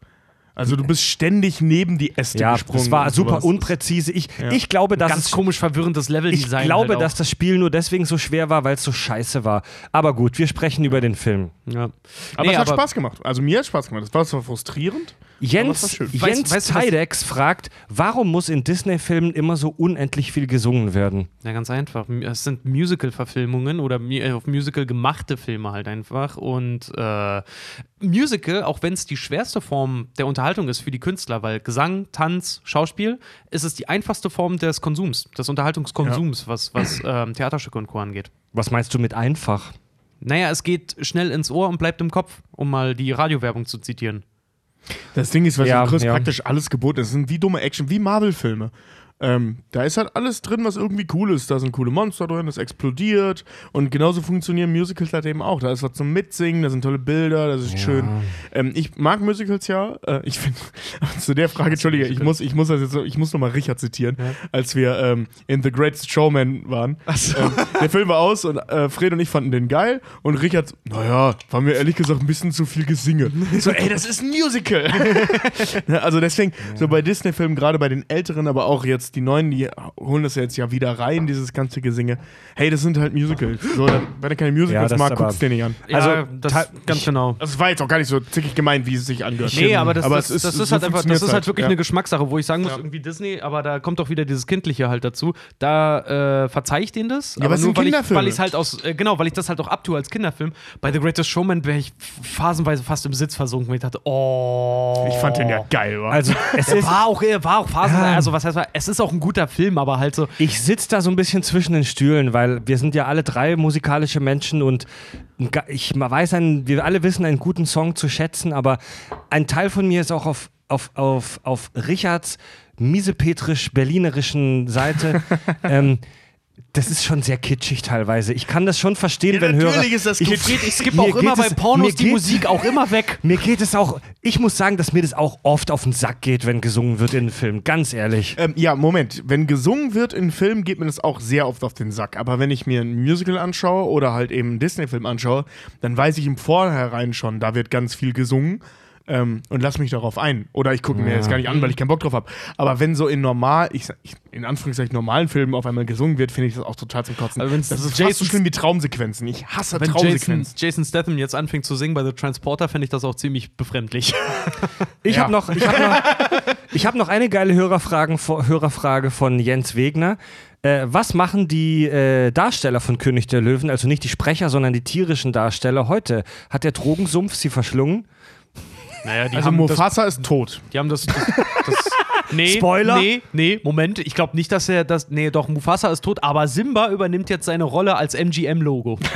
Speaker 2: Also du bist ständig neben die Äste
Speaker 1: Ja,
Speaker 2: gesprungen.
Speaker 1: das war super
Speaker 2: sowas.
Speaker 1: unpräzise. Ich,
Speaker 2: Ja.
Speaker 1: ich glaube, dass
Speaker 3: ganz
Speaker 1: es
Speaker 3: komisch verwirrendes
Speaker 1: Ich
Speaker 3: Leveldesign.
Speaker 1: glaube,
Speaker 3: halt
Speaker 1: dass das Spiel nur deswegen so schwer war, weil es so scheiße war. Aber gut, wir sprechen über den Film.
Speaker 3: Ja.
Speaker 2: Aber
Speaker 3: Nee,
Speaker 2: es hat
Speaker 3: aber-
Speaker 2: Spaß gemacht. Also mir hat Spaß gemacht. Das war zwar frustrierend.
Speaker 1: Jens. Jens
Speaker 3: Weißt-
Speaker 1: Tidex fragt, warum muss in Disney-Filmen immer so unendlich viel gesungen werden?
Speaker 3: Ja, ganz einfach. Es sind Musical-Verfilmungen oder äh, auf Musical gemachte Filme halt einfach. Und äh, Musical, auch wenn es die schwerste Form der Unterhaltung ist für die Künstler, weil Gesang, Tanz, Schauspiel, ist es die einfachste Form des Konsums, des Unterhaltungskonsums, was, was ähm, Theaterstücke und Co. angeht.
Speaker 1: Was meinst du mit einfach?
Speaker 3: Naja, es geht schnell ins Ohr und bleibt im Kopf, um mal die Radiowerbung zu zitieren.
Speaker 2: Das Ding ist, weil
Speaker 1: Ja,
Speaker 2: du kriegst
Speaker 1: ja.
Speaker 2: praktisch alles geboten. Das sind wie dumme Action, wie Marvel-Filme. Ähm, da ist halt alles drin, was irgendwie cool ist. Da sind coole Monster drin, das explodiert. Und genauso funktionieren Musicals halt eben auch. Da ist was zum Mitsingen, da sind tolle Bilder, das ist schön. Ähm, ich mag Musicals ja. Äh, ich finde, zu der Frage, Entschuldige, ich muss, ich muss das jetzt so, ich muss nochmal Richard zitieren, als wir ähm, in The Greatest Showman waren. Ähm, der Film war aus und äh, Fred und ich fanden den geil. Und Richard, naja, war mir ehrlich gesagt ein bisschen zu viel Gesinge. So, ey, das ist ein Musical. Ja, also deswegen, so bei Disney-Filmen, gerade bei den älteren, aber auch jetzt die neuen, die holen das ja jetzt ja wieder rein, dieses ganze Gesinge. Hey, das sind halt Musicals. So, dann, wenn du keine
Speaker 1: Ja,
Speaker 2: Musicals
Speaker 1: das
Speaker 2: mag,
Speaker 1: aber-
Speaker 2: guckst du dir nicht an.
Speaker 1: Also,
Speaker 3: ja, das ganz genau.
Speaker 2: Das war jetzt auch gar nicht so zickig gemeint, wie es sich angehört.
Speaker 3: Nee, aber das, das,
Speaker 2: es
Speaker 3: das ist
Speaker 2: so
Speaker 3: halt einfach, das ist halt wirklich
Speaker 2: ja.
Speaker 3: eine Geschmackssache, wo ich sagen muss,
Speaker 2: Ja.
Speaker 3: irgendwie Disney, aber da kommt auch wieder dieses Kindliche halt dazu. Da äh, verzeih ich denen das.
Speaker 2: aber es sind
Speaker 3: weil ich,
Speaker 2: Kinderfilme.
Speaker 3: weil ich halt aus, äh, genau, weil ich das halt auch abtue als Kinderfilm. Bei The Greatest Showman wäre ich phasenweise fast im Sitz versunken, weil ich dachte, oh.
Speaker 2: Ich fand den ja geil, wa?
Speaker 1: Also, es ist,
Speaker 3: war auch, war auch phasenweise,
Speaker 1: Ja.
Speaker 3: also was heißt, es ist auch ein guter Film, aber halt so,
Speaker 1: ich sitze da so ein bisschen zwischen den Stühlen, weil wir sind ja alle drei musikalische Menschen und ich weiß, einen, wir alle wissen einen guten Song zu schätzen, aber ein Teil von mir ist auch auf, auf, auf, auf Richards miesepetrisch-berlinerischen Seite. ähm, das ist schon sehr kitschig teilweise. Ich kann das schon verstehen,
Speaker 2: Ja,
Speaker 1: wenn Hörer.
Speaker 2: natürlich ist das kitschig.
Speaker 3: ich skippe auch immer bei Pornos die Musik auch immer weg.
Speaker 1: Mir geht es auch, ich muss sagen, dass mir das auch oft auf den Sack geht, wenn gesungen wird in einem Film. Ganz ehrlich.
Speaker 2: Ähm, ja, Moment. Wenn gesungen wird in Filmen, geht mir das auch sehr oft auf den Sack. Aber wenn ich mir ein Musical anschaue oder halt eben einen Disney-Film anschaue, dann weiß ich im Vorhinein schon, da wird ganz viel gesungen. Ähm, und lass mich darauf ein. Oder ich gucke mir
Speaker 1: Ja.
Speaker 2: jetzt gar nicht an, weil ich keinen Bock drauf habe. Aber wenn so in normal, ich, ich, in Anführungszeichen normalen Filmen auf einmal gesungen wird, finde ich das auch total zum Kotzen.
Speaker 3: Also
Speaker 2: das ist fast
Speaker 3: Jason-
Speaker 2: so schlimm wie Traumsequenzen. Ich hasse
Speaker 3: Wenn Jason,
Speaker 2: Traumsequenzen.
Speaker 3: Jason Statham jetzt anfängt zu singen bei The Transporter, fände ich das auch ziemlich befremdlich.
Speaker 1: Ich
Speaker 2: Ja.
Speaker 1: habe noch, ich hab noch, ich hab noch eine geile Hörerfragen, Hörerfrage von Jens Wegner. Äh, was machen die äh, Darsteller von König der Löwen, also nicht die Sprecher, sondern die tierischen Darsteller heute? Hat der Drogensumpf sie verschlungen?
Speaker 3: Naja,
Speaker 2: Also
Speaker 3: haben das,
Speaker 2: Mufasa ist tot.
Speaker 3: die haben das, das, das nee,
Speaker 1: Spoiler?
Speaker 3: Nee, nee, Moment, ich glaube nicht, dass er das, nee, doch, Mufasa ist tot, aber Simba übernimmt jetzt seine Rolle als MGM-Logo.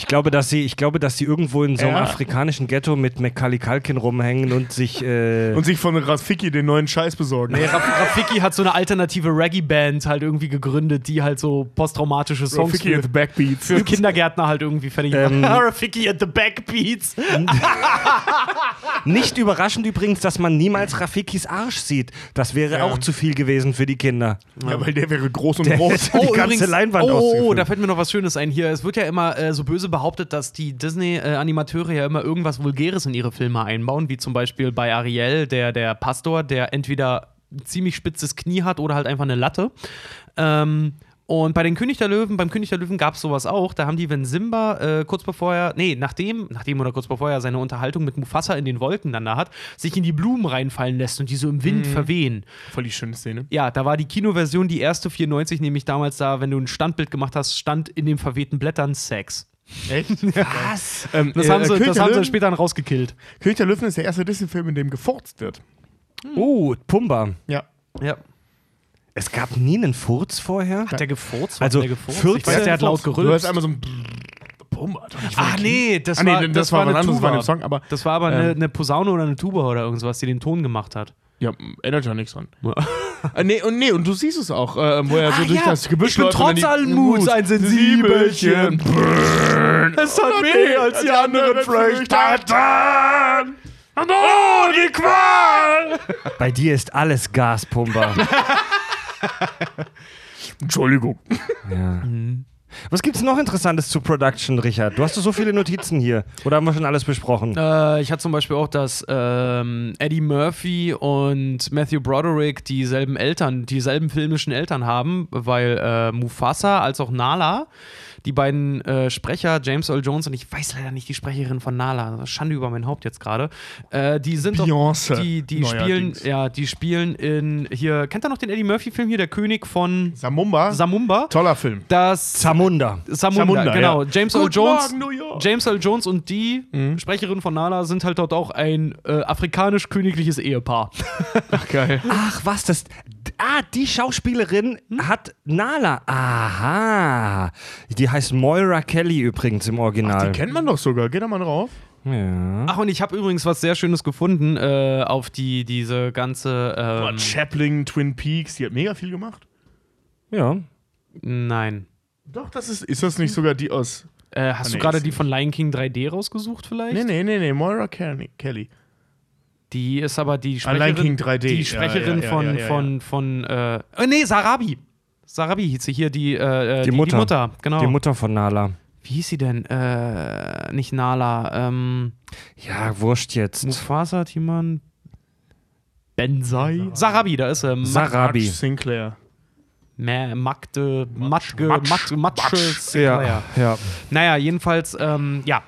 Speaker 1: Ich glaube, dass sie, ich glaube, dass sie irgendwo in so einem
Speaker 2: Ja.
Speaker 1: afrikanischen Ghetto mit Macaulay Culkin rumhängen und sich. Äh,
Speaker 2: Und sich von Rafiki den neuen Scheiß besorgen.
Speaker 3: Nee, Raf Rafiki hat so eine alternative Reggae-Band halt irgendwie gegründet, die halt so posttraumatische Songs
Speaker 2: Rafiki
Speaker 3: für,
Speaker 2: the Backbeats.
Speaker 3: für Kindergärtner halt irgendwie fertig
Speaker 1: Ähm.
Speaker 3: Rafiki at the Backbeats.
Speaker 1: nicht überraschend übrigens, dass man niemals Rafikis Arsch sieht. Das wäre
Speaker 2: Ja.
Speaker 1: auch zu viel gewesen für die Kinder.
Speaker 2: Ja, weil der wäre groß und
Speaker 1: Der
Speaker 2: groß.
Speaker 1: hätte die ganze Leinwand
Speaker 3: oh, oh, oh, da fällt mir noch was Schönes ein hier. Es wird ja immer äh, so böse behauptet, dass die Disney-Animateure ja immer irgendwas Vulgäres in ihre Filme einbauen, wie zum Beispiel bei Ariel, der, der Pastor, der entweder ein ziemlich spitzes Knie hat oder halt einfach eine Latte. Ähm, und bei den König der Löwen, beim König der Löwen gab es sowas auch. Da haben die, wenn Simba äh, kurz bevor er, nee, nachdem, nachdem oder kurz bevor er seine Unterhaltung mit Mufasa in den Wolken dann da hat, sich in die Blumen reinfallen lässt und die so im Wind verwehen.
Speaker 2: Voll die schöne Szene.
Speaker 3: Ja, da war die Kinoversion, die erste 94, nämlich damals da, wenn du ein Standbild gemacht hast, stand in den verwehten Blättern Sex.
Speaker 2: Echt?
Speaker 1: Was?
Speaker 2: Ähm,
Speaker 3: Das
Speaker 2: äh,
Speaker 3: haben sie, das haben sie später dann rausgekillt.
Speaker 2: König der Löwen ist der erste Disney-Film, in dem gefurzt wird.
Speaker 1: Oh, Pumba.
Speaker 2: Ja.
Speaker 3: Ja.
Speaker 1: Es gab nie einen Furz vorher?
Speaker 3: Hat der gefurzt?
Speaker 1: Also,
Speaker 3: hat der gefurzt?
Speaker 1: 14
Speaker 3: ich weiß, der hat laut
Speaker 2: Du hörst
Speaker 3: gerülpst.
Speaker 2: einmal so ein Pumba.
Speaker 3: Ach
Speaker 2: den
Speaker 3: nee, das
Speaker 2: Ah, nee,
Speaker 3: war,
Speaker 2: das
Speaker 3: das
Speaker 2: war
Speaker 3: war eine
Speaker 2: anderes, das war
Speaker 3: Tuba.
Speaker 2: ein Song, aber-
Speaker 3: das war aber
Speaker 2: Ähm.
Speaker 3: eine, eine Posaune oder eine Tuba oder irgendwas, die den Ton gemacht hat.
Speaker 2: Ja, erinnert ja nichts dran. äh, nee, und nee, und du siehst es auch, äh, wo er so
Speaker 3: Ah,
Speaker 2: durch
Speaker 3: ja.
Speaker 2: das Gebüsch
Speaker 3: Ich bin
Speaker 2: läuft und dann
Speaker 3: trotz allen Muts ein Sensibelchen.
Speaker 2: Es hat weh, als die anderen Früchte oh, die Qual!
Speaker 1: Bei dir ist alles Gaspumper.
Speaker 2: Entschuldigung.
Speaker 1: ja. Was gibt's noch Interessantes zu Production, Richard? Du hast so viele Notizen hier. Oder haben wir schon alles besprochen?
Speaker 3: Äh, ich hatte zum Beispiel auch, dass ähm, Eddie Murphy und Matthew Broderick dieselben Eltern, dieselben filmischen Eltern haben, weil äh, Mufasa als auch Nala, die beiden äh, Sprecher, James Earl Jones und ich weiß leider nicht die Sprecherin von Nala, Schande über mein Haupt jetzt gerade, äh, die sind doch, die, die spielen, ja, die spielen in, hier, kennt ihr noch den Eddie Murphy-Film hier, der König von
Speaker 2: Samumba.
Speaker 3: Samumba?
Speaker 2: Toller Film.
Speaker 3: Das
Speaker 1: Zamunda.
Speaker 3: Samunda,
Speaker 2: Samunda,
Speaker 3: genau.
Speaker 2: ja.
Speaker 3: James Earl Jones.
Speaker 2: Morgen, New York.
Speaker 3: James Earl Jones und die Sprecherin von Nala sind halt dort auch ein äh, afrikanisch-königliches Ehepaar.
Speaker 2: Ach, geil.
Speaker 1: Ach, was das. Ah, die Schauspielerin hat Nala. Aha. Die heißt Moira Kelly übrigens im Original.
Speaker 2: Die kennt man doch sogar. Geh da mal drauf.
Speaker 1: ja.
Speaker 3: Ach, und ich habe übrigens was sehr Schönes gefunden äh, auf die, diese ganze.
Speaker 2: Boah,
Speaker 3: Ähm,
Speaker 2: Chaplin, Twin Peaks, die hat mega viel gemacht.
Speaker 1: ja.
Speaker 3: nein.
Speaker 2: Doch, das ist. Ist das nicht sogar die aus.
Speaker 3: Äh, hast
Speaker 2: Ah,
Speaker 3: du
Speaker 2: nee,
Speaker 3: gerade
Speaker 2: ist
Speaker 3: die von Lion King 3D rausgesucht vielleicht?
Speaker 2: Nee, nee, nee, nee. Moira Kelly.
Speaker 3: Die ist aber die
Speaker 2: Ah, Lion
Speaker 3: Sprecherin,
Speaker 2: King 3D.
Speaker 3: die
Speaker 2: Ja,
Speaker 3: Sprecherin
Speaker 2: ja, ja,
Speaker 3: von,
Speaker 2: ja, ja, ja.
Speaker 3: von, von, äh, oh, nee, Sarabi. Sarabi hieß sie hier, die, äh,
Speaker 1: Die Mutter.
Speaker 3: Die Mutter, genau.
Speaker 1: Die Mutter von Nala.
Speaker 3: Wie hieß sie denn? Äh, nicht Nala, ähm,
Speaker 1: Ja, wurscht jetzt.
Speaker 3: Mufasa, Timan, Bensai. Sarabi, da ist er.
Speaker 1: Sarabi.
Speaker 2: Marge Sinclair.
Speaker 3: Ma Magde, Matschge,
Speaker 2: Matsch,
Speaker 3: Matsch, Matsche,
Speaker 2: Matsch.
Speaker 3: Sinclair.
Speaker 1: Ja, ja.
Speaker 3: Naja, jedenfalls, ähm, ja.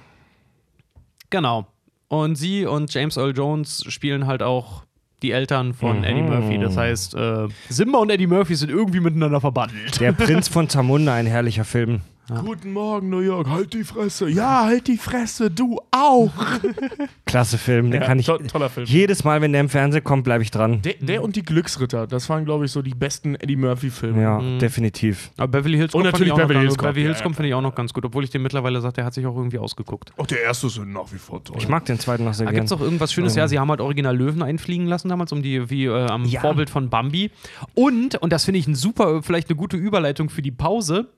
Speaker 3: Genau. Und sie und James Earl Jones spielen halt auch die Eltern von
Speaker 1: Mhm.
Speaker 3: Eddie Murphy. Das heißt, äh, Simba und Eddie Murphy sind irgendwie miteinander verbandelt.
Speaker 1: Der Prinz von Zamunda, ein herrlicher Film.
Speaker 2: Guten Morgen, New York. Halt die Fresse. Ja, halt die Fresse. Du auch.
Speaker 1: Klasse Film. Den
Speaker 2: Ja,
Speaker 1: kann ich.
Speaker 2: to- toller Film.
Speaker 1: Jedes Mal, wenn der im Fernsehen kommt, bleibe ich dran.
Speaker 2: Der, der und die Glücksritter, das waren, glaube ich, so die besten Eddie Murphy-Filme.
Speaker 1: Ja,
Speaker 3: Mhm.
Speaker 1: definitiv.
Speaker 3: Aber Beverly Hills
Speaker 2: Und
Speaker 3: Cop fand
Speaker 2: natürlich
Speaker 3: ich auch noch
Speaker 2: Beverly
Speaker 3: ganz-
Speaker 2: Hills Cop,
Speaker 3: Beverly Hills
Speaker 2: ja,
Speaker 3: Cop
Speaker 2: ja,
Speaker 3: finde ich auch noch ganz gut, obwohl ich den mittlerweile sagt, der hat sich auch irgendwie ausgeguckt.
Speaker 2: Auch der erste ist nach wie vor toll.
Speaker 1: Ich mag den zweiten noch sehr
Speaker 3: Da
Speaker 1: gerne.
Speaker 3: gibt es auch irgendwas Schönes. Ja, sie haben halt original Löwen einfliegen lassen damals, um die, wie äh, am
Speaker 1: Ja.
Speaker 3: Vorbild von Bambi. Und, und das finde ich ein super, vielleicht eine gute Überleitung für die Pause.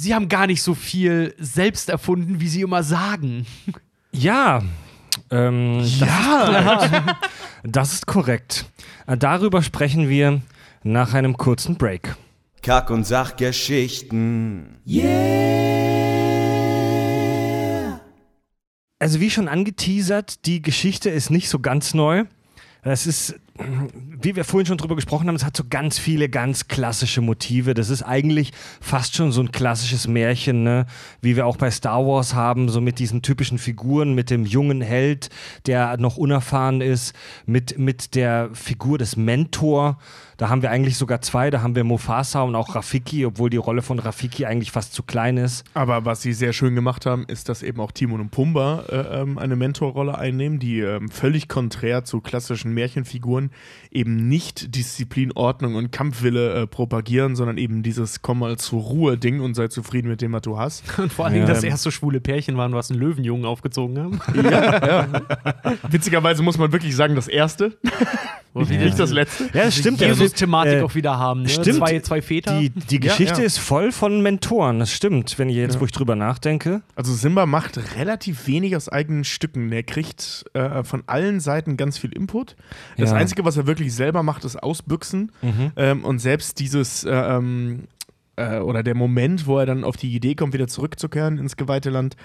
Speaker 3: Sie haben gar nicht so viel selbst erfunden, wie sie immer sagen.
Speaker 1: Ja. Ähm,
Speaker 2: ja.
Speaker 1: Das ist korrekt. Darüber sprechen wir nach einem kurzen Break.
Speaker 4: Kack- und Sachgeschichten.
Speaker 1: Also wie schon angeteasert, die Geschichte ist nicht so ganz neu. Es ist, wie wir vorhin schon drüber gesprochen haben, es hat so ganz viele ganz klassische Motive. Das ist eigentlich fast schon so ein klassisches Märchen, ne? wie wir auch bei Star Wars haben, so mit diesen typischen Figuren, mit dem jungen Held, der noch unerfahren ist, mit, mit der Figur des Mentor. Da haben wir eigentlich sogar zwei, da haben wir Mufasa und auch Rafiki, obwohl die Rolle von Rafiki eigentlich fast zu klein ist.
Speaker 2: Aber was sie sehr schön gemacht haben, ist, dass eben auch Timon und Pumba äh, ähm, eine Mentorrolle einnehmen, die ähm, völlig konträr zu klassischen Märchenfiguren eben nicht Disziplin, Ordnung und Kampfwille äh, propagieren, sondern eben dieses Komm mal zur Ruhe-Ding und sei zufrieden mit dem, was du hast.
Speaker 3: Und vor allen Dingen
Speaker 1: Ja.
Speaker 3: das erste schwule Pärchen waren, was einen Löwenjungen aufgezogen haben.
Speaker 2: Witzigerweise muss man wirklich sagen, das erste, nicht, nicht das letzte.
Speaker 1: Ja, das stimmt. Also,
Speaker 3: Jesus-Thematik
Speaker 1: äh,
Speaker 3: auch wieder haben. Ne?
Speaker 1: stimmt.
Speaker 3: Zwei, zwei Väter.
Speaker 1: Die, die
Speaker 2: Ja,
Speaker 1: Geschichte
Speaker 2: ja.
Speaker 1: ist voll von Mentoren, das stimmt, wenn ich jetzt, wo ich drüber nachdenke.
Speaker 2: Also Simba macht relativ wenig aus eigenen Stücken. Er kriegt äh, von allen Seiten ganz viel Input. Das
Speaker 1: Ja. Mhm.
Speaker 2: Einzige, was er wirklich selber macht, ist ausbüchsen. Ähm, und selbst dieses äh, ähm, äh, oder der Moment, wo er dann auf die Idee kommt, wieder zurückzukehren ins geweihte Land,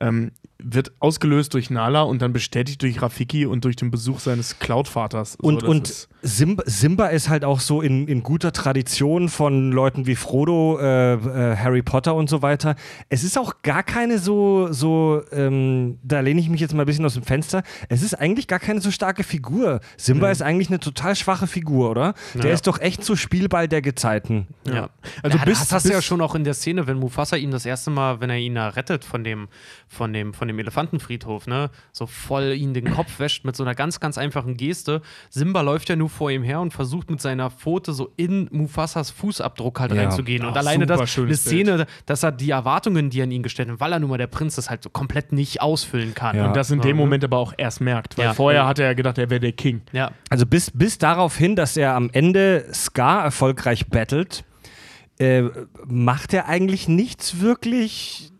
Speaker 2: ähm, wird ausgelöst durch Nala und dann bestätigt durch Rafiki und durch den Besuch seines Cloud-Vaters.
Speaker 1: Und,
Speaker 2: das
Speaker 1: und Simba, Simba ist halt auch so in, in guter Tradition von Leuten wie Frodo, äh, äh, Harry Potter und so weiter. Es ist auch gar keine so, so ähm, da lehne ich mich jetzt mal ein bisschen aus dem Fenster, es ist eigentlich gar keine so starke Figur. Simba ist eigentlich eine total schwache Figur, oder? Der
Speaker 2: Ja.
Speaker 1: ist doch echt so Spielball der Gezeiten.
Speaker 3: Ja.
Speaker 2: Also bis-
Speaker 3: das hast du ja schon auch in der Szene, wenn Mufasa ihn das erste Mal, wenn er ihn da rettet von dem, von dem, von dem Elefantenfriedhof, ne, so voll ihn den Kopf wäscht mit so einer ganz, ganz einfachen Geste. Simba läuft ja nur vor ihm her und versucht mit seiner Pfote so in Mufasas Fußabdruck halt
Speaker 1: Ja.
Speaker 3: reinzugehen. Und
Speaker 2: Ach,
Speaker 3: alleine
Speaker 2: super
Speaker 3: das, eine Szene, dass er die Erwartungen, die an ihn gestellt hat, weil er nun mal der Prinz ist, halt so komplett nicht ausfüllen kann.
Speaker 1: Ja.
Speaker 2: Und das in dem
Speaker 3: Ja, ne?
Speaker 2: Moment aber auch erst merkt. Weil
Speaker 3: Ja.
Speaker 2: vorher
Speaker 3: Ja.
Speaker 2: hat er ja gedacht, er wäre der King.
Speaker 3: Ja.
Speaker 1: Also bis, bis darauf hin, dass er am Ende Scar erfolgreich battelt, äh, macht er eigentlich nichts wirklich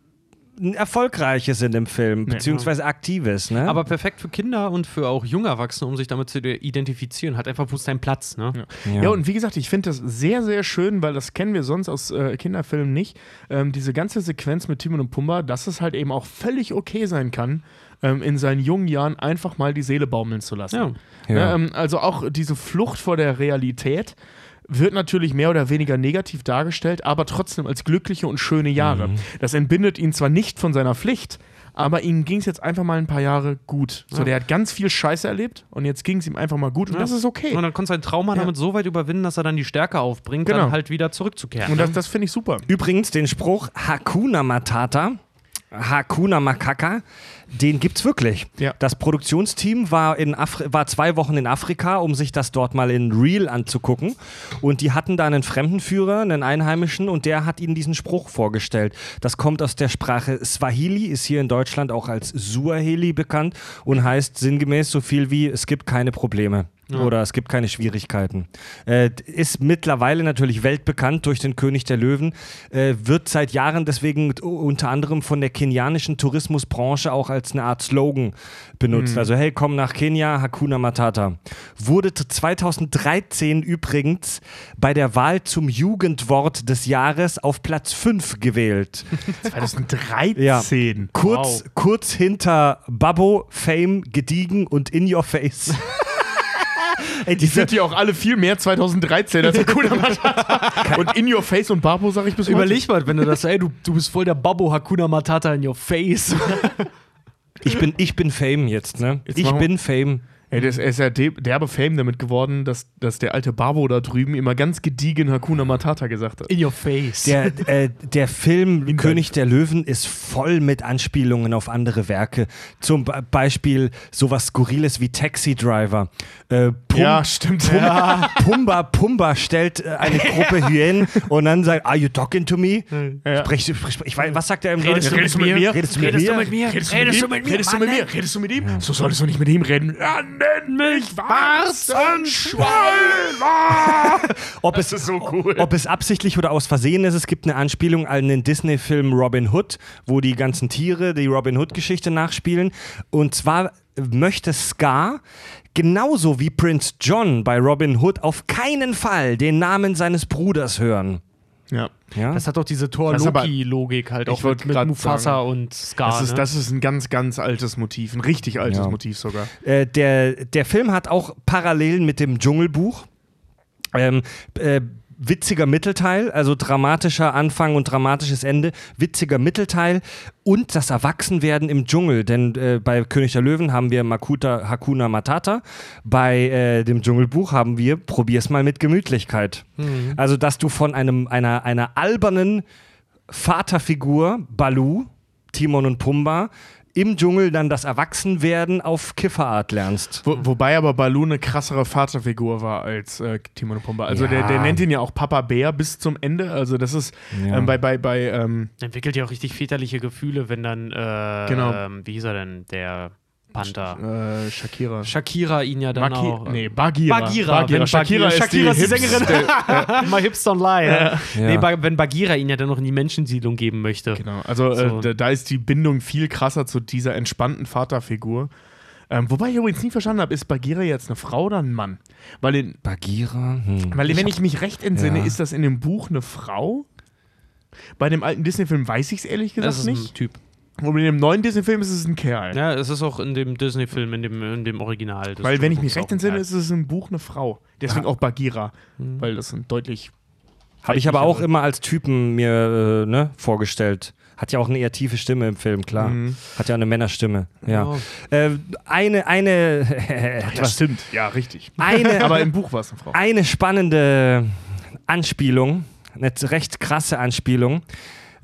Speaker 1: Erfolgreiches in dem Film, beziehungsweise Aktives. Ne?
Speaker 3: Aber perfekt für Kinder und für auch junge Erwachsene, um sich damit zu identifizieren. Hat einfach, wo ist dein Platz, ne?
Speaker 2: Ja. und wie gesagt, ich finde das sehr, sehr schön, weil das kennen wir sonst aus äh, Kinderfilmen nicht. Ähm, diese ganze Sequenz mit Timon und Pumba, dass es halt eben auch völlig okay sein kann, ähm, in seinen jungen Jahren einfach mal die Seele baumeln zu lassen.
Speaker 3: Ja.
Speaker 1: Ja.
Speaker 2: Ne, ähm, also auch diese Flucht vor der Realität wird natürlich mehr oder weniger negativ dargestellt, aber trotzdem als glückliche und schöne Jahre.
Speaker 3: Mhm.
Speaker 2: Das entbindet ihn zwar nicht von seiner Pflicht, aber ihm ging es jetzt einfach mal ein paar Jahre gut. So,
Speaker 3: Ja.
Speaker 2: der hat ganz viel Scheiße erlebt und jetzt ging es ihm einfach mal gut und
Speaker 3: Ja.
Speaker 2: das ist okay.
Speaker 3: Und dann konnte sein Trauma
Speaker 2: Ja.
Speaker 3: damit so weit überwinden, dass er dann die Stärke aufbringt,
Speaker 2: Genau.
Speaker 3: dann halt wieder zurückzukehren.
Speaker 2: Und
Speaker 3: ne?
Speaker 2: das, das finde ich super.
Speaker 1: Übrigens den Spruch Hakuna Matata, Hakuna Makaka, den gibt's wirklich.
Speaker 2: Ja.
Speaker 1: Das Produktionsteam war, in Afri war zwei Wochen in Afrika, um sich das dort mal in Real anzugucken. Und die hatten da einen Fremdenführer, einen Einheimischen, und der hat ihnen diesen Spruch vorgestellt. Das kommt aus der Sprache Swahili, ist hier in Deutschland auch als Suaheli bekannt und heißt sinngemäß so viel wie es gibt keine Probleme. Oder es gibt keine Schwierigkeiten. Äh, ist mittlerweile natürlich weltbekannt durch den König der Löwen, äh, wird seit Jahren deswegen unter anderem von der kenianischen Tourismusbranche auch als eine Art Slogan benutzt. Also hey, komm nach Kenia, Hakuna Matata. Wurde t- 2013 übrigens bei der Wahl zum Jugendwort des Jahres auf Platz 5 gewählt.
Speaker 2: 2013.
Speaker 1: Kurz, kurz hinter Babbo, Fame, Gediegen und In Your Face. Ey,
Speaker 2: Die sind ja auch alle viel mehr 2013 als Hakuna Matata. und In Your Face und Babo sage ich bis heute.
Speaker 3: Überleg mal, wenn du das, ey, du, du bist voll der Babbo Hakuna Matata in your face.
Speaker 1: ich, bin, ich bin Fame jetzt, ne?
Speaker 2: Jetzt
Speaker 1: ich bin Fame.
Speaker 2: Ey, das, er ist ja de derbe Fame damit geworden, dass, dass der alte Babo da drüben immer ganz gediegen Hakuna Matata gesagt hat.
Speaker 3: In your face.
Speaker 1: Der, äh, der Film
Speaker 2: In
Speaker 1: König der Löwen ist voll mit Anspielungen auf andere Werke. Zum Be Beispiel sowas Skurriles wie Taxi Driver. Äh, Pum
Speaker 2: Ja, stimmt.
Speaker 1: Pumba, Pumba, Pumba stellt äh, eine Gruppe Hyänen und dann sagt, are you talking to me?
Speaker 2: Ja.
Speaker 1: Sprech, sprech, ich weiß, was sagt er im
Speaker 3: Redest du
Speaker 1: Deutschen?
Speaker 3: mit mir?
Speaker 1: Redest du mit
Speaker 3: Redest
Speaker 1: mir?
Speaker 3: du mit mir?
Speaker 2: Redest du mit ihm? Redest du mit mir? Redest du mit ihm? So solltest du nicht mit ihm reden. Ja, nenn mich Warzenschwalber!
Speaker 1: Ob es,
Speaker 2: Das ist so cool.
Speaker 1: Ob es absichtlich oder aus Versehen ist, es gibt eine Anspielung an den Disney-Film Robin Hood, wo die ganzen Tiere die Robin Hood-Geschichte nachspielen. Und zwar möchte Scar genauso wie Prince John bei Robin Hood auf keinen Fall den Namen seines Bruders hören.
Speaker 2: Ja.
Speaker 1: Ja?
Speaker 3: Das hat doch diese Thor-Loki-Logik halt auch mit, mit Mufasa
Speaker 2: sagen,
Speaker 3: und Scar.
Speaker 2: Das ist,
Speaker 3: ne?
Speaker 2: das ist ein ganz, ganz altes Motiv. Ein richtig altes
Speaker 1: Ja.
Speaker 2: Motiv sogar.
Speaker 1: Äh, der, der Film hat auch Parallelen mit dem Dschungelbuch. Ähm, äh, witziger Mittelteil, also dramatischer Anfang und dramatisches Ende, witziger Mittelteil und das Erwachsenwerden im Dschungel. Denn äh, bei König der Löwen haben wir Makuta, Hakuna Matata, bei äh, dem Dschungelbuch haben wir Probier's mal mit Gemütlichkeit. Also, dass du von einem, einer, einer albernen Vaterfigur, Balu, Timon und Pumba, im Dschungel dann das Erwachsenwerden auf Kifferart lernst.
Speaker 2: Wo, wobei aber Baloo eine krassere Vaterfigur war als äh, Timon und Pumba. Also der,
Speaker 1: Ja.
Speaker 2: der nennt ihn ja auch Papa Bär bis zum Ende. Also das ist
Speaker 1: Ja.
Speaker 2: ähm, bei, bei, bei ähm,
Speaker 3: Entwickelt ja auch richtig väterliche Gefühle, wenn dann, äh,
Speaker 2: Genau.
Speaker 3: ähm, wie hieß er denn, der Panther?
Speaker 2: äh, Shakira.
Speaker 3: Shakira ihn ja dann
Speaker 2: Maki
Speaker 3: auch.
Speaker 2: nee, Bagira.
Speaker 3: Bagira, wenn
Speaker 2: Shakira, ist
Speaker 3: Shakira ist die Sängerin. Mal Hipster Online. Ja.
Speaker 1: Ja.
Speaker 3: Nee, ba wenn Bagira ihn ja dann noch in die Menschensiedlung geben möchte.
Speaker 2: Genau, also
Speaker 3: So.
Speaker 2: äh, da, da ist die Bindung viel krasser zu dieser entspannten Vaterfigur. Ähm, wobei ich übrigens nie verstanden habe, ist Bagira jetzt eine Frau oder ein Mann? Weil, in,
Speaker 1: Bagira? Hm.
Speaker 2: weil wenn ich mich recht entsinne,
Speaker 1: Ja.
Speaker 2: ist das in dem Buch eine Frau. Bei dem alten Disney-Film weiß ich es ehrlich gesagt
Speaker 3: Das ist
Speaker 2: nicht.
Speaker 3: ein Typ.
Speaker 2: Und in dem neuen Disney-Film ist es ein Kerl.
Speaker 3: Ja, es ist auch in dem Disney-Film, in dem, in dem Original.
Speaker 2: Weil, wenn ich mich recht entsinne, ist es im Buch eine Frau. Deswegen auch Bagira. Weil das sind deutlich.
Speaker 1: Habe ich aber auch immer als Typen mir äh, ne, vorgestellt. Hat ja auch eine eher tiefe Stimme im Film, klar.
Speaker 2: Mhm.
Speaker 1: Hat ja auch eine Männerstimme. Ja. Äh, eine, eine,
Speaker 2: Ja,
Speaker 1: etwas,
Speaker 2: stimmt. Ja, richtig.
Speaker 1: eine,
Speaker 2: Aber im Buch war es eine Frau.
Speaker 1: eine spannende Anspielung eine recht krasse Anspielung.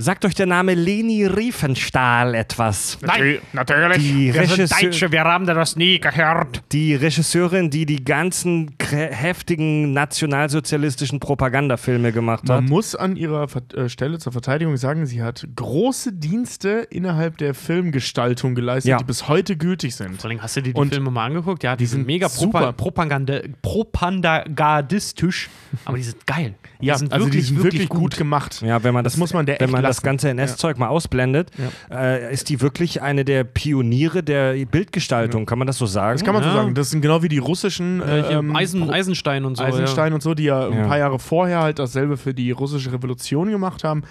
Speaker 1: Sagt euch der Name Leni Riefenstahl etwas?
Speaker 2: Nein, natürlich.
Speaker 1: Die,
Speaker 3: Wir sind Deutsche, wir haben das nie gehört.
Speaker 1: die Regisseurin, die die ganzen heftigen nationalsozialistischen Propagandafilme gemacht hat.
Speaker 2: Man muss an ihrer Ver äh, Stelle zur Verteidigung sagen, sie hat große Dienste innerhalb der Filmgestaltung geleistet,
Speaker 1: Ja.
Speaker 2: die bis heute gültig sind.
Speaker 3: Vor allem, hast du dir die
Speaker 2: Und
Speaker 3: Filme mal angeguckt? Ja, die, sind
Speaker 2: sind
Speaker 3: mega
Speaker 2: super.
Speaker 3: propa Propaganda propagandistisch, aber die sind geil.
Speaker 2: Ja,
Speaker 3: die sind
Speaker 2: also
Speaker 3: wirklich,
Speaker 2: die sind
Speaker 3: wirklich,
Speaker 2: wirklich gut gemacht.
Speaker 1: Ja, wenn man
Speaker 2: Das
Speaker 1: das,
Speaker 2: muss man der
Speaker 1: wenn
Speaker 2: echt
Speaker 1: man das
Speaker 2: lassen.
Speaker 1: ganze NS-Zeug mal ausblendet, äh, ist die wirklich eine der Pioniere der Bildgestaltung. Kann man das so sagen?
Speaker 2: Das kann man
Speaker 3: Ja.
Speaker 2: so sagen. Das sind genau wie die russischen
Speaker 3: Äh,
Speaker 2: ähm,
Speaker 3: Eisen, Eisenstein und so.
Speaker 2: Eisenstein und so, die ja,
Speaker 1: Ja.
Speaker 2: ein paar Jahre vorher halt dasselbe für die russische Revolution gemacht haben.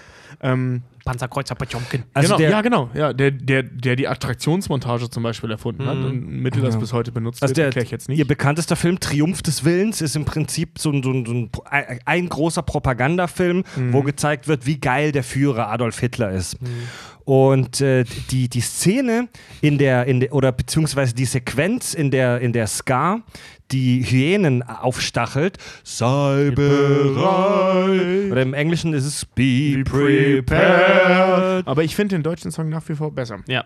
Speaker 2: Ähm,
Speaker 3: Ja. Panzerkreuzer Potjomkin.
Speaker 1: Also
Speaker 2: genau,
Speaker 1: der,
Speaker 2: ja, genau. Ja, der, der, der die Attraktionsmontage zum Beispiel erfunden hat. Ein Mittel, das
Speaker 1: Ja.
Speaker 2: bis heute benutzt
Speaker 1: Also
Speaker 2: wird, erkläre ich jetzt nicht.
Speaker 1: Ihr bekanntester Film Triumph des Willens ist im Prinzip so ein, so ein, so ein, ein, großer Propagandafilm,
Speaker 2: Mhm.
Speaker 1: wo gezeigt wird, wie geil der Führer Adolf Hitler ist. Und äh, die, die Szene in der, in der, oder beziehungsweise die Sequenz in der, in der Ska, die Hyänen aufstachelt, sei bereit. Oder im Englischen ist es be prepared.
Speaker 2: Aber ich finde den deutschen Song nach wie vor besser.
Speaker 3: Ja.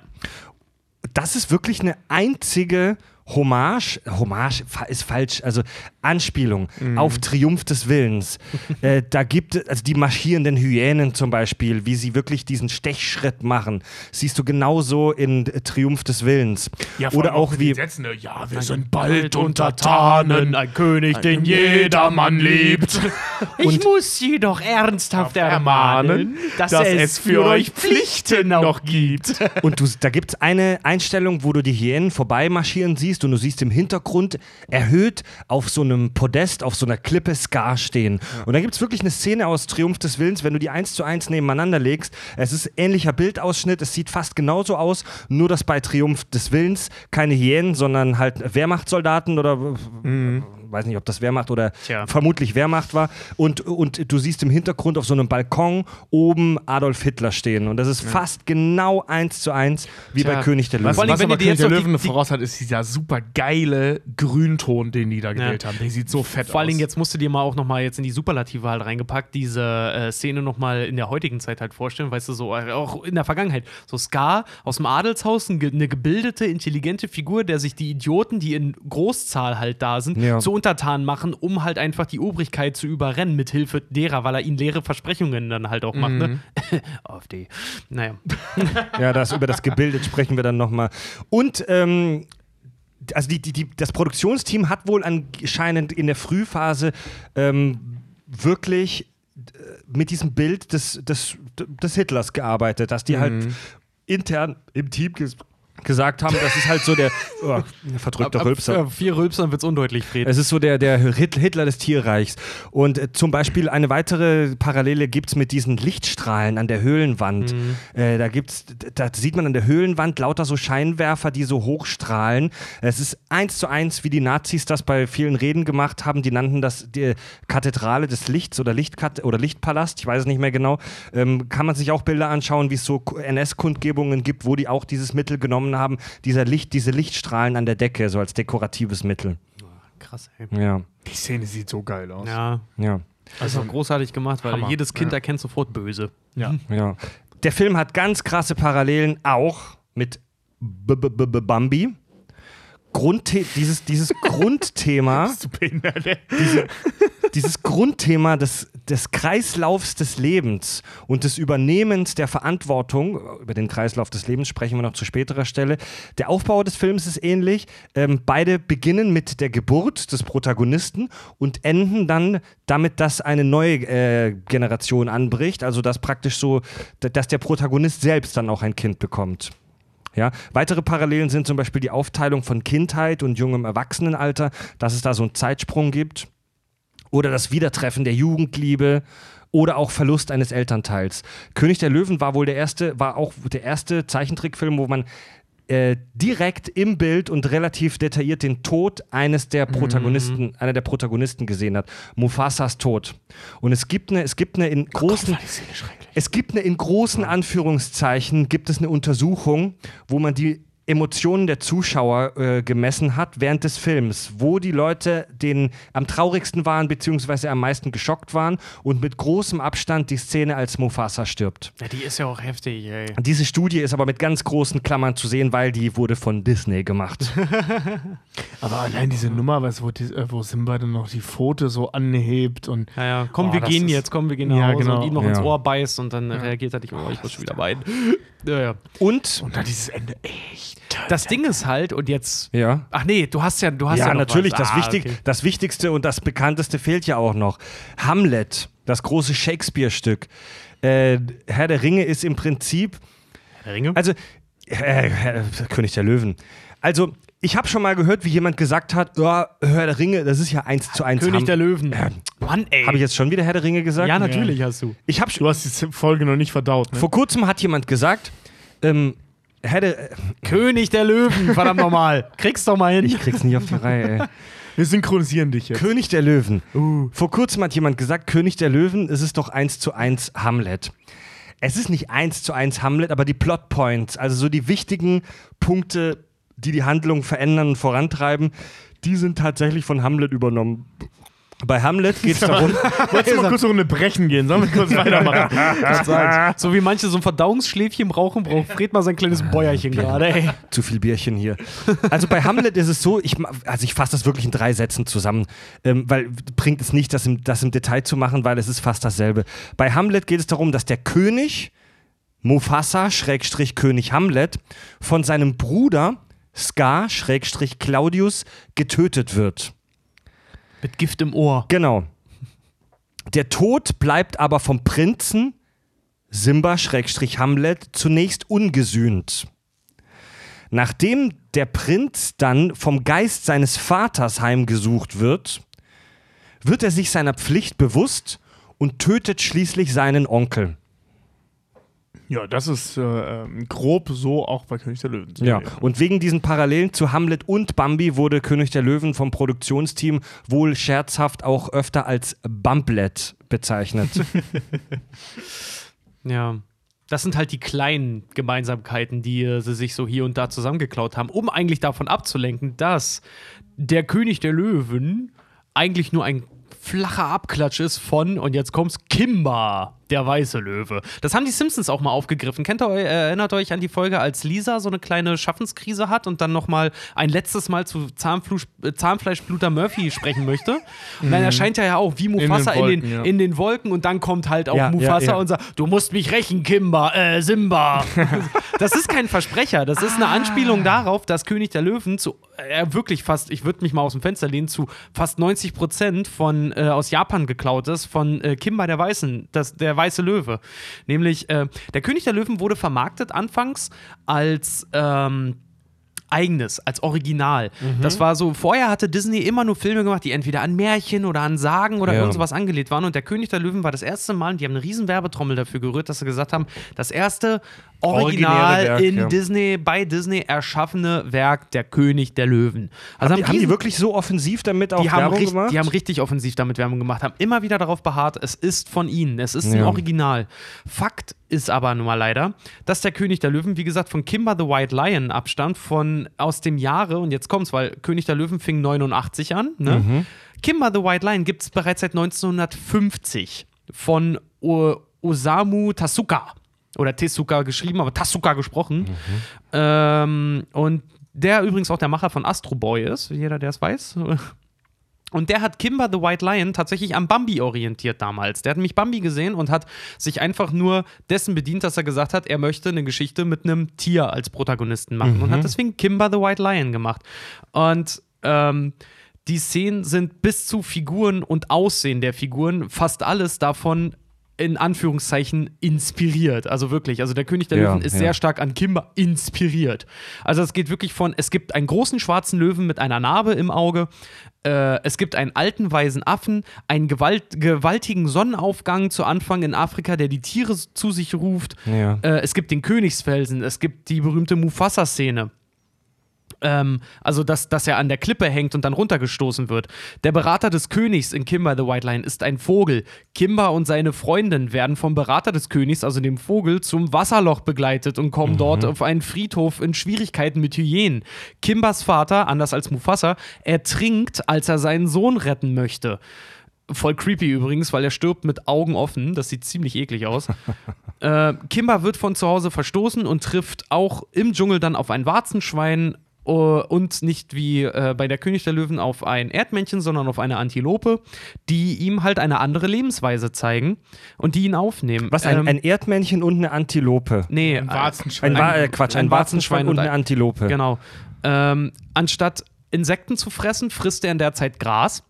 Speaker 1: das ist wirklich eine einzige Hommage, Hommage ist falsch, also Anspielung auf Triumph des Willens. äh, da gibt es, also die marschierenden Hyänen zum Beispiel, wie sie wirklich diesen Stechschritt machen, siehst du genauso in Triumph des Willens. Oder auch wie,
Speaker 2: Sätzen, ja, wir sind bald Untertanen,
Speaker 3: ein König,
Speaker 2: den jedermann liebt.
Speaker 3: Ich muss Sie doch ernsthaft ermahnen, dass,
Speaker 2: dass
Speaker 3: es,
Speaker 2: es für euch Pflichten noch
Speaker 3: gibt.
Speaker 1: Und du, da gibt es eine Einstellung, wo du die Hyänen vorbeimarschieren siehst und du siehst im Hintergrund erhöht auf so einem Podest, auf so einer Klippe Scar stehen. Und da gibt es wirklich eine Szene aus Triumph des Willens, wenn du die eins zu eins nebeneinander legst. Es ist ähnlicher Bildausschnitt, es sieht fast genauso aus, nur dass bei Triumph des Willens keine Hyänen, sondern halt Wehrmachtssoldaten oder weiß nicht, ob das Wehrmacht oder
Speaker 3: Tja.
Speaker 1: vermutlich Wehrmacht war. Und, und du siehst im Hintergrund auf so einem Balkon oben Adolf Hitler stehen. Und das ist fast genau eins zu eins wie
Speaker 3: Tja.
Speaker 1: bei König der Löwen.
Speaker 2: Was,
Speaker 3: Vor allem,
Speaker 2: was
Speaker 3: wenn
Speaker 2: aber König der
Speaker 3: jetzt noch die-
Speaker 2: Löwen
Speaker 3: die-
Speaker 2: voraus hat, ist dieser super geile Grünton, den die da gewählt haben. Der sieht so fett
Speaker 3: Vor allen
Speaker 2: aus.
Speaker 3: Dingen, jetzt musst du dir mal auch nochmal jetzt in die Superlative halt reingepackt, diese äh, Szene nochmal in der heutigen Zeit halt vorstellen, weißt du, so äh, auch in der Vergangenheit. So Scar aus dem Adelshaus, eine gebildete, intelligente Figur, der sich die Idioten, die in Großzahl halt da sind,
Speaker 1: Ja.
Speaker 3: zu Untertanen machen, um halt einfach die Obrigkeit zu überrennen, mit Hilfe derer, weil er ihnen leere Versprechungen dann halt auch macht, ne? AfD. Naja.
Speaker 1: Ja, das, über das Gebildet sprechen wir dann nochmal. Und ähm, also die, die, die, das Produktionsteam hat wohl anscheinend in der Frühphase ähm, wirklich äh, mit diesem Bild des, des, des Hitlers gearbeitet, dass die halt intern im Team gesagt haben, das ist halt so der oh, verdrückter Rülpser.
Speaker 3: Ab vier Rülpsern wird's undeutlich, Fred.
Speaker 1: Es ist so der, der Hit- Hitler des Tierreichs. Und äh, zum Beispiel eine weitere Parallele gibt es mit diesen Lichtstrahlen an der Höhlenwand. Äh, da gibt's, da sieht man an der Höhlenwand lauter so Scheinwerfer, die so hochstrahlen. Es ist eins zu eins, wie die Nazis das bei vielen Reden gemacht haben. Die nannten das die Kathedrale des Lichts oder, Lichtkat oder Lichtpalast. Ich weiß es nicht mehr genau. Ähm, kann man sich auch Bilder anschauen, wie es so NS-Kundgebungen gibt, wo die auch dieses Mittel genommen haben. Dieser Licht, diese Lichtstrahlen an der Decke, so als dekoratives Mittel.
Speaker 3: Krass, ey.
Speaker 1: Ja,
Speaker 2: die Szene sieht so geil aus.
Speaker 3: Ja.
Speaker 1: ja.
Speaker 3: Das ist auch großartig gemacht, weil
Speaker 2: Hammer.
Speaker 3: jedes Kind
Speaker 2: Ja.
Speaker 3: erkennt sofort böse.
Speaker 2: Ja.
Speaker 1: Ja. Der Film hat ganz krasse Parallelen auch mit B -B -B -B Bambi. Grundthe dieses, dieses Grundthema,
Speaker 2: ey?
Speaker 1: dieses Grundthema des, des Kreislaufs des Lebens und des Übernehmens der Verantwortung, über den Kreislauf des Lebens sprechen wir noch zu späterer Stelle. Der Aufbau des Films ist ähnlich. Ähm, beide beginnen mit der Geburt des Protagonisten und enden dann damit, dass eine neue äh, Generation anbricht. Also dass praktisch so, dass der Protagonist selbst dann auch ein Kind bekommt. Ja, weitere Parallelen sind zum Beispiel die Aufteilung von Kindheit und jungem Erwachsenenalter, dass es da so einen Zeitsprung gibt. Oder das Wiedertreffen der Jugendliebe oder auch Verlust eines Elternteils. König der Löwen war wohl der erste, war auch der erste Zeichentrickfilm, wo man äh, direkt im Bild und relativ detailliert den Tod eines der Protagonisten, einer der Protagonisten gesehen hat. Mufasas Tod. Und es gibt eine, es gibt eine in großen,
Speaker 2: Szene schrecklich.
Speaker 1: es gibt eine in großen Anführungszeichen, gibt es eine Untersuchung, wo man die Emotionen der Zuschauer äh, gemessen hat während des Films, wo die Leute den am traurigsten waren beziehungsweise am meisten geschockt waren und mit großem Abstand die Szene, als Mufasa stirbt.
Speaker 3: Ja, die ist ja auch heftig, ey.
Speaker 1: Diese Studie ist aber mit ganz großen Klammern zu sehen, weil die wurde von Disney gemacht.
Speaker 2: Aber allein diese Nummer, du, wo, die, äh, wo Simba dann noch die Pfote so anhebt und
Speaker 3: Ja, ja, komm,
Speaker 2: Boah,
Speaker 3: wir gehen
Speaker 2: ist-
Speaker 3: jetzt, komm, wir gehen nach
Speaker 2: Ja,
Speaker 3: Hause
Speaker 2: genau.
Speaker 3: und ihm noch ins. Ohr beißt und dann reagiert er nicht, oh, ich muss schon wieder weinen. Ja, ja.
Speaker 1: Und,
Speaker 2: und dann dieses Ende echt.
Speaker 3: Das Ding ist halt, und jetzt.
Speaker 1: ja.
Speaker 3: Ach nee, du hast ja, du hast ja.
Speaker 1: Ja, natürlich. Das,
Speaker 3: Ah,
Speaker 1: Wichtig,
Speaker 3: okay.
Speaker 1: das Wichtigste und das Bekannteste fehlt ja auch noch. Hamlet, das große Shakespeare-Stück. Äh, Herr der Ringe ist im Prinzip
Speaker 3: Ringe?
Speaker 1: Also, äh, König der Löwen. Also, ich habe schon mal gehört, wie jemand gesagt hat, ja, Herr der Ringe, das ist ja eins zu eins.
Speaker 3: König
Speaker 1: Ham-
Speaker 3: der Löwen.
Speaker 1: Äh,
Speaker 3: Mann, ey.
Speaker 1: Habe ich jetzt schon wieder Herr der Ringe gesagt?
Speaker 3: ja, natürlich hast du.
Speaker 1: Ich habe
Speaker 2: Du hast die Folge noch nicht verdaut, ne?
Speaker 1: vor kurzem hat jemand gesagt, ähm, Der, äh,
Speaker 3: König der Löwen, verdammt nochmal. Kriegst doch mal hin.
Speaker 1: ich krieg's nicht auf die Reihe. Ey.
Speaker 2: Wir synchronisieren dich jetzt.
Speaker 1: König der Löwen. Vor kurzem hat jemand gesagt, König der Löwen, es ist doch eins zu eins Hamlet. Es ist nicht eins zu eins Hamlet, aber die Plotpoints, also so die wichtigen Punkte, die die Handlung verändern und vorantreiben, die sind tatsächlich von Hamlet übernommen. Bei Hamlet geht es darum,
Speaker 2: Wolltest du mal kurz eine Runde brechen gehen? Sollen wir kurz weitermachen?
Speaker 3: So wie manche so ein Verdauungsschläfchen brauchen, braucht Fred mal sein kleines Bäuerchen gerade, ey.
Speaker 1: zu viel Bierchen hier. Also bei Hamlet ist es so, ich, also ich fasse das wirklich in drei Sätzen zusammen, ähm, weil bringt es nicht, das im, das im Detail zu machen, weil es ist fast dasselbe. Bei Hamlet geht es darum, dass der König Mufasa, Schrägstrich König Hamlet, von seinem Bruder Scar, Schrägstrich Claudius, getötet wird.
Speaker 3: Mit Gift im Ohr.
Speaker 1: Genau. Der Tod bleibt aber vom Prinzen Simba Schrägstrich Hamlet zunächst ungesühnt. Nachdem der Prinz dann vom Geist seines Vaters heimgesucht wird, wird er sich seiner Pflicht bewusst und tötet schließlich seinen Onkel.
Speaker 2: Ja, das ist äh, ähm, grob so auch bei König der Löwen.
Speaker 1: Ja, und wegen diesen Parallelen zu Hamlet und Bambi wurde König der Löwen vom Produktionsteam wohl scherzhaft auch öfter als Bumplet bezeichnet.
Speaker 3: Ja. Das sind halt die kleinen Gemeinsamkeiten, die äh, sie sich so hier und da zusammengeklaut haben, um eigentlich davon abzulenken, dass der König der Löwen eigentlich nur ein flacher Abklatsch ist von, und jetzt kommt's, Kimba, der weiße Löwe. Das haben die Simpsons auch mal aufgegriffen. Kennt ihr, äh, erinnert euch an die Folge, als Lisa so eine kleine Schaffenskrise hat und dann nochmal ein letztes Mal zu Zahnflusch, äh, Zahnfleischbluter Murphy sprechen möchte? Und dann erscheint er ja auch wie Mufasa in den,
Speaker 2: Wolken, ja.
Speaker 3: in den Wolken und dann kommt halt auch
Speaker 1: Ja, ja,
Speaker 3: Mufasa
Speaker 1: ja.
Speaker 3: und sagt, du musst mich rächen, Kimba, äh, Simba. das ist kein Versprecher, das ist eine Anspielung darauf, dass König der Löwen zu, äh, wirklich fast, ich würde mich mal aus dem Fenster lehnen, zu fast 90 Prozent von, äh, aus Japan geklaut ist, von äh, Kimba der Weißen, das, der weiße Löwe. Nämlich, äh, der König der Löwen wurde vermarktet anfangs als, ähm, eigenes, als Original.
Speaker 1: Mhm.
Speaker 3: Das war so, vorher hatte Disney immer nur Filme gemacht, die entweder an Märchen oder an Sagen oder
Speaker 1: Ja.
Speaker 3: irgend sowas angelehnt waren. Und der König der Löwen war das erste Mal, und die haben eine riesen Werbetrommel dafür gerührt, dass sie gesagt haben, das erste Original
Speaker 1: Werk,
Speaker 3: in
Speaker 1: ja.
Speaker 3: Disney, bei Disney erschaffene Werk, der König der Löwen. Also
Speaker 1: haben, die, haben die wirklich so offensiv damit auch Werbung
Speaker 3: richtig,
Speaker 1: gemacht?
Speaker 3: die haben richtig offensiv damit Werbung gemacht, haben immer wieder darauf beharrt, es ist von ihnen, es ist ein
Speaker 1: Ja.
Speaker 3: Original. Fakt ist aber nun mal leider, dass der König der Löwen, wie gesagt, von Kimber the White Lion abstammt, von aus dem Jahre, und jetzt kommt's, weil König der Löwen fing 89 an, ne?
Speaker 1: Mhm.
Speaker 3: Kimber the White Lion gibt es bereits seit 1950 von O Osamu Tasuka. Oder Tezuka geschrieben, aber Tasuka gesprochen. Ähm, und der übrigens auch der Macher von Astro Boy ist, jeder, der es weiß. Und der hat Kimber the White Lion tatsächlich am Bambi orientiert damals. Der hat nämlich Bambi gesehen und hat sich einfach nur dessen bedient, dass er gesagt hat, er möchte eine Geschichte mit einem Tier als Protagonisten machen und hat deswegen Kimber the White Lion gemacht. Und ähm, die Szenen sind bis zu Figuren und Aussehen der Figuren fast alles davon in Anführungszeichen inspiriert. Also wirklich, also der König der
Speaker 1: Ja,
Speaker 3: Löwen ist
Speaker 1: ja.
Speaker 3: sehr stark an Kimber inspiriert. Also es geht wirklich von, es gibt einen großen schwarzen Löwen mit einer Narbe im Auge, äh, es gibt einen alten weisen Affen, einen gewalt, gewaltigen Sonnenaufgang zu Anfang in Afrika, der die Tiere zu sich ruft.
Speaker 1: Ja.
Speaker 3: Äh, es gibt den Königsfelsen, es gibt die berühmte Mufasa-Szene. Ähm, also, dass, dass er an der Klippe hängt und dann runtergestoßen wird. Der Berater des Königs in Kimba the White Lion ist ein Vogel. Kimba und seine Freundin werden vom Berater des Königs, also dem Vogel, zum Wasserloch begleitet und kommen dort auf einen Friedhof in Schwierigkeiten mit Hyänen. Kimbas Vater, anders als Mufasa, ertrinkt, als er seinen Sohn retten möchte. Voll creepy übrigens, weil er stirbt mit Augen offen. Das sieht ziemlich eklig aus. äh, Kimba wird von zu Hause verstoßen und trifft auch im Dschungel dann auf ein Warzenschwein und nicht wie äh, bei der König der Löwen auf ein Erdmännchen, sondern auf eine Antilope, die ihm halt eine andere Lebensweise zeigen und die ihn aufnehmen.
Speaker 1: Was, ein,
Speaker 3: Ähm,
Speaker 1: ein Erdmännchen und eine Antilope?
Speaker 3: Nee,
Speaker 2: Ein Warzenschwein.
Speaker 1: Ein, Wa äh, Quatsch, ein,
Speaker 3: ein
Speaker 1: Warzenschwein
Speaker 3: Warzenschwein
Speaker 1: und eine
Speaker 3: ein-
Speaker 1: Antilope.
Speaker 3: Genau. Ähm, anstatt Insekten zu fressen, frisst er in der Zeit Gras.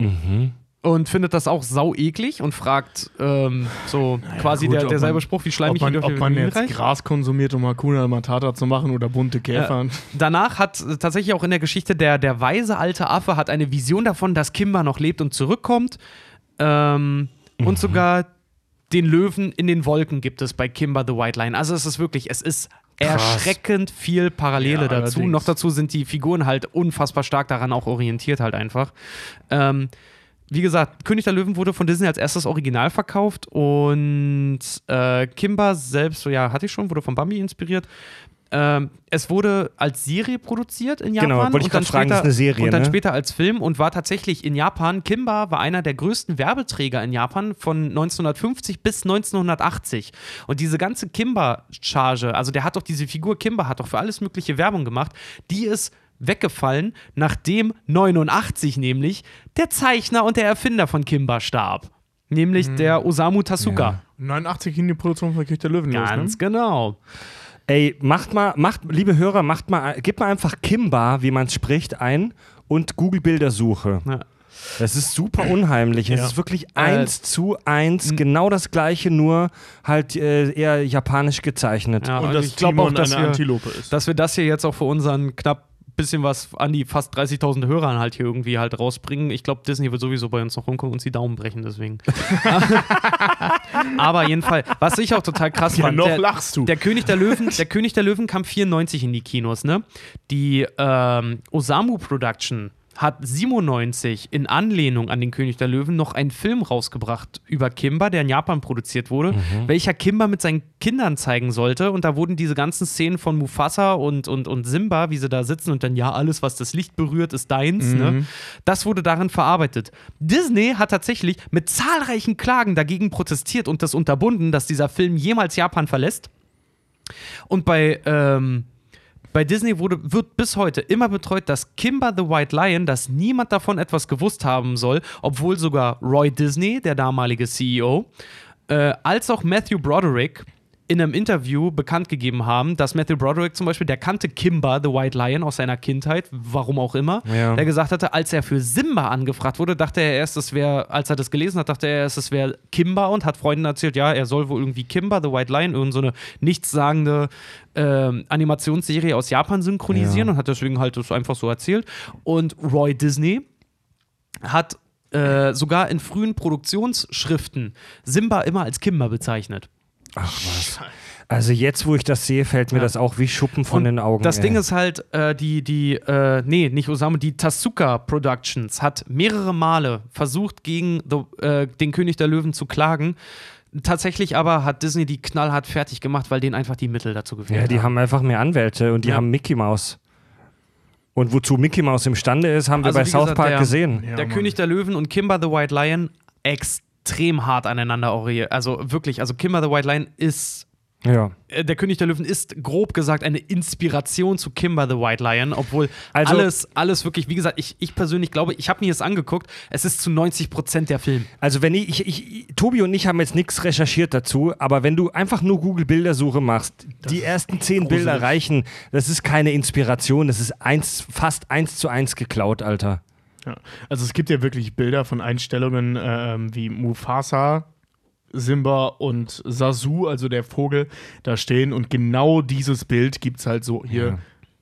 Speaker 1: Mhm.
Speaker 3: Und findet das auch sau eklig und fragt ähm, so quasi
Speaker 2: gut,
Speaker 3: der, derselbe
Speaker 2: man-
Speaker 3: Spruch, wie schleimig
Speaker 2: man,
Speaker 3: und
Speaker 2: ob man jetzt
Speaker 3: Reich.
Speaker 2: Gras konsumiert, um Hakuna Matata zu machen oder bunte Käfer.
Speaker 3: Danach hat äh, tatsächlich auch in der Geschichte der, der weise alte Affe hat eine Vision davon, dass Kimba noch lebt und zurückkommt. Ähm,
Speaker 2: Mhm.
Speaker 3: Und sogar den Löwen in den Wolken gibt es bei Kimba the White Line. Also es ist wirklich, es ist erschreckend viel Parallele
Speaker 2: Ja,
Speaker 3: dazu.
Speaker 2: allerdings.
Speaker 3: Noch dazu sind die Figuren halt unfassbar stark daran auch orientiert halt einfach. Ähm, wie gesagt, König der Löwen wurde von Disney als erstes Original verkauft und äh, Kimba selbst, so ja, hatte ich schon, wurde von Bambi inspiriert. Ähm, es wurde als Serie produziert in Japan.
Speaker 1: Genau, wollte ich
Speaker 3: und dann
Speaker 1: fragen, das ist
Speaker 3: später-
Speaker 1: eine Serie,
Speaker 3: Und dann
Speaker 1: ne?
Speaker 3: später als Film und war tatsächlich in Japan. Kimba war einer der größten Werbeträger in Japan von 1950 bis 1980. Und diese ganze Kimba-Charge, also der hat doch diese Figur Kimba, hat doch für alles mögliche Werbung gemacht, die ist weggefallen, nachdem 89 nämlich der Zeichner und der Erfinder von Kimba starb. Nämlich der Osamu Tasuka.
Speaker 2: 89 ging die Produktion von König der Löwen los,
Speaker 3: Ganz
Speaker 2: ne?
Speaker 3: genau.
Speaker 1: Ey, macht mal, macht, liebe Hörer, macht mal, gebt mal einfach Kimba, wie man es spricht, ein und Google Bildersuche.
Speaker 3: Ja.
Speaker 1: Das ist super unheimlich. Es
Speaker 2: Ja.
Speaker 1: ist wirklich eins zu eins, genau das gleiche, nur halt äh, eher japanisch gezeichnet.
Speaker 3: Ja,
Speaker 2: Und dass
Speaker 3: ich glaube auch, dass
Speaker 2: eine
Speaker 3: wir,
Speaker 2: Antilope ist.
Speaker 3: dass wir das hier jetzt auch für unseren knapp bisschen was an die fast 30.000 Hörern halt hier irgendwie halt rausbringen. Ich glaube, Disney wird sowieso bei uns noch rumkommen und uns die Daumen brechen, deswegen. Aber jedenfalls, was ich auch total krass
Speaker 2: Ja,
Speaker 3: fand,
Speaker 2: noch
Speaker 3: der,
Speaker 2: lachst du.
Speaker 3: der König der Löwen, der König der Löwen kam 94 in die Kinos, ne? Die ähm, Osamu Production hat 97 in Anlehnung an den König der Löwen noch einen Film rausgebracht über Kimba, der in Japan produziert wurde, welcher Kimba mit seinen Kindern zeigen sollte. Und da wurden diese ganzen Szenen von Mufasa und, und, und Simba, wie sie da sitzen und dann, ja, alles, was das Licht berührt, ist deins. Ne? Das wurde darin verarbeitet. Disney hat tatsächlich mit zahlreichen Klagen dagegen protestiert und das unterbunden, dass dieser Film jemals Japan verlässt. Und bei, ähm, bei Disney wurde, wird bis heute immer betreut, dass Kimba the White Lion, dass niemand davon etwas gewusst haben soll, obwohl sogar Roy Disney, der damalige CEO, äh, als auch Matthew Broderick in einem Interview bekannt gegeben haben, dass Matthew Broderick zum Beispiel, der kannte Kimba, the White Lion, aus seiner Kindheit, warum auch immer,
Speaker 1: Ja.
Speaker 3: der gesagt hatte, als er für Simba angefragt wurde, dachte er erst, es wäre, als er das gelesen hat, dachte er erst, es wäre Kimba und hat Freunden erzählt, ja, er soll wohl irgendwie Kimba, the White Lion, irgend so eine nichtssagende ähm, Animationsserie aus Japan synchronisieren
Speaker 1: Ja.
Speaker 3: und hat deswegen halt das einfach so erzählt. Und Roy Disney hat äh, sogar in frühen Produktionsschriften Simba immer als Kimba bezeichnet.
Speaker 1: Ach was. Also jetzt, wo ich das sehe, fällt mir
Speaker 3: Ja.
Speaker 1: das auch wie Schuppen von
Speaker 3: Und
Speaker 1: den Augen.
Speaker 3: Das
Speaker 1: ey.
Speaker 3: Ding ist halt, äh, die, die, äh, nee, nicht Osamu, die Tasuka Productions hat mehrere Male versucht, gegen the, äh, den König der Löwen zu klagen. Tatsächlich aber hat Disney die knallhart fertig gemacht, weil denen einfach die Mittel dazu gefehlt
Speaker 1: Ja, die haben einfach mehr Anwälte und die
Speaker 3: Ja.
Speaker 1: haben Mickey Mouse. Und wozu Mickey Mouse imstande ist, haben wir
Speaker 3: Also
Speaker 1: bei
Speaker 3: wie
Speaker 1: South
Speaker 3: gesagt,
Speaker 1: Park
Speaker 3: der-
Speaker 1: gesehen.
Speaker 2: Ja,
Speaker 3: der
Speaker 2: Mann.
Speaker 3: König der Löwen und Kimba the White Lion extrem hart aneinander orientiert. Also wirklich, also Kimba the White Lion ist
Speaker 1: Ja.
Speaker 3: äh, der König der Löwen ist grob gesagt eine Inspiration zu Kimba the White Lion, obwohl
Speaker 1: Also-
Speaker 3: alles, alles wirklich, wie gesagt, ich, ich persönlich glaube, ich habe mir das angeguckt, es ist zu 90 Prozent der Film.
Speaker 1: Also wenn ich, ich, ich, Tobi und ich haben jetzt nichts recherchiert dazu, aber wenn du einfach nur Google Bildersuche machst, die ersten zehn
Speaker 2: gruselig.
Speaker 1: Bilder reichen, das ist keine Inspiration, das ist eins, fast eins zu eins geklaut, Alter.
Speaker 2: Ja. Also es gibt ja wirklich Bilder von Einstellungen ähm, wie Mufasa, Simba und Sasu, also der Vogel, da stehen und genau dieses Bild gibt es halt so hier.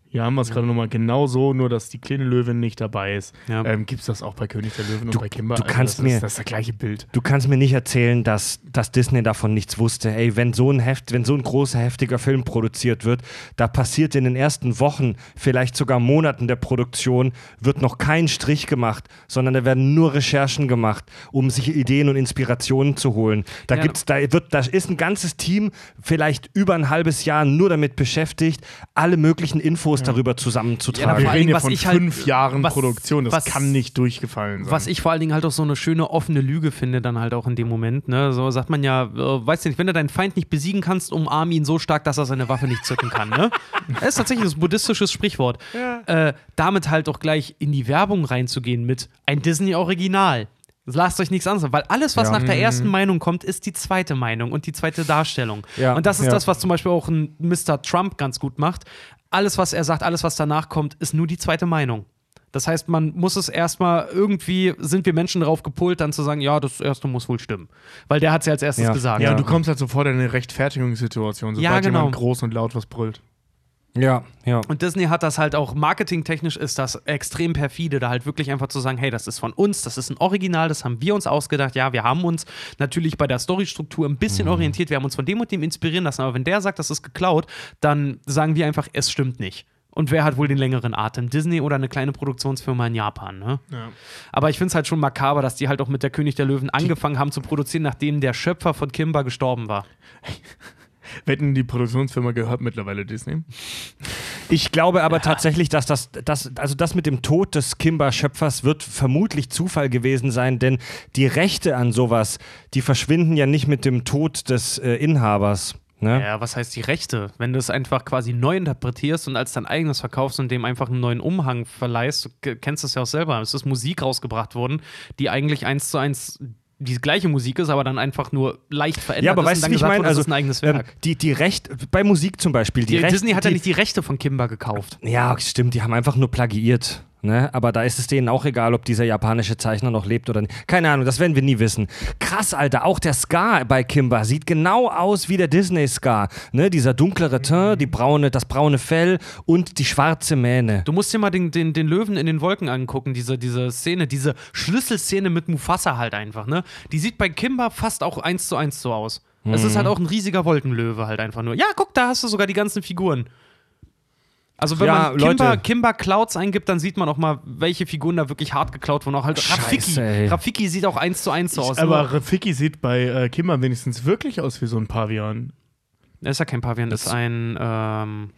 Speaker 2: Hier haben wir es gerade nochmal genau so, nur dass die kleine Löwin nicht dabei ist.
Speaker 3: Ja.
Speaker 2: Ähm, Gibt es das auch bei König der Löwen
Speaker 1: Du-
Speaker 2: und bei Kimber?
Speaker 1: du kannst
Speaker 2: das
Speaker 1: mir-
Speaker 2: Ist, das ist das gleiche Bild.
Speaker 1: Du kannst mir nicht erzählen, dass, dass Disney davon nichts wusste. Ey, wenn so ein Heft, wenn so ein großer, heftiger Film produziert wird, da passiert in den ersten Wochen, vielleicht sogar Monaten der Produktion, wird noch kein Strich gemacht, sondern da werden nur Recherchen gemacht, um sich Ideen und Inspirationen zu holen. Da
Speaker 3: Ja.
Speaker 1: gibt's, da wird, da ist ein ganzes Team vielleicht über ein halbes Jahr nur damit beschäftigt, alle möglichen Infos darüber
Speaker 3: Ja,
Speaker 1: zusammenzutragen.
Speaker 3: vor
Speaker 2: Wir reden ja
Speaker 3: was
Speaker 2: von
Speaker 3: ich halt-
Speaker 2: fünf Jahren
Speaker 3: was-
Speaker 2: Produktion. Das
Speaker 3: was-
Speaker 2: kann nicht durchgefallen sein.
Speaker 3: Was ich vor allen Dingen halt auch so eine schöne offene Lüge finde, dann halt auch in dem Moment. Ne? So sagt man ja, äh, weißt du nicht, wenn du deinen Feind nicht besiegen kannst, umarm ihn so stark, dass er seine Waffe nicht zücken kann. Ne? Das ist tatsächlich ein buddhistisches Sprichwort. Äh, damit halt auch gleich in die Werbung reinzugehen mit ein Disney-Original. Lasst euch nichts anderes, weil alles, was
Speaker 1: Ja.
Speaker 3: nach der ersten Meinung kommt, ist die zweite Meinung und die zweite Darstellung.
Speaker 1: Ja,
Speaker 3: Und das ist
Speaker 1: ja.
Speaker 3: das, was zum Beispiel auch ein Mr. Trump ganz gut macht. Alles, was er sagt, alles, was danach kommt, ist nur die zweite Meinung. Das heißt, man muss es erstmal irgendwie, sind wir Menschen darauf gepolt, dann zu sagen, ja, das erste muss wohl stimmen. Weil der hat es ja als erstes
Speaker 1: Ja.
Speaker 3: gesagt.
Speaker 2: ja,
Speaker 1: Ja.
Speaker 2: du kommst halt sofort in eine Rechtfertigungssituation, sobald
Speaker 3: Ja, genau.
Speaker 2: jemand groß und laut was brüllt.
Speaker 1: Ja, ja.
Speaker 3: Und Disney hat das halt auch marketingtechnisch ist das extrem perfide, da halt wirklich einfach zu sagen, hey, das ist von uns, das ist ein Original, das haben wir uns ausgedacht. Ja, wir haben uns natürlich bei der Storystruktur ein bisschen orientiert, wir haben uns von dem und dem inspirieren lassen, aber wenn der sagt, das ist geklaut, dann sagen wir einfach, es stimmt nicht. Und wer hat wohl den längeren Atem? Disney oder eine kleine Produktionsfirma in Japan, ne?
Speaker 2: Ja.
Speaker 3: Aber ich finde es halt schon makaber, dass die halt auch mit der König der Löwen angefangen haben zu produzieren, nachdem der Schöpfer von Kimba gestorben war.
Speaker 2: Wetten, die Produktionsfirma gehört mittlerweile Disney.
Speaker 1: Ich glaube aber tatsächlich, dass das, das, also das mit dem Tod des Kimber-Schöpfers wird vermutlich Zufall gewesen sein, denn die Rechte an sowas, die verschwinden ja nicht mit dem Tod des äh, Inhabers. Ne?
Speaker 3: Ja, was heißt die Rechte? Wenn du es einfach quasi neu interpretierst und als dein eigenes verkaufst und dem einfach einen neuen Umhang verleihst, du kennst es ja auch selber. Es ist Musik rausgebracht worden, die eigentlich eins zu eins die gleiche Musik ist, aber dann einfach nur leicht verändert
Speaker 1: Ja, aber
Speaker 3: ist
Speaker 1: weißt
Speaker 3: und
Speaker 1: du, ich meine?
Speaker 3: wurde,
Speaker 1: Also,
Speaker 3: das ist ein eigenes
Speaker 1: ähm,
Speaker 3: Werk.
Speaker 1: die, die Recht, bei Musik zum Beispiel. Die
Speaker 3: die,
Speaker 1: Recht,
Speaker 3: Disney hat ja nicht die Rechte von Kimba gekauft.
Speaker 1: Ja, stimmt, die haben einfach nur plagiiert. Ne? Aber da ist es denen auch egal, ob dieser japanische Zeichner noch lebt oder nicht. Keine Ahnung, das werden wir nie wissen. Krass, Alter, auch der Scar bei Kimba sieht genau aus wie der Disney-Scar. Ne? Dieser dunklere Teint, die braune, das braune Fell und die schwarze Mähne.
Speaker 3: Du musst dir mal den, den, den Löwen in den Wolken angucken, diese, diese Szene, diese Schlüsselszene mit Mufasa halt einfach, ne? Die sieht bei Kimba fast auch eins zu eins so aus. Es
Speaker 1: Mhm.
Speaker 3: ist halt auch ein riesiger Wolkenlöwe halt einfach nur. Ja, guck, da hast du sogar die ganzen Figuren. Also wenn
Speaker 1: Ja,
Speaker 3: man Kimba,
Speaker 1: Leute.
Speaker 3: Kimba Clouds eingibt, dann sieht man auch mal, welche Figuren da wirklich hart geklaut wurden. Auch halt Rafiki.
Speaker 1: Scheiße, ey.
Speaker 3: Rafiki sieht auch eins zu eins so aus.
Speaker 2: Aber
Speaker 3: Nur-
Speaker 2: Rafiki sieht bei äh, Kimber wenigstens wirklich aus wie so ein Pavian.
Speaker 3: Er ist ja kein Pavian, das ist ein, ähm,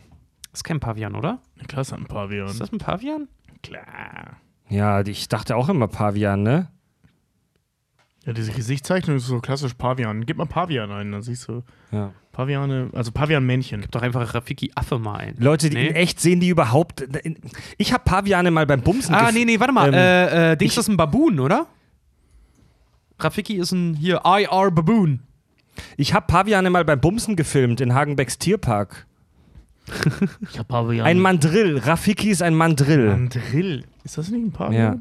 Speaker 3: ist kein Pavian, oder?
Speaker 2: Klar ist ein Pavian.
Speaker 3: Ist das ein Pavian?
Speaker 2: Klar.
Speaker 1: Ja, ich dachte auch immer Pavian, ne?
Speaker 2: Ja, diese Gesichtszeichnung ist so klassisch Pavian. Gib mal Pavian ein, dann siehst du
Speaker 1: Ja.
Speaker 2: Paviane, also Pavian-Männchen.
Speaker 3: Doch einfach Rafiki Affe mal ein.
Speaker 1: Leute, die
Speaker 3: Nee.
Speaker 1: in echt sehen die überhaupt. Ich habe Paviane mal beim Bumsen
Speaker 3: Ah, nee, nee, warte mal.
Speaker 1: Ähm,
Speaker 3: äh, äh, Dings
Speaker 1: ich-
Speaker 3: ist ein Baboon, oder? Rafiki ist ein hier IR Baboon.
Speaker 1: Ich habe Paviane mal beim Bumsen gefilmt in Hagenbecks Tierpark.
Speaker 2: Ich hab Pavian.
Speaker 1: Ein Mandrill. Rafiki ist ein Mandrill.
Speaker 2: Mandrill. Ist das nicht ein
Speaker 1: Ja.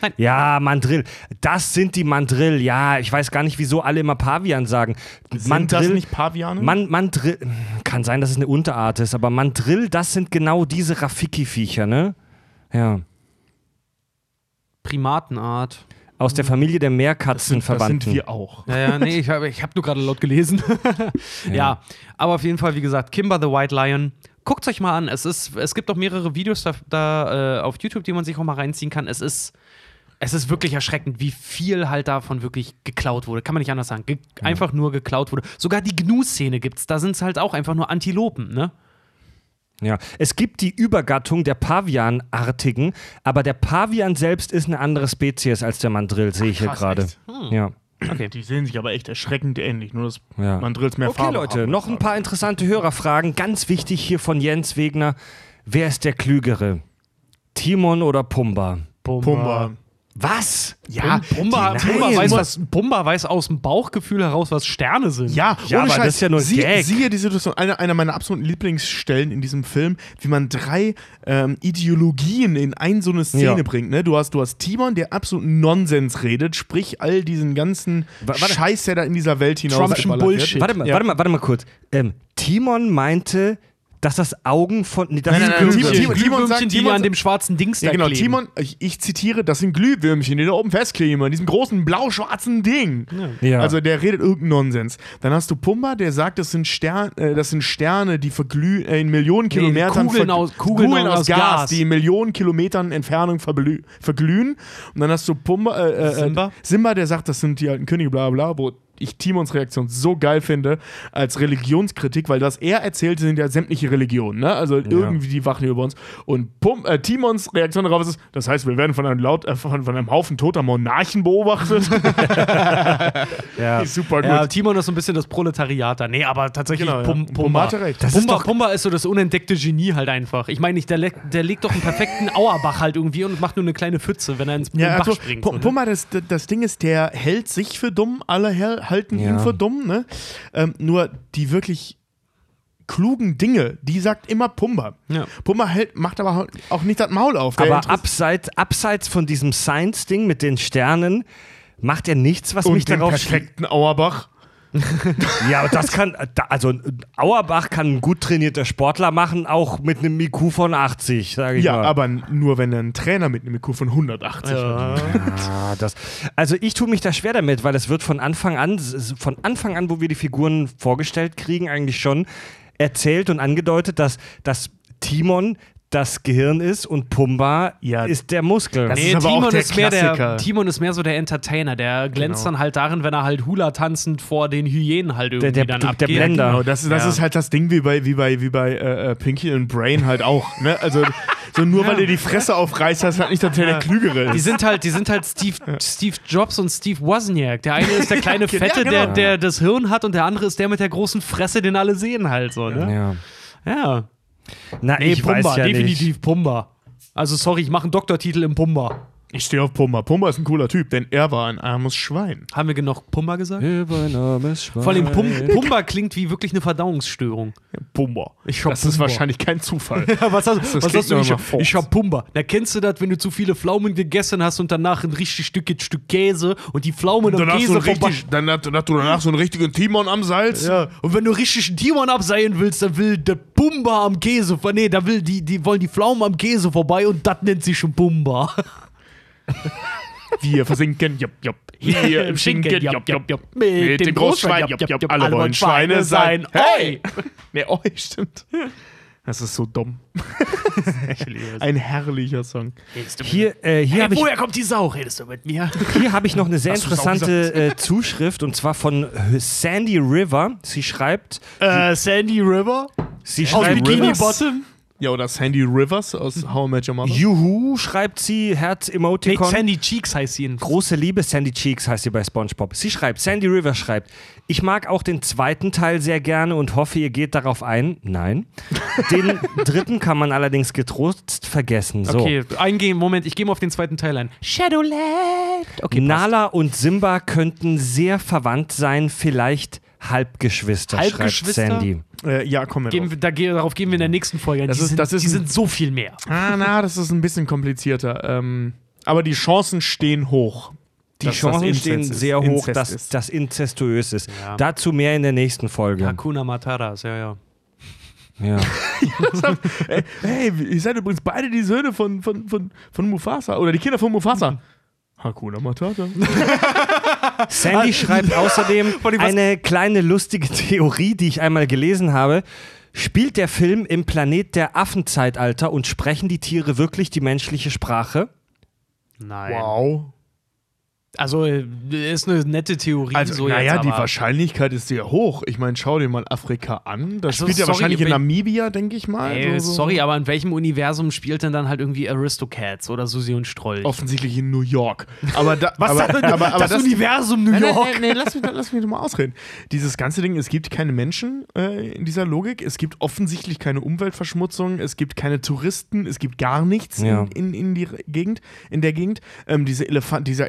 Speaker 3: Nein.
Speaker 1: Ja, Mandrill. Das sind die Mandrill. Ja, ich weiß gar nicht, wieso alle immer Pavian sagen.
Speaker 2: Sind das nicht Paviane?
Speaker 1: Man, Mandrill. Kann sein, dass es eine Unterart ist, aber Mandrill, das sind genau diese Rafiki-Viecher, ne? Ja.
Speaker 3: Primatenart.
Speaker 1: Aus der Familie der
Speaker 2: das,
Speaker 1: Meerkatzen
Speaker 2: sind, das sind wir auch.
Speaker 3: Ja, ja, nee, ich habe ich hab nur gerade laut gelesen. ja. aber auf jeden Fall, wie gesagt, Kimber the White Lion. Guckt euch mal an. Es, ist, es gibt auch mehrere Videos da, da äh, auf YouTube, die man sich auch mal reinziehen kann. Es ist, es ist wirklich erschreckend, wie viel halt davon wirklich geklaut wurde. Kann man nicht anders sagen. Ge Einfach nur geklaut wurde. Sogar die Gnu-Szene gibt's. Da sind es halt auch einfach nur Antilopen, ne?
Speaker 1: Ja, es gibt die Übergattung der Pavianartigen, aber der Pavian selbst ist eine andere Spezies als der Mandrill, sehe ich hier
Speaker 2: krass,
Speaker 1: gerade.
Speaker 2: echt?
Speaker 1: Ja.
Speaker 3: Okay.
Speaker 2: Die sehen sich aber echt erschreckend ähnlich, nur dass
Speaker 1: Ja.
Speaker 2: Mandrills mehr
Speaker 1: Okay,
Speaker 2: Farbe
Speaker 1: Leute,
Speaker 2: haben.
Speaker 1: noch ein paar interessante Hörerfragen. Ganz wichtig hier von Jens Wegner. Wer ist der Klügere? Timon oder Pumba?
Speaker 2: Pumba.
Speaker 1: Was?
Speaker 2: Ja,
Speaker 3: Pumba, Pumba, weiß, was, Pumba weiß aus dem Bauchgefühl heraus, was Sterne sind.
Speaker 2: Ja,
Speaker 1: Ja,
Speaker 2: ohne
Speaker 1: aber
Speaker 2: Scheiß.
Speaker 1: das ist ja nur ein
Speaker 2: Sie,
Speaker 1: Gag.
Speaker 2: Siehe die Situation, einer, einer meiner absoluten Lieblingsstellen in diesem Film, wie man drei ähm, Ideologien in ein so eine Szene
Speaker 1: Ja.
Speaker 2: bringt. Ne? Du, hast, du hast Timon, der absoluten Nonsens redet, sprich all diesen ganzen
Speaker 1: warte.
Speaker 2: Scheiß, der da in dieser Welt hinaus
Speaker 3: Trumpschen Bullshit.
Speaker 1: Warte mal,
Speaker 2: Ja.
Speaker 1: warte mal, warte mal kurz. Ähm, Timon meinte, dass das Augen von. Nee, das
Speaker 2: Nein,
Speaker 1: sind
Speaker 2: nein, nein,
Speaker 1: Glühwürmchen.
Speaker 2: Timon- sagt-
Speaker 3: die
Speaker 2: Timon
Speaker 3: an dem schwarzen Dings
Speaker 2: Ja,
Speaker 3: da
Speaker 2: genau,
Speaker 3: kleben.
Speaker 2: Timon, ich, ich zitiere, das sind Glühwürmchen, die da oben festkleben, in diesem großen blau-schwarzen Ding.
Speaker 1: Ja.
Speaker 2: Also der redet irgendeinen Nonsens. Dann hast du Pumba, der sagt, das sind, Stern, äh, das sind Sterne, die verglühen, äh, in Millionen Kilometern
Speaker 3: Kugeln
Speaker 2: verg-
Speaker 3: aus- Kugeln aus Gas.
Speaker 2: die in Millionen Kilometern Entfernung verglühen. Und dann hast du Pumba, äh, äh,
Speaker 3: Simba?
Speaker 2: Simba, der sagt, das sind die alten Könige, bla bla, bla, wo ich Timons Reaktion so geil finde als Religionskritik, weil das er erzählt, sind ja sämtliche Religionen, ne? Also irgendwie die wachen über uns. Und Pum, äh, Timons Reaktion darauf ist, das heißt, wir werden von einem, laut, äh, von, von einem Haufen toter Monarchen beobachtet.
Speaker 1: ja.
Speaker 2: Super gut.
Speaker 3: Ja, Timon ist so ein bisschen das Proletariat da. Nee, aber tatsächlich
Speaker 2: Genau, ja.
Speaker 3: Pum,
Speaker 2: Pumba
Speaker 3: Pumba.
Speaker 2: hatte recht.
Speaker 1: Das ist
Speaker 3: Pumba,
Speaker 1: doch-
Speaker 3: Pumba ist so das unentdeckte Genie halt einfach. Ich meine, nicht, der, der legt doch einen perfekten Auerbach halt irgendwie und macht nur eine kleine Pfütze, wenn er ins in
Speaker 2: Ja,
Speaker 3: Bach
Speaker 2: also,
Speaker 3: springt. Ne?
Speaker 2: Pumba, das, das Ding ist, der hält sich für dumm, alle hel- halten
Speaker 1: Ja.
Speaker 2: ihn für dumm, ne? Ähm, nur die wirklich klugen Dinge, die sagt immer Pumba.
Speaker 3: Ja.
Speaker 2: Pumba hält, macht aber auch nicht das Maul auf.
Speaker 1: Aber abseits, abseits von diesem Science-Ding mit den Sternen macht er nichts, was mich
Speaker 2: und den
Speaker 1: darauf
Speaker 2: perfekten Auerbach.
Speaker 1: Ja, aber das kann, also Auerbach kann ein gut trainierter Sportler machen, auch mit einem IQ von 80, sage ich
Speaker 2: Ja,
Speaker 1: mal.
Speaker 2: aber nur wenn er einen Trainer mit einem IQ von 180 hat.
Speaker 1: Ah, das, also ich tue mich da schwer damit, weil es wird von Anfang an, von Anfang an, wo wir die Figuren vorgestellt kriegen, eigentlich schon erzählt und angedeutet, dass, dass Timon das Gehirn ist und Pumba
Speaker 2: Ja,
Speaker 1: ist der Muskel.
Speaker 2: das
Speaker 3: Nee,
Speaker 2: ist aber auch
Speaker 3: Timon
Speaker 2: der
Speaker 3: ist, mehr der,
Speaker 2: Klassiker.
Speaker 3: Timon ist mehr so der Entertainer. Der glänzt
Speaker 2: Genau.
Speaker 3: dann halt darin, wenn er halt Hula tanzend vor den Hyänen halt irgendwie
Speaker 1: der-
Speaker 3: dann
Speaker 1: der
Speaker 3: abgeht.
Speaker 1: Blender.
Speaker 2: Genau, das, das
Speaker 3: Ja.
Speaker 2: ist halt das Ding wie bei, wie bei, wie bei äh, äh, Pinky und Brain halt auch. Ne? Also so nur weil er die Fresse aufreißt, heißt halt nicht, dass er der Klügere ist.
Speaker 3: Die sind halt, die sind halt Steve, Steve Jobs und Steve Wozniak. Der eine ist der kleine
Speaker 2: Ja,
Speaker 3: Fette,
Speaker 2: genau.
Speaker 3: der, der das Hirn hat und der andere ist der mit der großen Fresse, den alle sehen halt so, ne?
Speaker 1: ja.
Speaker 3: Ja.
Speaker 1: Na,
Speaker 3: Nee,
Speaker 1: ich
Speaker 3: Pumba,
Speaker 1: weiß ja
Speaker 3: definitiv
Speaker 1: nicht.
Speaker 3: Pumba. Also sorry, ich mache einen Doktortitel im Pumba.
Speaker 2: Ich stehe auf Pumba. Pumba ist ein cooler Typ, denn er war ein armes Schwein.
Speaker 3: Haben wir genug Pumba gesagt?
Speaker 1: Vor
Speaker 3: Vor allem Pum Pumba klingt wie wirklich eine Verdauungsstörung.
Speaker 2: Pumba.
Speaker 3: Ich hab
Speaker 2: das ist
Speaker 3: Pumba.
Speaker 2: wahrscheinlich kein Zufall.
Speaker 3: Ja, was hast, was
Speaker 2: klingt
Speaker 3: hast du? Ich, hab- ich hab Pumba. Da kennst du das, wenn du zu viele Pflaumen gegessen hast und danach ein richtig Stück, Stück Käse und die Pflaumen am
Speaker 2: Dann hast, du
Speaker 3: Käse vorbei.
Speaker 2: richtig, dann, hast, dann hast du danach so einen richtigen Timon am Salz.
Speaker 3: Ja, und wenn du richtig einen Timon abseilen willst, dann will der Pumba am Käse, nee, da will die, die wollen die Pflaumen am Käse vorbei und das nennt sich schon Pumba.
Speaker 2: Wir versinken, jopp, jopp. Hier im Schinken, jopp, jopp, jopp. Mit dem Großschwein, jopp, jopp, Alle wollen Schweine sein. Hey! Nee, oh, stimmt. Das ist so dumm. Ein herrlicher Song.
Speaker 1: Hier, äh, hier habe ich,
Speaker 3: woher kommt die Sau? Redest du mit mir?
Speaker 1: hier hab ich noch eine sehr
Speaker 2: Hast
Speaker 1: interessante äh, Zuschrift und zwar von Sandy River. Sie schreibt,
Speaker 3: äh, Sandy River?
Speaker 1: sie
Speaker 3: Aus
Speaker 1: schreibt,
Speaker 3: Bikini
Speaker 2: Rivers?
Speaker 3: Bottom?
Speaker 2: Ja, oder Sandy Rivers aus How I Met Your Mother.
Speaker 1: Juhu, schreibt sie,
Speaker 3: Nee,
Speaker 1: Herz-Emoticon.
Speaker 3: Sandy Cheeks heißt sie in
Speaker 1: Große Liebe, Sandy Cheeks heißt sie bei SpongeBob. Sie schreibt, Sandy River schreibt, ich mag auch den zweiten Teil sehr gerne und hoffe, ihr geht darauf ein. Nein. Den dritten kann man allerdings getrost vergessen. So.
Speaker 3: Okay, eingehen, Moment, ich gehe mal auf den zweiten Teil ein. Shadowland. Okay, passt.
Speaker 1: Nala und Simba könnten sehr verwandt sein, vielleicht Halbgeschwister,
Speaker 3: Halbgeschwister?
Speaker 1: schreibt Sandy.
Speaker 2: Äh, ja, komm mit.
Speaker 3: Gehen wir, da, darauf gehen wir in der nächsten Folge. ein.
Speaker 2: Das
Speaker 3: die
Speaker 2: ist-
Speaker 3: sind,
Speaker 2: das ist
Speaker 3: die
Speaker 2: ein-
Speaker 3: sind so viel mehr.
Speaker 2: Ah, na, das ist ein bisschen komplizierter. Ähm, aber die Chancen stehen hoch.
Speaker 1: Die Chancen stehen
Speaker 2: ist.
Speaker 1: sehr hoch,
Speaker 2: Inzest
Speaker 1: dass
Speaker 2: ist.
Speaker 1: das inzestuös ist.
Speaker 3: Ja.
Speaker 1: Dazu mehr in der nächsten Folge.
Speaker 3: Hakuna Mataras, ja, ja.
Speaker 1: Ja.
Speaker 2: Ey, hey, ihr seid übrigens beide die Söhne von, von, von, von Mufasa oder die Kinder von Mufasa. Hakuna Matata.
Speaker 1: Sandy schreibt außerdem eine kleine lustige Theorie, die ich einmal gelesen habe. Spielt der Film im Planet der Affenzeitalter und sprechen die Tiere wirklich die menschliche Sprache?
Speaker 3: Nein.
Speaker 2: Wow.
Speaker 3: Also, ist eine nette Theorie.
Speaker 2: Also,
Speaker 3: so
Speaker 2: naja, die
Speaker 3: aber-
Speaker 2: Wahrscheinlichkeit ist sehr hoch. Ich meine, schau dir mal Afrika an. Das
Speaker 3: Also,
Speaker 2: spielt ja
Speaker 3: sorry,
Speaker 2: wahrscheinlich in Namibia, denke ich mal.
Speaker 3: Ey,
Speaker 2: So- so-
Speaker 3: sorry, aber in welchem Universum spielt denn dann halt irgendwie Aristocats oder Susi und Strolch?
Speaker 2: Offensichtlich in New York. Aber, da,
Speaker 3: Was
Speaker 2: aber,
Speaker 3: denn
Speaker 2: aber, aber
Speaker 3: das, Universum New
Speaker 2: Nein, nein,
Speaker 3: York?
Speaker 2: nein, nein, lass mich, doch- lass mich mal ausreden. Dieses ganze Ding, es gibt keine Menschen äh, in dieser Logik, es gibt offensichtlich keine Umweltverschmutzung, es gibt keine Touristen, es gibt gar nichts
Speaker 1: Ja.
Speaker 2: in, in, in, die Gegend, in der Gegend. Ähm, diese Elefant, dieser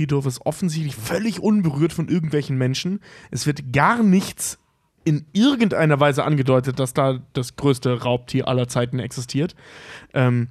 Speaker 2: Elefantenfriedhof ist offensichtlich völlig unberührt von irgendwelchen Menschen. Es wird gar nichts in irgendeiner Weise angedeutet, dass da das größte Raubtier aller Zeiten existiert. Ähm,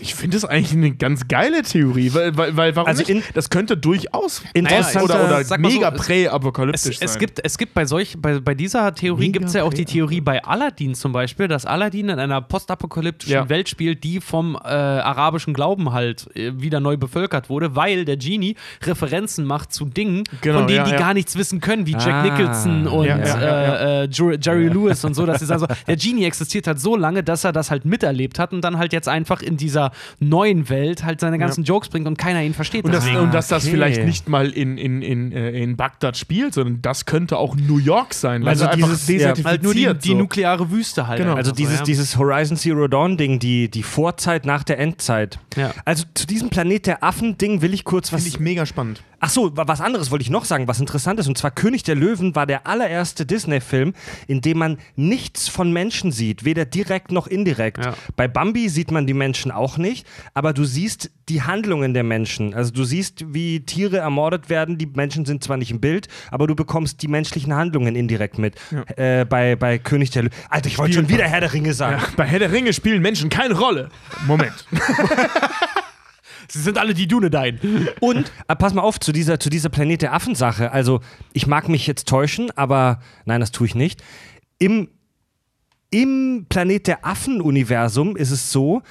Speaker 2: Ich finde das eigentlich eine ganz geile Theorie, weil, weil, weil warum
Speaker 1: Also
Speaker 2: nicht?
Speaker 1: in-
Speaker 2: das könnte durchaus
Speaker 1: Interessanter-
Speaker 2: oder, oder
Speaker 3: mal so,
Speaker 2: mega
Speaker 3: es-
Speaker 2: prä-apokalyptisch
Speaker 3: Es,
Speaker 2: sein.
Speaker 3: es, gibt, es gibt bei solch, bei, bei dieser Theorie gibt es ja auch die Theorie bei Aladdin zum Beispiel, dass Aladdin in einer postapokalyptischen
Speaker 2: Ja.
Speaker 3: Welt spielt, die vom äh, arabischen Glauben halt äh, wieder neu bevölkert wurde, weil der Genie Referenzen macht zu Dingen,
Speaker 2: Genau,
Speaker 3: von denen
Speaker 2: ja,
Speaker 3: die
Speaker 2: ja.
Speaker 3: gar nichts wissen können, wie Jack
Speaker 1: Ah.
Speaker 3: Nicholson und
Speaker 2: Ja, ja, ja,
Speaker 3: äh, äh, Jer- Jerry Lewis und so. Dass sie sagen so, der Genie existiert halt so lange, dass er das halt miterlebt hat und dann halt jetzt einfach in dieser neuen Welt halt seine ganzen Jokes bringt und keiner ihn versteht.
Speaker 2: und, das,
Speaker 3: deswegen.
Speaker 2: und dass das
Speaker 1: okay.
Speaker 2: vielleicht nicht mal in, in, in, äh, in Bagdad spielt, sondern das könnte auch New York sein.
Speaker 1: Also
Speaker 2: einfach
Speaker 1: dieses- ja.
Speaker 2: desertifiziert.
Speaker 3: halt nur die, die
Speaker 2: so.
Speaker 3: nukleare Wüste halt.
Speaker 2: Genau.
Speaker 1: Also
Speaker 3: so,
Speaker 1: dieses,
Speaker 3: ja.
Speaker 1: dieses Horizon Zero Dawn Ding, die, die Vorzeit nach der Endzeit.
Speaker 3: Ja.
Speaker 1: Also zu diesem Planet der Affen Ding will ich kurz was.
Speaker 2: Finde ich mega spannend.
Speaker 1: Ach so, wa- was anderes wollte ich noch sagen, was interessant ist. Und zwar König der Löwen war der allererste Disney-Film, in dem man nichts von Menschen sieht, weder direkt noch indirekt.
Speaker 3: Ja.
Speaker 1: Bei Bambi sieht man die Menschen auch nicht, aber du siehst die Handlungen der Menschen. Also du siehst, wie Tiere ermordet werden. Die Menschen sind zwar nicht im Bild, aber du bekommst die menschlichen Handlungen indirekt mit. Äh, bei, bei König der Löwen. Alter, ich wollte schon wieder Herr der Ringe sagen.
Speaker 2: Bei Herr der Ringe spielen Menschen keine Rolle. Moment.
Speaker 3: Sie sind alle die Dunedain.
Speaker 1: Und äh, pass mal auf zu dieser, zu dieser Planet der Affen-Sache. Also, ich mag mich jetzt täuschen, aber nein, das tue ich nicht. Im, im Planet der Affen-Universum ist es so,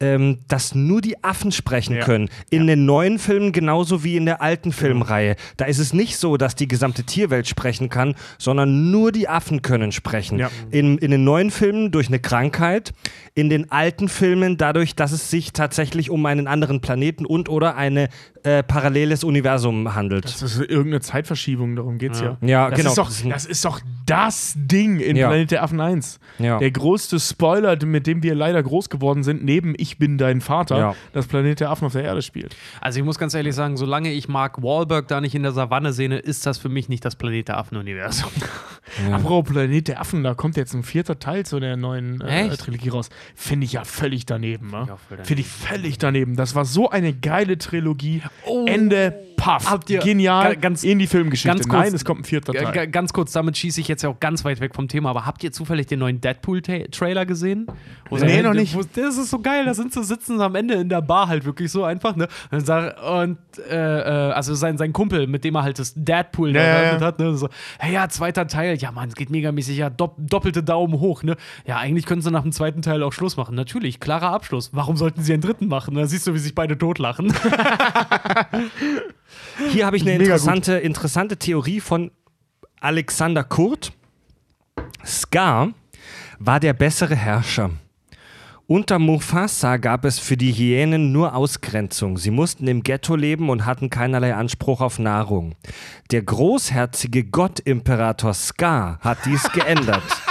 Speaker 1: ähm, dass nur die Affen sprechen
Speaker 2: Ja.
Speaker 1: können. In den neuen Filmen genauso wie in der alten Filmreihe. Da ist es nicht so, dass die gesamte Tierwelt sprechen kann, sondern nur die Affen können sprechen.
Speaker 2: Ja.
Speaker 1: In, in den neuen Filmen durch eine Krankheit, in den alten Filmen dadurch, dass es sich tatsächlich um einen anderen Planeten und oder ein äh, paralleles Universum handelt.
Speaker 2: Das ist irgendeine Zeitverschiebung, darum geht's ja.
Speaker 1: Ja,
Speaker 2: das
Speaker 1: genau.
Speaker 2: Ist doch,
Speaker 1: Das ist
Speaker 2: das doch das Ding in
Speaker 1: Ja.
Speaker 2: Planet der Affen 1.
Speaker 1: Ja.
Speaker 2: Der größte Spoiler, mit dem wir leider groß geworden sind, neben Ich bin dein Vater,
Speaker 1: Ja.
Speaker 2: dass Planet der Affen auf der Erde spielt.
Speaker 3: Also ich muss ganz ehrlich sagen, solange ich Mark Wahlberg da nicht in der Savanne sehe, ist das für mich nicht das Planet der Affen-Universum.
Speaker 2: Apropos Planet der Affen, da kommt jetzt ein vierter Teil zu der neuen äh? Trilogie raus. Finde ich ja völlig daneben. Ne? Finde ich völlig daneben. Das war so eine geile Trilogie. Ende, paff.
Speaker 3: Oh. Habt ihr-
Speaker 2: Genial.
Speaker 3: ga- ganz-
Speaker 2: in die Filmgeschichte.
Speaker 3: ganz kurz-
Speaker 2: Nein, es kommt ein vierter Teil.
Speaker 3: ganz kurz, damit schieße ich jetzt ja auch ganz weit weg vom Thema, aber habt ihr zufällig den neuen Deadpool-Trailer gesehen? Wo
Speaker 2: Nee, noch nicht.
Speaker 3: Das ist so geil, da sind sie sitzen sie am Ende in der Bar halt wirklich so einfach, ne? Und, und äh, äh, also sein, sein Kumpel, mit dem er halt das Deadpool
Speaker 2: Ja, ja,
Speaker 3: eröffnet
Speaker 2: ja.
Speaker 3: hat, ne? So, hey, ja, zweiter Teil, ja, Mann, es geht megamäßig, ja, dopp doppelte Daumen hoch, ne? Ja, eigentlich können sie nach dem zweiten Teil auch Schluss machen. Natürlich, klarer Abschluss. Warum sollten sie einen dritten machen? Da siehst du, wie sich beide totlachen.
Speaker 1: Hier habe ich eine interessante, interessante Theorie von Alexander Kurt. Scar war der bessere Herrscher. Unter Mufasa gab es für die Hyänen nur Ausgrenzung. Sie mussten im Ghetto leben und hatten keinerlei Anspruch auf Nahrung. Der großherzige Gott-Imperator Scar hat dies geändert.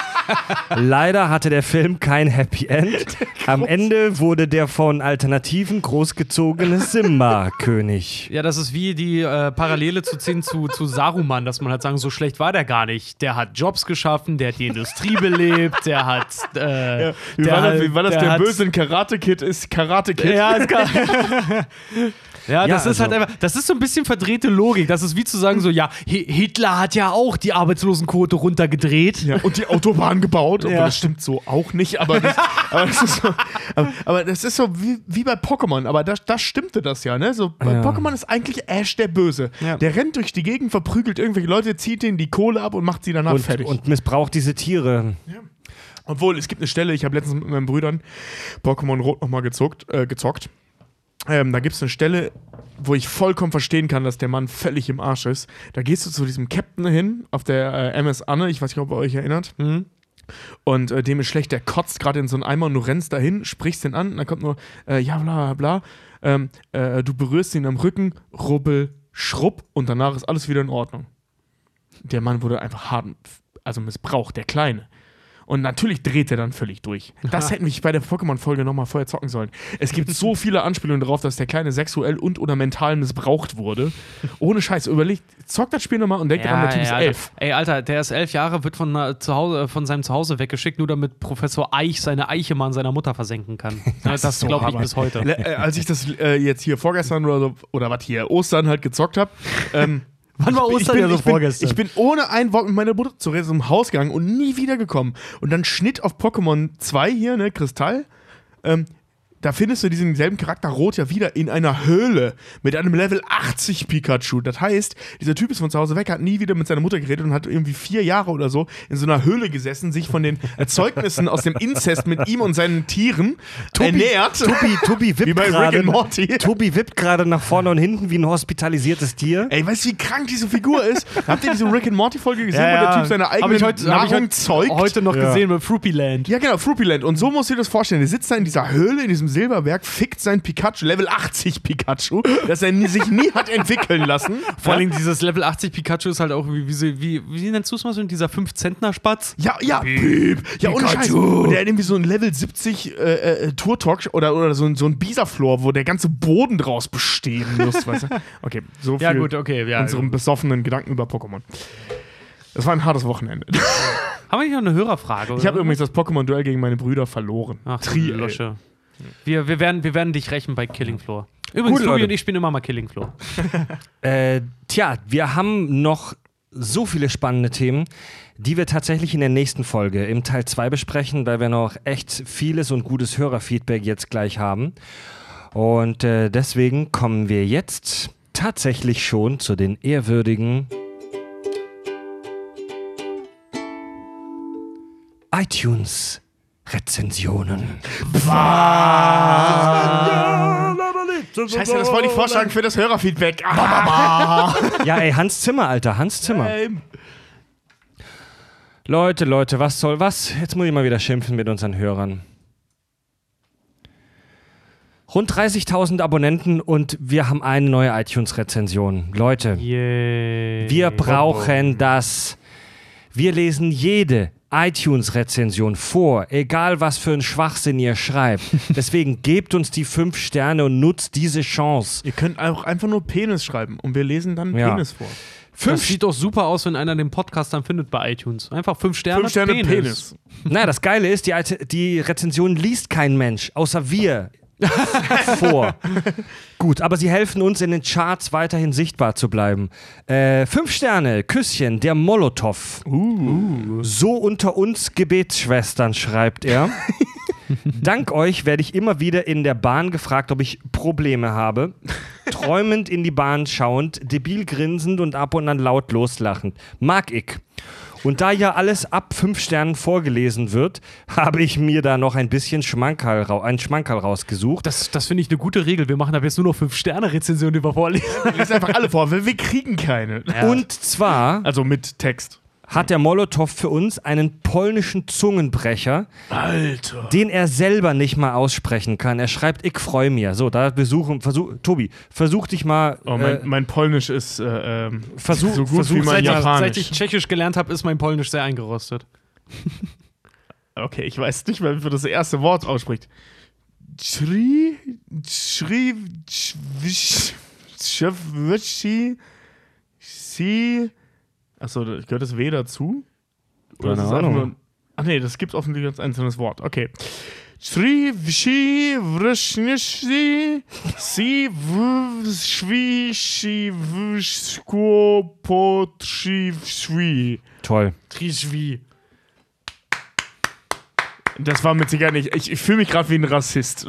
Speaker 1: Leider hatte der Film kein Happy End. Am Ende wurde der von Alternativen großgezogene Simba König.
Speaker 3: Ja, das ist wie die äh, Parallele zu ziehen zu, zu Saruman, dass man halt sagen, so schlecht war der gar nicht. Der hat Jobs geschaffen, der hat die Industrie belebt, der hat. Äh,
Speaker 2: Wie
Speaker 3: der
Speaker 2: war, das,
Speaker 3: hat-
Speaker 2: wie war das? Der,
Speaker 3: hat-
Speaker 2: Böse in Karate Kid ist Karate Kid.
Speaker 3: Ja, ist gar Ja, das
Speaker 1: Ja,
Speaker 3: ist halt
Speaker 1: also-
Speaker 3: einfach, das ist so ein bisschen verdrehte Logik. Das ist wie zu sagen, so, ja, Hi- Hitler hat ja auch die Arbeitslosenquote runtergedreht.
Speaker 2: Ja, und die Autobahn gebaut,
Speaker 3: Ja.
Speaker 2: das stimmt so auch nicht, aber das, aber das ist so, aber, aber das ist so wie, wie bei Pokémon, aber da, da stimmte das ja, ne? So, bei
Speaker 1: Ja.
Speaker 2: Pokémon ist eigentlich Ash der Böse.
Speaker 3: Ja.
Speaker 2: Der rennt durch die Gegend, verprügelt irgendwelche Leute, zieht denen die Kohle ab und macht sie danach
Speaker 1: Und,
Speaker 2: fertig.
Speaker 1: und missbraucht diese Tiere.
Speaker 2: Obwohl, es gibt eine Stelle, ich habe letztens mit meinen Brüdern Pokémon Rot nochmal gezockt. Äh, gezockt. Ähm, da gibt es eine Stelle, wo ich vollkommen verstehen kann, dass der Mann völlig im Arsch ist. Da gehst du zu diesem Captain hin, auf der äh, MS Anne, ich weiß nicht, ob ihr euch erinnert.
Speaker 3: Mhm.
Speaker 2: Und äh, dem ist schlecht, der kotzt gerade in so einen Eimer und du rennst dahin, sprichst den an und dann kommt nur, äh, ja, bla, bla, bla. Ähm, äh, du berührst ihn am Rücken, rubbel, schrubb und danach ist alles wieder in Ordnung. Der Mann wurde einfach hart, also missbraucht, der Kleine. Und natürlich dreht er dann völlig durch. Das hätten wir bei der Pokémon-Folge nochmal vorher zocken sollen. Es gibt so viele Anspielungen darauf, dass der Kleine sexuell und oder mental missbraucht wurde. Ohne Scheiß. Überlegt, zockt das Spiel nochmal und denkt daran, der Typ ist elf.
Speaker 3: Ey, Alter, der ist elf Jahre, wird von, äh, zu Hause, von seinem Zuhause weggeschickt, nur damit Professor Eich seine Eiche mal an seiner Mutter versenken kann. das das
Speaker 2: so
Speaker 3: glaube ich bis heute.
Speaker 2: Äh, als ich das äh, jetzt hier vorgestern oder so, oder was hier, Ostern halt gezockt habe, ähm,
Speaker 3: Wann war
Speaker 2: bin-
Speaker 3: Ostern ja
Speaker 2: bin,
Speaker 3: so
Speaker 2: ich bin,
Speaker 3: vorgestern?
Speaker 2: Ich bin ohne ein Wort mit meiner Mutter zu reden zum Haus gegangen und nie wiedergekommen. Und dann Schnitt auf Pokémon 2 hier, ne, Kristall. Ähm, da findest du diesen selben Charakter Rot ja wieder in einer Höhle mit einem Level 80 Pikachu. Das heißt, dieser Typ ist von zu Hause weg, hat nie wieder mit seiner Mutter geredet und hat irgendwie vier Jahre oder so in so einer Höhle gesessen, sich von den Erzeugnissen aus dem Inzest mit ihm und seinen Tieren ernährt.
Speaker 1: Tobi, Tobi
Speaker 2: Wie
Speaker 1: wippt
Speaker 2: bei Rick
Speaker 1: gerade.
Speaker 2: and Morty.
Speaker 1: Tobi wippt gerade nach vorne und hinten wie ein hospitalisiertes Tier.
Speaker 2: Ey, weißt du, wie krank diese Figur ist? Habt ihr diese Rick and Morty Folge gesehen,
Speaker 3: Ja,
Speaker 2: wo der. Typ seine eigene
Speaker 3: ich heute, hab ich
Speaker 2: Nahrung
Speaker 3: heute,
Speaker 2: zeugt?
Speaker 3: heute noch
Speaker 1: Ja.
Speaker 3: gesehen mit Fruity Land.
Speaker 2: Ja, genau, Fruppyland. Und so musst du dir das vorstellen. Der sitzt da in dieser Höhle, in diesem Silberberg, fickt sein Pikachu, Level 80 Pikachu, das er sich nie hat entwickeln lassen.
Speaker 3: Vor allem dieses Level 80 Pikachu ist halt auch wie, wie, wie, wie nennst du es mal so, dieser 5-Zentner-Spatz?
Speaker 2: Ja, ja, Piep. Ja, ohne Scheiß. Und der hat irgendwie so ein Level 70 äh, äh, Tour-Talk oder, oder so, ein- so ein Bisaflor, wo der ganze Boden draus bestehen muss, weißt du? Okay, so viel
Speaker 3: Ja, gut, okay. Ja.
Speaker 2: unserem besoffenen Gedanken über Pokémon. Das war ein hartes Wochenende.
Speaker 3: Haben wir nicht noch eine Hörerfrage?
Speaker 2: Ich habe übrigens das Pokémon-Duell gegen meine Brüder verloren.
Speaker 3: Ach,
Speaker 2: Tri.
Speaker 3: Losche. Wir, wir, werden, wir werden dich rächen bei Killing Floor. Übrigens, Tobi und ich spielen immer mal Killing Floor.
Speaker 1: Äh, tja, wir haben noch so viele spannende Themen, die wir tatsächlich in der nächsten Folge im Teil 2 besprechen, weil wir noch echt vieles und gutes Hörerfeedback jetzt gleich haben. Und äh, deswegen kommen wir jetzt tatsächlich schon zu den ehrwürdigen iTunes-Rezensionen.
Speaker 2: Scheiße, das wollte ich vorschlagen für das Hörerfeedback. Ah,
Speaker 1: Ja, ey, Hans Zimmer, Alter, Hans Zimmer. Leute, Leute, was soll was? Jetzt muss ich mal wieder schimpfen mit unseren Hörern. Rund 30.000 Abonnenten und wir haben eine neue iTunes-Rezension. Leute,
Speaker 3: Yay.
Speaker 1: wir brauchen das. Wir lesen jede iTunes-Rezension vor, egal was für ein Schwachsinn ihr schreibt. Deswegen gebt uns die fünf Sterne und nutzt diese Chance.
Speaker 2: Ihr könnt auch einfach nur Penis schreiben und wir lesen dann
Speaker 1: Ja.
Speaker 2: Penis vor.
Speaker 3: Das
Speaker 1: Fünf
Speaker 3: sieht doch super aus, wenn einer den Podcast dann findet bei iTunes. Einfach fünf Sterne.
Speaker 2: Fünf Sterne Penis.
Speaker 1: Na, das Geile ist, die, die Rezension liest kein Mensch, außer wir vor. Gut, aber sie helfen uns in den Charts weiterhin sichtbar zu bleiben. Äh, fünf Sterne, Küsschen, der Molotow. So unter uns Gebetsschwestern, schreibt er. Dank euch werde ich immer wieder in der Bahn gefragt, ob ich Probleme habe. Träumend in die Bahn schauend, debil grinsend und ab und an laut loslachend. Mag ich. Und da ja alles ab fünf Sternen vorgelesen wird, habe ich mir da noch ein bisschen Schmankerl, einen Schmankerl rausgesucht.
Speaker 3: Das, das finde ich eine gute Regel. Wir machen aber jetzt nur noch fünf Sterne Rezensionen über vorlesen.
Speaker 2: Lest einfach alle vor, weil wir kriegen keine.
Speaker 1: Und zwar
Speaker 2: Also mit Text.
Speaker 1: Hat der Molotow für uns einen polnischen Zungenbrecher,
Speaker 2: Alter.
Speaker 1: den er selber nicht mal aussprechen kann. Er schreibt, ich freue mir. So, da besuchen, versuch, Tobi, versuch dich mal.
Speaker 2: Oh, mein,
Speaker 1: äh,
Speaker 2: mein Polnisch ist äh, ähm,
Speaker 1: Versuch-
Speaker 2: so gut
Speaker 1: versuch-
Speaker 2: wie mein
Speaker 3: Seit,
Speaker 2: Japanisch.
Speaker 3: seit ich Tschechisch gelernt habe, ist mein Polnisch sehr eingerostet.
Speaker 2: Okay, ich weiß nicht mehr, wie man das erste Wort ausspricht. Schri, Schri, Schwisch, Schwitschi, Si. Achso, gehört das W dazu? Oder
Speaker 1: Keine
Speaker 2: ist
Speaker 1: Ahnung.
Speaker 2: nur. Ach nee, das gibt offensichtlich als einzelnes Wort. Okay. Schri, Wschi, Wrschnischi, Si, Wschko, Potri, Schwi.
Speaker 1: toll.
Speaker 3: Trischwi.
Speaker 2: Das war mit Sicherheit nicht. Ich, ich fühle mich gerade wie ein Rassist.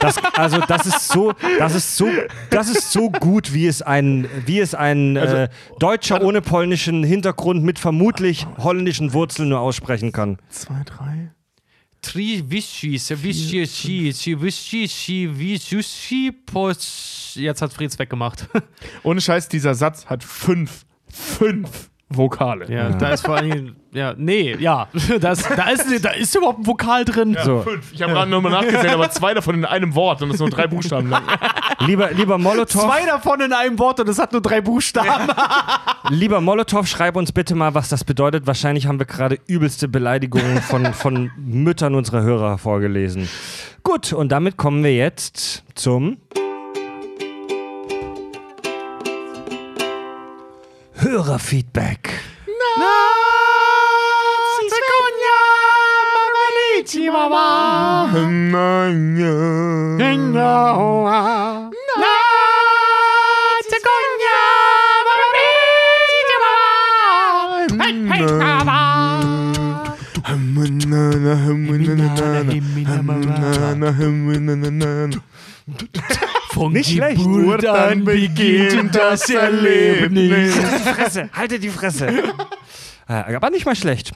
Speaker 1: Das, also das ist so, das ist so, das ist so gut, wie es ein, wie es ein äh, Deutscher ohne polnischen Hintergrund mit vermutlich holländischen Wurzeln nur aussprechen kann.
Speaker 2: Zwei, drei.
Speaker 3: Triwischi, Sewischi, Schi, Siwischi, Schi, Wisushi, Pos. Jetzt hat Freds weggemacht.
Speaker 2: Ohne Scheiß, dieser Satz hat fünf, fünf Vokale.
Speaker 3: Ja, da ist vor allem. Ja, nee, ja. Das, da, ist, da ist überhaupt ein Vokal drin.
Speaker 1: So.
Speaker 2: Fünf. Ich habe gerade nochmal nachgesehen, aber zwei davon in einem Wort und das sind nur drei Buchstaben lang.
Speaker 1: Lieber, lieber Molotow,
Speaker 3: Zwei davon in einem Wort und es hat nur drei Buchstaben.
Speaker 1: lieber Molotow, schreib uns bitte mal, was das bedeutet. Wahrscheinlich haben wir gerade übelste Beleidigungen von, von Müttern unserer Hörer vorgelesen. Gut, und damit kommen wir jetzt zum Hörerfeedback.
Speaker 3: Von
Speaker 1: Nicht schlecht.
Speaker 3: Geburt an beginnt das Erlebnis.
Speaker 1: die Fresse, haltet die Fresse. Äh, Aber nicht mal schlecht.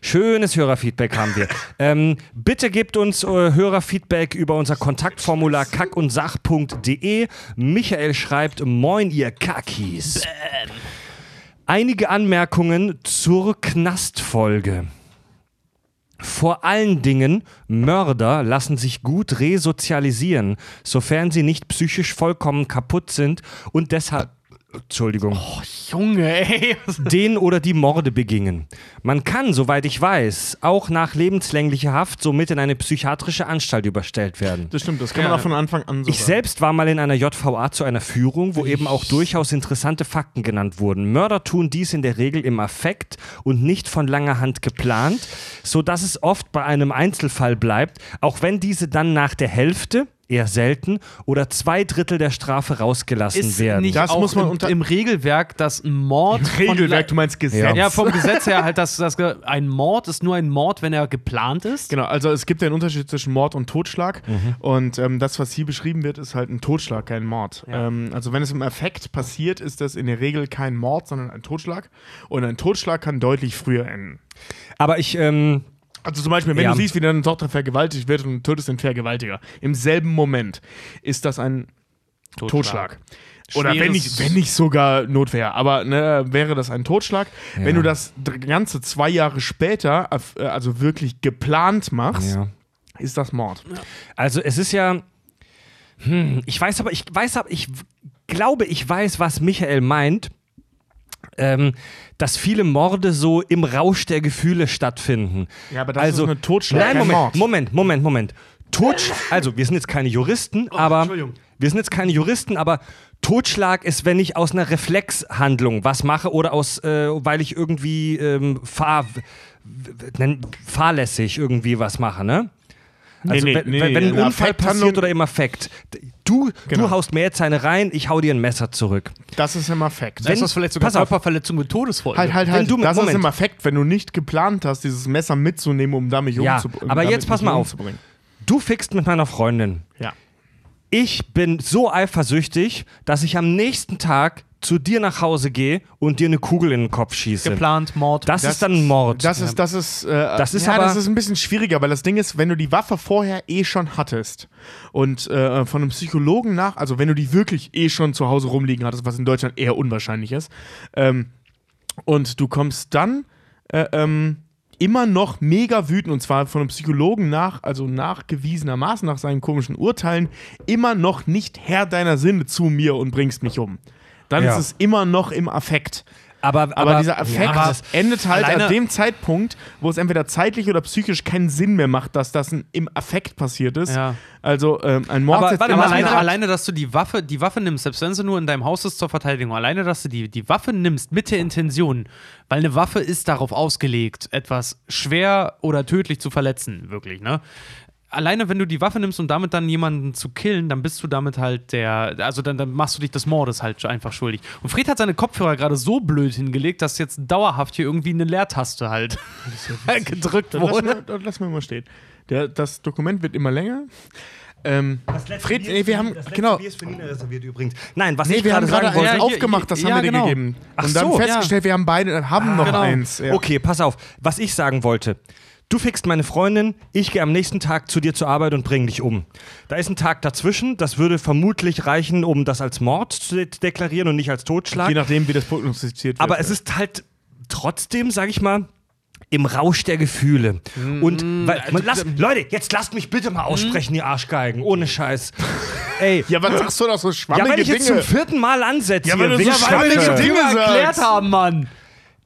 Speaker 1: Schönes Hörerfeedback haben wir. Ähm, bitte gebt uns äh, Hörerfeedback über unser Kontaktformular kackundsach.de. Michael schreibt: Moin, ihr Kackis. Einige Anmerkungen zur Knastfolge. Vor allen Dingen, Mörder lassen sich gut resozialisieren, sofern sie nicht psychisch vollkommen kaputt sind und deshalb, Entschuldigung,
Speaker 3: Junge, ey.
Speaker 1: den oder die Morde begingen. Man kann, soweit ich weiß, auch nach lebenslänglicher Haft somit in eine psychiatrische Anstalt überstellt werden.
Speaker 2: Das stimmt, das kann
Speaker 3: Ja.
Speaker 2: man auch von Anfang an so
Speaker 1: Ich
Speaker 2: sagen.
Speaker 1: selbst war mal in einer JVA zu einer Führung, wo eben auch durchaus interessante Fakten genannt wurden. Mörder tun dies in der Regel im Affekt und nicht von langer Hand geplant, sodass es oft bei einem Einzelfall bleibt, auch wenn diese dann nach der Hälfte, eher selten, oder zwei Drittel der Strafe rausgelassen
Speaker 3: Ist
Speaker 1: werden.
Speaker 3: nicht
Speaker 2: Das
Speaker 3: auch
Speaker 2: muss man
Speaker 3: im,
Speaker 2: unter-
Speaker 3: im Regelwerk, dass ein Mord von
Speaker 2: Regelwerk, du meinst Gesetz.
Speaker 3: Ja, vom Gesetz her halt, dass, dass ein Mord ist nur ein Mord, wenn er geplant ist.
Speaker 2: Genau, also es gibt ja einen Unterschied zwischen Mord und Totschlag. Und ähm, das, was hier beschrieben wird, ist halt ein Totschlag, kein Mord. Ähm, also wenn es im Effekt passiert, ist das in der Regel kein Mord, sondern ein Totschlag. Und ein Totschlag kann deutlich früher enden.
Speaker 1: Aber ich, ähm,
Speaker 2: Also zum Beispiel, wenn
Speaker 1: Ja.
Speaker 2: du siehst, wie deine Tochter vergewaltigt wird und tötest den Vergewaltiger, im selben Moment ist das ein Totschlag. Oder wenn nicht, wenn nicht sogar Notwehr, aber ne, wäre das ein Totschlag. Wenn du das Ganze zwei Jahre später, äh, also wirklich geplant machst,
Speaker 1: ja.
Speaker 2: ist das Mord.
Speaker 1: Also es ist ja. Hm, ich weiß aber, ich weiß aber, ich glaube, ich weiß, was Michael meint. Ähm, dass viele Morde so im Rausch der Gefühle stattfinden.
Speaker 2: Ja, aber das
Speaker 1: also,
Speaker 2: ist eine Totschlag,
Speaker 1: Nein, Moment,
Speaker 2: Mord.
Speaker 1: Moment, Moment, Moment. Totsch also wir sind jetzt keine Juristen, aber
Speaker 3: Entschuldigung.
Speaker 1: wir sind jetzt keine Juristen, aber Totschlag ist, wenn ich aus einer Reflexhandlung was mache oder aus, äh, weil ich irgendwie ähm, fahr, fahrlässig irgendwie was mache, ne? Also
Speaker 2: nee,
Speaker 1: wenn,
Speaker 2: nee,
Speaker 1: wenn, ein Unfall passiert oder im Affekt. Du,
Speaker 2: Genau.
Speaker 1: du haust jetzt eine rein, ich hau dir ein Messer zurück.
Speaker 2: Das ist im Affekt.
Speaker 3: Da ist das vielleicht sogar
Speaker 1: pass auf.
Speaker 3: Körperverletzung mit Todesfolge.
Speaker 2: Halt, halt,
Speaker 1: Wenn
Speaker 2: halt.
Speaker 1: du
Speaker 2: das ist
Speaker 1: Moment.
Speaker 2: im Affekt, wenn du nicht geplant hast, dieses Messer mitzunehmen, um damit
Speaker 1: Ja,
Speaker 2: umzubringen. um
Speaker 1: aber jetzt pass mal auf. Du fickst mit meiner Freundin.
Speaker 2: Ja.
Speaker 1: Ich bin so eifersüchtig, dass ich am nächsten Tag zu dir nach Hause gehe und dir eine Kugel in den Kopf schieße.
Speaker 3: Geplant, Mord.
Speaker 1: Das, ist dann ein Mord.
Speaker 2: Das ist, das ist, äh,
Speaker 1: Das ist
Speaker 2: ja,
Speaker 1: aber-
Speaker 2: das ist ein bisschen schwieriger, weil das Ding ist, wenn du die Waffe vorher eh schon hattest und äh, von einem Psychologen nach, also wenn du die wirklich eh schon zu Hause rumliegen hattest, was in Deutschland eher unwahrscheinlich ist, ähm, und du kommst dann äh, ähm, immer noch mega wütend und zwar von einem Psychologen nach, also nachgewiesenermaßen nach seinen komischen Urteilen, immer noch nicht Herr deiner Sinne zu mir und bringst mich um. Dann
Speaker 1: Ja.
Speaker 2: ist es immer noch im Affekt.
Speaker 1: aber,
Speaker 2: Aber,
Speaker 1: aber,
Speaker 2: dieser Effekt
Speaker 3: aber
Speaker 2: endet halt an dem Zeitpunkt, wo es entweder zeitlich oder psychisch keinen Sinn mehr macht, dass das im Affekt passiert ist.
Speaker 3: Ja.
Speaker 2: Also ähm, ein Mord
Speaker 1: Aber warte
Speaker 3: Aber alleine, alleine, dass du die Waffe, die Waffe nimmst, selbst wenn sie nur in deinem Haus ist zur Verteidigung, alleine, dass du die, die Waffe nimmst mit der Intention, weil eine Waffe ist darauf ausgelegt, etwas schwer oder tödlich zu verletzen, wirklich, ne? Alleine, wenn du die Waffe nimmst, um damit dann jemanden zu killen, dann bist du damit halt der, also dann, dann machst du dich des Mordes halt einfach schuldig. Und Fred hat seine Kopfhörer gerade so blöd hingelegt, dass jetzt dauerhaft hier irgendwie eine Leertaste halt gedrückt
Speaker 2: Dann lass,
Speaker 3: wurde.
Speaker 2: mir, dann lass mir mal stehen. Der, das Dokument wird immer länger. Ähm, Fred, nee, wir haben, genau,
Speaker 1: ist für Nina reserviert übrigens. Nein, was
Speaker 2: nee,
Speaker 1: ich
Speaker 2: wir haben
Speaker 1: gerade sagen
Speaker 2: eins
Speaker 1: wollte.
Speaker 3: Ja,
Speaker 2: aufgemacht, das
Speaker 3: ja,
Speaker 2: haben wir
Speaker 3: genau.
Speaker 2: dir gegeben.
Speaker 1: Ach
Speaker 2: Und dann
Speaker 1: so,
Speaker 2: festgestellt, wir haben beide, haben noch
Speaker 3: genau.
Speaker 2: eins. Ja.
Speaker 1: Okay, pass auf. Was ich sagen wollte. Du fickst meine Freundin, ich gehe am nächsten Tag zu dir zur Arbeit und bringe dich um. Da ist ein Tag dazwischen, das würde vermutlich reichen, um das als Mord zu de deklarieren und nicht als Totschlag.
Speaker 2: Je nachdem, wie das prognostiziert wird.
Speaker 1: Aber es ist halt trotzdem, sag ich mal, im Rausch der Gefühle. Und weil, man, lass, Leute, jetzt lasst mich bitte mal aussprechen, ihr Arschgeigen, ohne Scheiß. Ey,
Speaker 2: Ja, was sagst du da so
Speaker 1: ja,
Speaker 2: schwammige
Speaker 1: wenn ich jetzt
Speaker 2: Dinge?
Speaker 1: zum vierten Mal ansetze,
Speaker 2: Ja, weil du so schwammige. Dinge
Speaker 3: erklärt
Speaker 2: sagst.
Speaker 3: haben, Mann.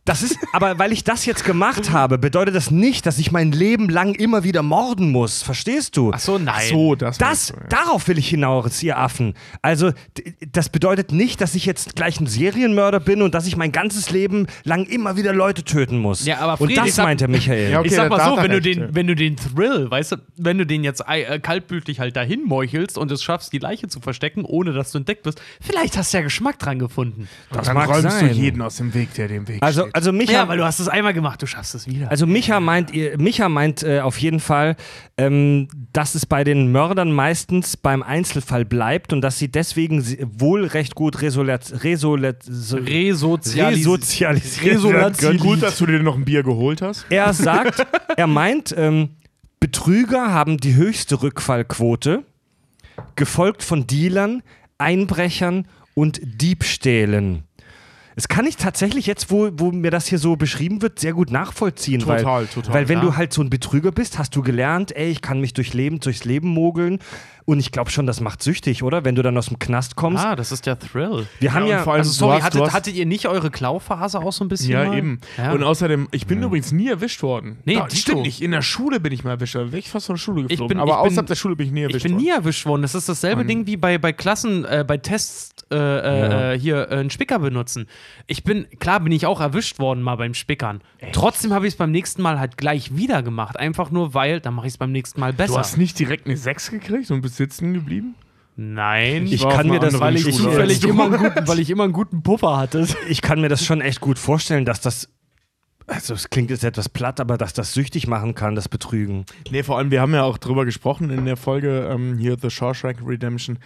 Speaker 1: Das ist, aber weil ich das jetzt gemacht habe, bedeutet das nicht, dass ich mein Leben lang immer wieder morden muss. Verstehst du?
Speaker 3: Ach so, nein.
Speaker 2: Ach so, das,
Speaker 1: Das,
Speaker 2: du, ja.
Speaker 1: darauf will ich hinaus, ihr Affen. Also, das bedeutet nicht, dass ich jetzt gleich ein Serienmörder bin und dass ich mein ganzes Leben lang immer wieder Leute töten muss.
Speaker 3: Ja, aber
Speaker 1: und
Speaker 3: Fried, ich
Speaker 1: das
Speaker 3: sag-
Speaker 1: meint der Michael.
Speaker 2: Ja, okay,
Speaker 3: ich sag mal so, wenn du, den, wenn du den Thrill, weißt du, wenn du den jetzt äh, kaltblütig halt dahin meuchelst und es schaffst, die Leiche zu verstecken, ohne dass du entdeckt wirst, vielleicht hast du ja Geschmack dran gefunden.
Speaker 1: Das
Speaker 2: Dann
Speaker 1: mag
Speaker 2: räumst
Speaker 1: sein.
Speaker 2: du jeden aus dem Weg, der dem Weg
Speaker 1: Also, also Micha,
Speaker 3: Ja, weil du hast es einmal gemacht, du schaffst es wieder.
Speaker 1: also Micha meint, Micha meint äh, auf jeden Fall, ähm, dass es bei den Mördern meistens beim Einzelfall bleibt und dass sie deswegen wohl recht gut resolat, resolat, so,
Speaker 3: Resozialis
Speaker 1: resozialisiert werden können.
Speaker 2: Gut, dass du dir noch ein Bier geholt hast.
Speaker 1: Er sagt, er meint, ähm, Betrüger haben die höchste Rückfallquote, gefolgt von Dealern, Einbrechern und Diebstählen. Das kann ich tatsächlich jetzt, wo, wo mir das hier so beschrieben wird, sehr gut nachvollziehen.
Speaker 2: Total,
Speaker 1: weil,
Speaker 2: total,
Speaker 1: Weil wenn
Speaker 2: ja.
Speaker 1: du halt so ein Betrüger bist, hast du gelernt, ey, ich kann mich durch Leben, durchs Leben mogeln. Und ich glaube schon, das macht süchtig, oder? Wenn du dann aus dem Knast kommst.
Speaker 3: Ah, das ist der Thrill.
Speaker 1: Wir haben
Speaker 2: und
Speaker 1: ja,
Speaker 2: vor allem-
Speaker 3: Also sorry,
Speaker 2: hast-
Speaker 3: hattet,
Speaker 2: hast-
Speaker 3: hattet ihr nicht eure Klauphase auch so ein bisschen?
Speaker 2: Ja,
Speaker 3: mal?
Speaker 2: eben.
Speaker 3: Ja.
Speaker 2: Und außerdem, ich bin übrigens nie erwischt worden.
Speaker 3: Nee,
Speaker 2: Da, stimmt nicht. In der Schule bin ich mal erwischt worden. Wäre ich fast von der Schule geflogen.
Speaker 3: bin-
Speaker 2: aber
Speaker 3: ich bin-
Speaker 2: außerhalb der Schule bin ich nie erwischt
Speaker 3: ich bin
Speaker 2: worden.
Speaker 3: nie erwischt worden. Das ist dasselbe
Speaker 2: Mann.
Speaker 3: Ding wie bei, bei Klassen, äh, bei Tests äh, äh, äh, hier äh, einen Spicker benutzen. Ich bin, klar bin ich auch erwischt worden mal beim Spickern. Trotzdem habe ich es beim nächsten Mal halt gleich wieder gemacht. Einfach nur, weil, dann mache ich es beim nächsten Mal besser.
Speaker 2: Du hast nicht direkt eine 6 gekriegt und bist sitzen geblieben?
Speaker 3: Nein.
Speaker 1: Ich
Speaker 2: auf
Speaker 1: kann mir das, weil ich,
Speaker 3: zufällig immer einen guten, weil ich immer einen guten Puffer hatte.
Speaker 1: ich kann mir das schon echt gut vorstellen, dass das, also es klingt jetzt etwas platt, aber dass das süchtig machen kann, das Betrügen.
Speaker 2: Nee, vor allem, wir haben ja auch drüber gesprochen in der Folge ähm, hier The Shawshank Redemption,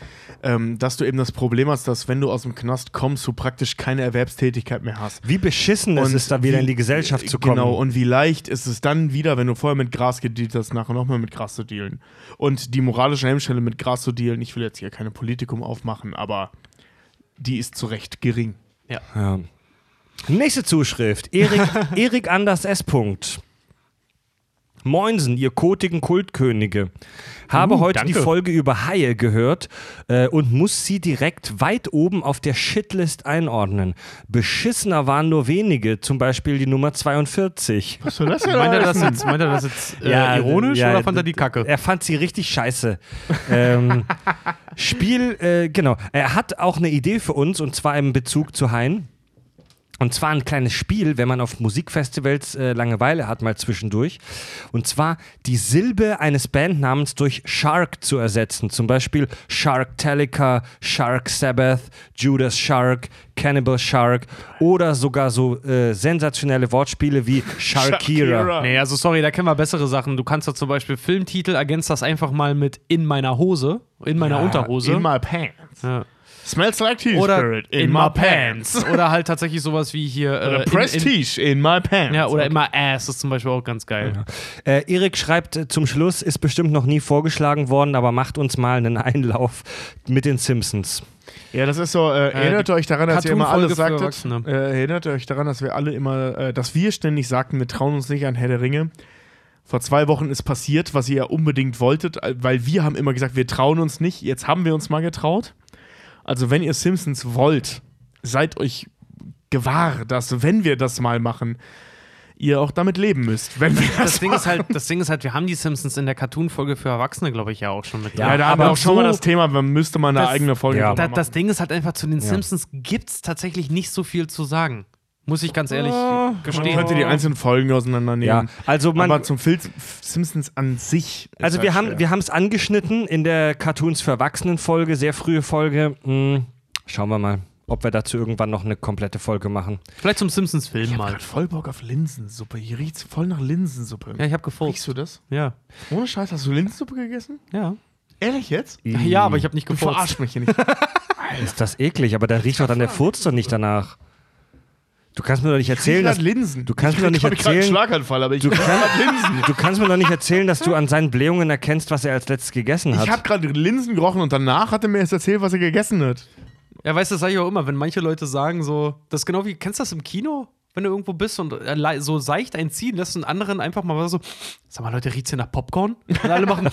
Speaker 2: ähm, dass du eben das Problem hast, dass wenn du aus dem Knast kommst, du praktisch keine Erwerbstätigkeit mehr hast.
Speaker 1: Wie beschissen es
Speaker 2: Und
Speaker 1: ist, da wieder
Speaker 2: wie-
Speaker 1: in die Gesellschaft zu kommen.
Speaker 2: Genau, und wie leicht ist es dann wieder, wenn du vorher mit Gras gedealt hast, nachher nochmal mit Gras zu dealen. Und die moralische Hemmschwelle mit Gras zu dealen, ich will jetzt hier keine Politikum aufmachen, aber die ist zu Recht gering.
Speaker 1: Ja. Nächste Zuschrift. Erik, Erik Anders S. Punkt. Moinsen, ihr kotigen Kultkönige. Habe
Speaker 2: Uh,
Speaker 1: heute
Speaker 2: danke.
Speaker 1: die Folge über Haie gehört äh, und muss sie direkt weit oben auf der Shitlist einordnen. Beschissener waren nur wenige, zum Beispiel die Nummer 42.
Speaker 2: Was soll das denn
Speaker 3: Meint er das jetzt, meint er das jetzt äh,
Speaker 1: Ja,
Speaker 3: ironisch
Speaker 1: ja,
Speaker 3: oder fand er die Kacke?
Speaker 1: Er fand sie richtig scheiße. ähm, Spiel, äh, genau. Er hat auch eine Idee für uns und zwar im Bezug zu Hein. Und zwar ein kleines Spiel, wenn man auf Musikfestivals äh, Langeweile hat, mal zwischendurch. Und zwar die Silbe eines Bandnamens durch Shark zu ersetzen. Zum Beispiel Sharktalica, Shark Sabbath, Judas Shark, Cannibal Shark oder sogar so äh, sensationelle Wortspiele wie Sharkira.
Speaker 2: Sharkira.
Speaker 3: Nee, also sorry, da kennen wir bessere Sachen. Du kannst da zum Beispiel Filmtitel, ergänzt das einfach mal mit in meiner Hose, in meiner Unterhose.
Speaker 2: In my pants.
Speaker 3: ja.
Speaker 2: Smells like tea
Speaker 3: Oder
Speaker 2: spirit.
Speaker 3: in, my pants. Oder halt tatsächlich sowas wie hier.
Speaker 2: Oder
Speaker 3: äh, in- in,
Speaker 2: Prestige in, my pants.
Speaker 3: ja, oder in my ass ist zum Beispiel auch ganz geil.
Speaker 1: Äh, Erik schreibt äh, zum Schluss, ist bestimmt noch nie vorgeschlagen worden, aber macht uns mal einen Einlauf mit den Simpsons.
Speaker 2: Ja, das ist so, äh, erinnert euch daran, dass ihr immer alle sagtet, äh, erinnert euch daran, dass wir alle immer, äh, dass wir ständig sagten, wir trauen uns nicht an Herr der Ringe. Vor zwei Wochen ist passiert, was ihr ja unbedingt wolltet, äh, weil wir haben immer gesagt, wir trauen uns nicht. Jetzt haben wir uns mal getraut. Also wenn ihr Simpsons wollt, seid euch gewahr, dass wenn wir das mal machen, ihr auch damit leben müsst. Wenn wir das,
Speaker 3: Das Ding, ist halt, das Ding ist halt, wir haben die Simpsons in der Cartoon-Folge für Erwachsene, glaube ich, ja auch schon mit
Speaker 2: ja,
Speaker 3: drin.
Speaker 2: da haben wir
Speaker 1: aber
Speaker 2: auch schon mal
Speaker 1: so-
Speaker 2: das Thema, man müsste mal eine
Speaker 3: Das-
Speaker 2: eigene Folge
Speaker 1: Ja.
Speaker 3: Da,
Speaker 2: machen.
Speaker 3: das Ding ist halt einfach, zu den Simpsons gibt es tatsächlich nicht so viel zu sagen. Muss ich ganz ehrlich
Speaker 2: Man
Speaker 3: gestehen.
Speaker 2: könnte die einzelnen Folgen auseinandernehmen.
Speaker 1: Ja, also man,
Speaker 2: aber zum Fil Simpsons an sich.
Speaker 1: also
Speaker 2: halt
Speaker 1: wir haben
Speaker 2: schwer.
Speaker 1: wir haben es angeschnitten in der Cartoons für Erwachsenen Folge, sehr frühe Folge. Hm, schauen wir mal, ob wir dazu irgendwann noch eine komplette Folge machen.
Speaker 3: Vielleicht zum Simpsons-Film
Speaker 2: Ich hab
Speaker 3: mal.
Speaker 2: grad voll Bock auf Linsensuppe. Hier riecht's voll nach Linsensuppe.
Speaker 3: Ja, ich habe gefurzt.
Speaker 2: Riechst du das?
Speaker 3: Ja.
Speaker 2: Ohne Scheiß, hast du Linsensuppe gegessen?
Speaker 3: Ja.
Speaker 2: Ehrlich jetzt?
Speaker 3: Ja, aber ich habe nicht
Speaker 2: Du
Speaker 3: gefurzt.
Speaker 2: verarsch mich hier nicht.
Speaker 1: Ist das eklig, aber dann riecht doch dann der Furz doch nicht danach. Du kannst mir doch nicht erzählen,
Speaker 2: Ich
Speaker 1: dass
Speaker 2: Linsen.
Speaker 1: du kannst
Speaker 2: ich
Speaker 1: mir doch nicht
Speaker 2: grad einen
Speaker 1: erzählen-
Speaker 2: Schlaganfall, aber ich
Speaker 1: Du
Speaker 2: grad Linsen.
Speaker 1: du kannst mir doch nicht erzählen, dass du an seinen Blähungen erkennst, was er als letztes gegessen hat.
Speaker 2: Ich habe gerade Linsen gerochen und danach hat er mir erst erzählt, was er gegessen hat.
Speaker 3: Ja, weißt du, das sage ich auch immer, wenn manche Leute sagen so, das ist genau wie, kennst du das im Kino? Wenn du irgendwo bist und äh, so seicht ein ziehen lässt und anderen einfach mal so, sag mal Leute, riecht's hier nach Popcorn? Und alle machen.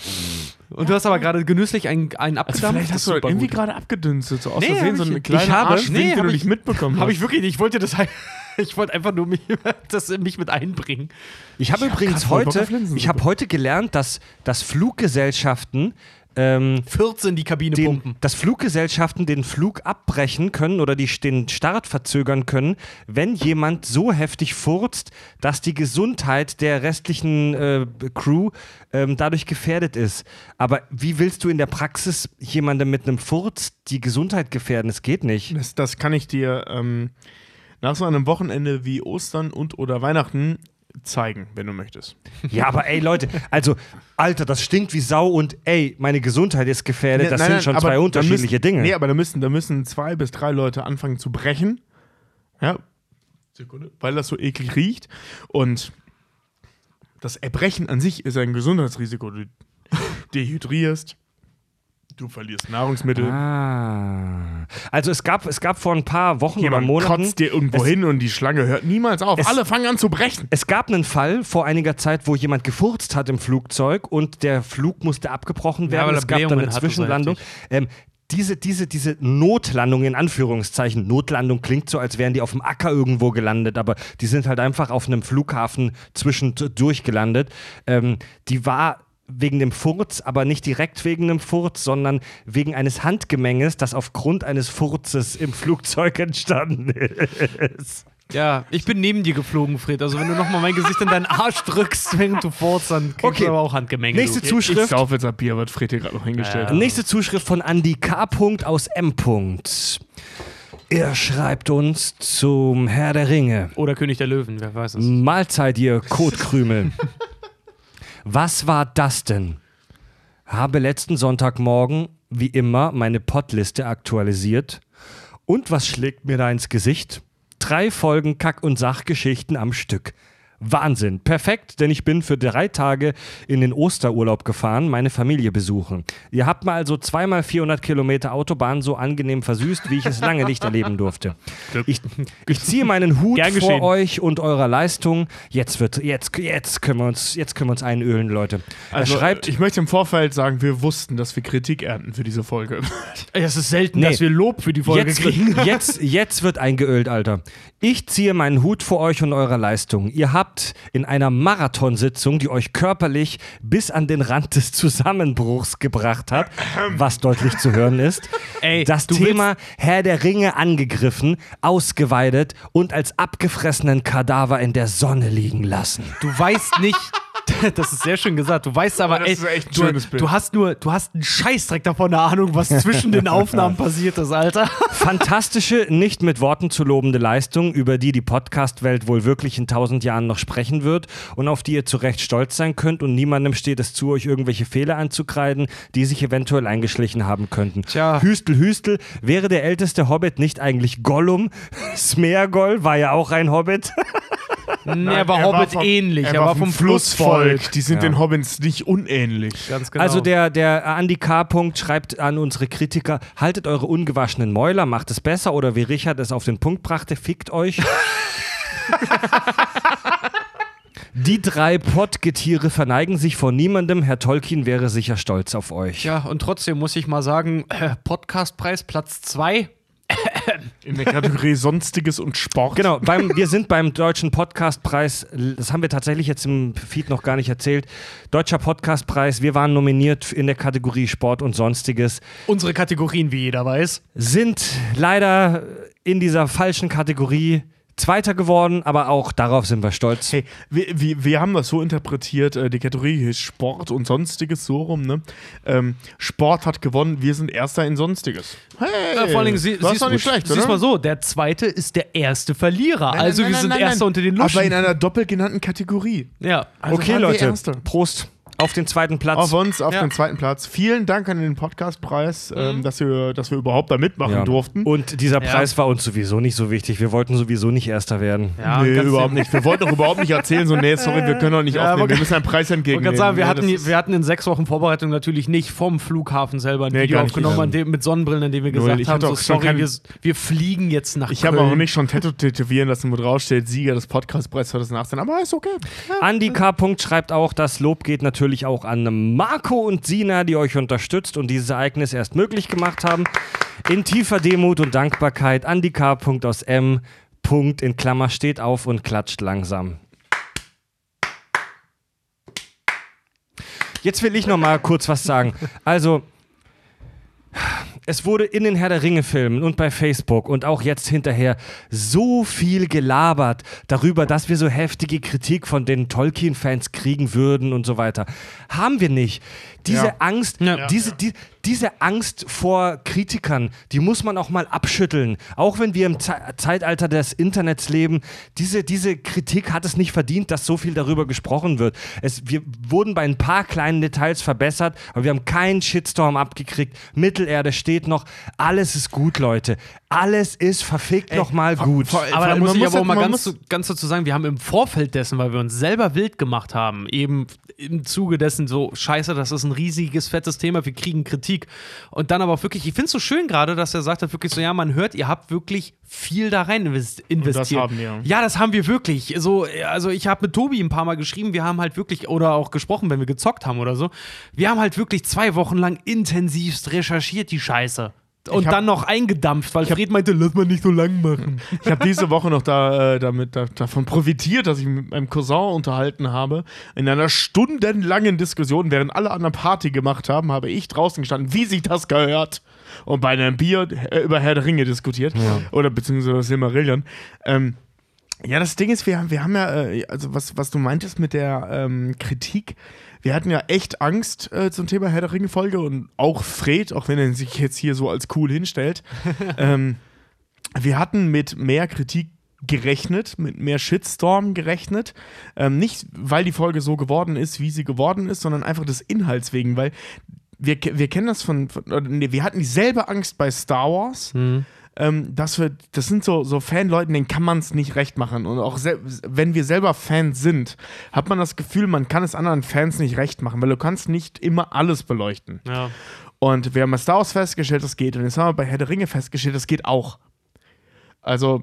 Speaker 3: und du hast aber gerade genüsslich einen, einen
Speaker 2: Also
Speaker 3: abgedampft.
Speaker 2: vielleicht
Speaker 3: das
Speaker 2: hast du irgendwie gerade abgedünstet, so aus
Speaker 3: Nee,
Speaker 2: Versehen,
Speaker 3: hab
Speaker 2: so
Speaker 3: ich-
Speaker 2: eine
Speaker 3: ich
Speaker 2: kleine
Speaker 1: habe-
Speaker 2: Arschwink,
Speaker 3: nee,
Speaker 2: den
Speaker 3: hab
Speaker 2: du
Speaker 3: ich-
Speaker 2: nicht mitbekommen
Speaker 3: Habe ich wirklich nicht. Ich wollte das halt- Ich wollte einfach nur mich, das in mich mit einbringen.
Speaker 1: Ich habe
Speaker 2: hab
Speaker 1: übrigens
Speaker 2: Bock
Speaker 1: heute, ich habe heute gelernt, dass, dass Fluggesellschaften ähm,
Speaker 3: 14 die Kabine
Speaker 1: den,
Speaker 3: pumpen.
Speaker 1: dass Fluggesellschaften den Flug abbrechen können oder die, den Start verzögern können, wenn jemand so heftig furzt, dass die Gesundheit der restlichen äh, Crew ähm, dadurch gefährdet ist. Aber wie willst du in der Praxis jemandem mit einem Furz die Gesundheit gefährden? Es geht nicht.
Speaker 2: Das, das kann ich dir ähm, nach so einem Wochenende wie Ostern und oder Weihnachten zeigen, wenn du möchtest.
Speaker 1: Ja, aber ey, Leute, also, Alter, das stinkt wie Sau und ey, meine Gesundheit ist gefährdet. Das
Speaker 2: Nein,
Speaker 1: sind
Speaker 2: nein,
Speaker 1: schon
Speaker 2: aber
Speaker 1: zwei unterschiedliche
Speaker 2: müssen,
Speaker 1: Dinge.
Speaker 2: Nee, aber da müssen, da müssen zwei bis drei Leute anfangen zu brechen. Ja. Sekunde. Weil das so eklig riecht. Und das Erbrechen an sich ist ein Gesundheitsrisiko. Du dehydrierst, du verlierst Nahrungsmittel.
Speaker 1: Ah. Also es gab, es gab vor ein paar Wochen
Speaker 2: Jemand
Speaker 1: oder Monaten.
Speaker 2: kotzt dir irgendwo hin und die Schlange hört niemals auf.
Speaker 1: Es-
Speaker 2: Alle fangen an zu brechen.
Speaker 1: Es gab einen Fall vor einiger Zeit, wo jemand gefurzt hat im Flugzeug und der Flug musste abgebrochen werden.
Speaker 3: er
Speaker 1: es gab dann eine Zwischenlandung. Ähm, diese, diese, diese Notlandung in Anführungszeichen, Notlandung klingt so, als wären die auf dem Acker irgendwo gelandet, aber die sind halt einfach auf einem Flughafen zwischendurch gelandet. Ähm, die war wegen dem Furz, aber nicht direkt wegen dem Furz, sondern wegen eines Handgemenges, das aufgrund eines Furzes im Flugzeug entstanden ist.
Speaker 3: Ja, ich bin neben dir geflogen, Fred. Also wenn du nochmal mein Gesicht in deinen Arsch drückst, während du furzt, dann kriegst
Speaker 1: Okay.
Speaker 3: du aber auch Handgemenge.
Speaker 1: Nächste
Speaker 3: du.
Speaker 1: Zuschrift.
Speaker 2: Ich sauf jetzt ein Bier, was Fred hier gerade noch hingestellt hat.
Speaker 1: Nächste Zuschrift von Andy K. aus M. Er schreibt uns zum Herr der Ringe.
Speaker 3: Oder König der Löwen, wer weiß es.
Speaker 1: Mahlzeit, ihr Kotkrümel. Was war das denn? Habe letzten Sonntagmorgen, wie immer, meine Potliste aktualisiert. Und was schlägt mir da ins Gesicht? Drei Folgen Kack- und Sachgeschichten am Stück. Wahnsinn. Perfekt, denn ich bin für drei Tage in den Osterurlaub gefahren, meine Familie besuchen. Ihr habt mal also zweimal 400 Kilometer Autobahn so angenehm versüßt, wie ich es lange nicht erleben durfte. Ich, ich ziehe meinen Hut vor euch und eurer Leistung. Jetzt wird, jetzt, jetzt können wir uns, jetzt können wir uns einölen, Leute.
Speaker 2: Also,
Speaker 1: er schreibt,
Speaker 2: ich möchte im Vorfeld sagen, wir wussten, dass wir Kritik ernten für diese Folge.
Speaker 3: Es ist selten,
Speaker 1: Nee.
Speaker 3: dass wir Lob für die Folge
Speaker 1: Jetzt,
Speaker 3: kriegen.
Speaker 1: wird- jetzt, jetzt wird eingeölt, Alter. Ich ziehe meinen Hut vor euch und eurer Leistung. Ihr habt in einer Marathonsitzung, die euch körperlich bis an den Rand des Zusammenbruchs gebracht hat, was deutlich zu hören ist,
Speaker 3: Ey,
Speaker 1: das Thema Herr der Ringe angegriffen, ausgeweidet und als abgefressenen Kadaver in der Sonne liegen lassen.
Speaker 3: Du weißt nicht. Das ist sehr schön gesagt. Du weißt aber, ey,
Speaker 2: ist echt ein
Speaker 3: du, du hast nur, du hast einen Scheißdreck davon eine Ahnung, was zwischen den Aufnahmen passiert ist, Alter.
Speaker 1: Fantastische, nicht mit Worten zu lobende Leistung, über die die Podcast-Welt wohl wirklich in tausend Jahren noch sprechen wird und auf die ihr zu Recht stolz sein könnt und niemandem steht es zu, euch irgendwelche Fehler anzukreiden, die sich eventuell eingeschlichen haben könnten.
Speaker 3: Tja.
Speaker 1: Hüstel, Hüstel, wäre der älteste Hobbit nicht eigentlich Gollum? Smeagol war ja auch ein Hobbit.
Speaker 3: Nee, er war Hobbit
Speaker 2: vom-
Speaker 3: ähnlich,
Speaker 2: er war vom Flussvolk. Die sind
Speaker 1: Ja.
Speaker 2: den Hobbits nicht unähnlich.
Speaker 3: Ganz genau.
Speaker 1: Also der, der Andy K. Punkt schreibt an unsere Kritiker, haltet eure ungewaschenen Mäuler, macht es besser oder wie Richard es auf den Punkt brachte, fickt euch. Die drei Pottgetiere verneigen sich vor niemandem. Herr Tolkien wäre sicher stolz auf euch.
Speaker 3: Ja, und trotzdem muss ich mal sagen, äh, Podcastpreis Platz 2.
Speaker 2: In der Kategorie Sonstiges und Sport.
Speaker 1: Genau, beim, wir sind beim Deutschen Podcastpreis, das haben wir tatsächlich jetzt im Feed noch gar nicht erzählt. Deutscher Podcastpreis, wir waren nominiert in der Kategorie Sport und Sonstiges.
Speaker 3: Unsere Kategorien, wie jeder weiß.
Speaker 1: sind leider in dieser falschen Kategorie Zweiter geworden, aber auch darauf sind wir stolz.
Speaker 2: Hey, wir, wir, wir haben das so interpretiert, äh, die Kategorie hieß Sport und Sonstiges, so rum, ne? Ähm, Sport hat gewonnen, wir sind Erster in Sonstiges. Hey,
Speaker 3: Äh, vor allem, sie,
Speaker 2: das ist doch nicht schlecht,
Speaker 3: siehst mal so, der zweite ist der erste Verlierer.
Speaker 2: Nein,
Speaker 3: also
Speaker 2: nein,
Speaker 3: wir
Speaker 2: nein,
Speaker 3: sind
Speaker 2: nein,
Speaker 3: Erster
Speaker 2: nein.
Speaker 3: unter den Luschen.
Speaker 2: Aber in einer doppelt genannten Kategorie.
Speaker 3: ja.
Speaker 2: Also
Speaker 1: okay, Leute. Prost auf den zweiten Platz.
Speaker 2: Auf uns, auf
Speaker 3: Ja.
Speaker 2: den zweiten Platz. Vielen Dank an den Podcastpreis, ähm, dass, wir, dass wir überhaupt da mitmachen
Speaker 1: Ja.
Speaker 2: durften.
Speaker 1: Und dieser
Speaker 3: Ja.
Speaker 1: Preis war uns sowieso nicht so wichtig. Wir wollten sowieso nicht Erster werden.
Speaker 3: Ja,
Speaker 2: nee, überhaupt nicht. Wir wollten doch überhaupt nicht erzählen, so, nee, sorry, wir können doch nicht
Speaker 3: Ja,
Speaker 2: aufnehmen.
Speaker 3: aber-
Speaker 2: Wir müssen einen Preis
Speaker 3: Ich
Speaker 2: entgegennehmen.
Speaker 3: gerade sagen, wir,
Speaker 2: Ja,
Speaker 3: hatten, wir hatten in sechs Wochen Vorbereitung natürlich nicht vom Flughafen selber ein
Speaker 2: Nee,
Speaker 3: Video aufgenommen, an dem, mit Sonnenbrillen, in dem wir
Speaker 2: Null.
Speaker 3: gesagt
Speaker 2: Ich
Speaker 3: haben, so, sorry,
Speaker 2: kein-
Speaker 3: wir, wir fliegen jetzt nach
Speaker 2: ich habe auch nicht schon Tattoo tätowieren lassen, wo drauf steht, Sieger des Podcastpreises 2018, aber ist okay.
Speaker 1: Andy K. Punkt schreibt auch, das Lob geht natürlich auch an Marco und Sina, die euch unterstützt und dieses Ereignis erst möglich gemacht haben. In tiefer Demut und Dankbarkeit, Andy K. Punkt aus M. In Klammer steht auf und klatscht langsam. Jetzt will ich noch mal kurz was sagen. Also, es wurde in den Herr der Ringe-Filmen und bei Facebook und auch jetzt hinterher so viel gelabert darüber, dass wir so heftige Kritik von den Tolkien-Fans kriegen würden und so weiter. Haben wir nicht. Diese
Speaker 2: Ja.
Speaker 1: Angst,
Speaker 3: Ja.
Speaker 1: diese, die, diese Angst vor Kritikern, die muss man auch mal abschütteln. Auch wenn wir im Ze Zeitalter des Internets leben, diese, diese Kritik hat es nicht verdient, dass so viel darüber gesprochen wird. Es, wir wurden bei ein paar kleinen Details verbessert, aber wir haben keinen Shitstorm abgekriegt. Mittelerde steht noch. Alles ist gut, Leute. Alles ist verfickt nochmal gut.
Speaker 2: vor-
Speaker 3: Aber da muss
Speaker 2: man
Speaker 3: ich
Speaker 2: muss
Speaker 3: aber auch mal ganz,
Speaker 2: muss-
Speaker 3: ganz dazu sagen, wir haben im Vorfeld dessen, weil wir uns selber wild gemacht haben, eben im Zuge dessen so, scheiße, das ist ein riesiges, fettes Thema, wir kriegen Kritik. Und dann aber auch wirklich, ich finde es so schön gerade, dass er sagt hat wirklich so, ja, man hört, ihr habt wirklich viel da rein invest- investiert.
Speaker 2: haben wir.
Speaker 3: Ja, das haben wir wirklich. So, also ich habe mit Tobi ein paar Mal geschrieben, wir haben halt wirklich, oder auch gesprochen, wenn wir gezockt haben oder so, wir haben halt wirklich zwei Wochen lang intensivst recherchiert, die Scheiße. Und
Speaker 2: hab-
Speaker 3: dann noch eingedampft, weil Fred meinte, lass mal nicht so lang machen.
Speaker 2: Ich habe diese Woche noch da, äh, damit, da, davon profitiert, dass ich mich mit meinem Cousin unterhalten habe. In einer stundenlangen Diskussion, während alle anderen Party gemacht haben, habe ich draußen gestanden, wie sich das gehört. Und bei einem Bier äh, über Herr der Ringe diskutiert. Oder beziehungsweise Silmarillion. Ähm, ja, das Ding ist, wir, haben- wir haben ja, äh, also was, was du meintest mit der ähm, Kritik, wir hatten ja echt Angst äh, zum Thema Herr der Ringe-Folge und auch Fred, auch wenn er sich jetzt hier so als cool hinstellt. ähm, wir hatten mit mehr Kritik gerechnet, mit mehr Shitstorm gerechnet. Ähm, nicht, weil die Folge so geworden ist, wie sie geworden ist, sondern einfach des Inhalts wegen, weil wir, wir kennen das von, von wir hatten dieselbe Angst bei Star Wars, ähm, dass wir, das sind so, so Fanleuten, denen kann man es nicht recht machen. Und auch wenn wir selber Fans sind, hat man das Gefühl, man kann es anderen Fans nicht recht machen, weil du kannst nicht immer alles beleuchten.
Speaker 3: Ja.
Speaker 2: Und wir haben bei Star Wars festgestellt, das geht. Und jetzt haben wir bei Herr der Ringe festgestellt, das geht auch. Also,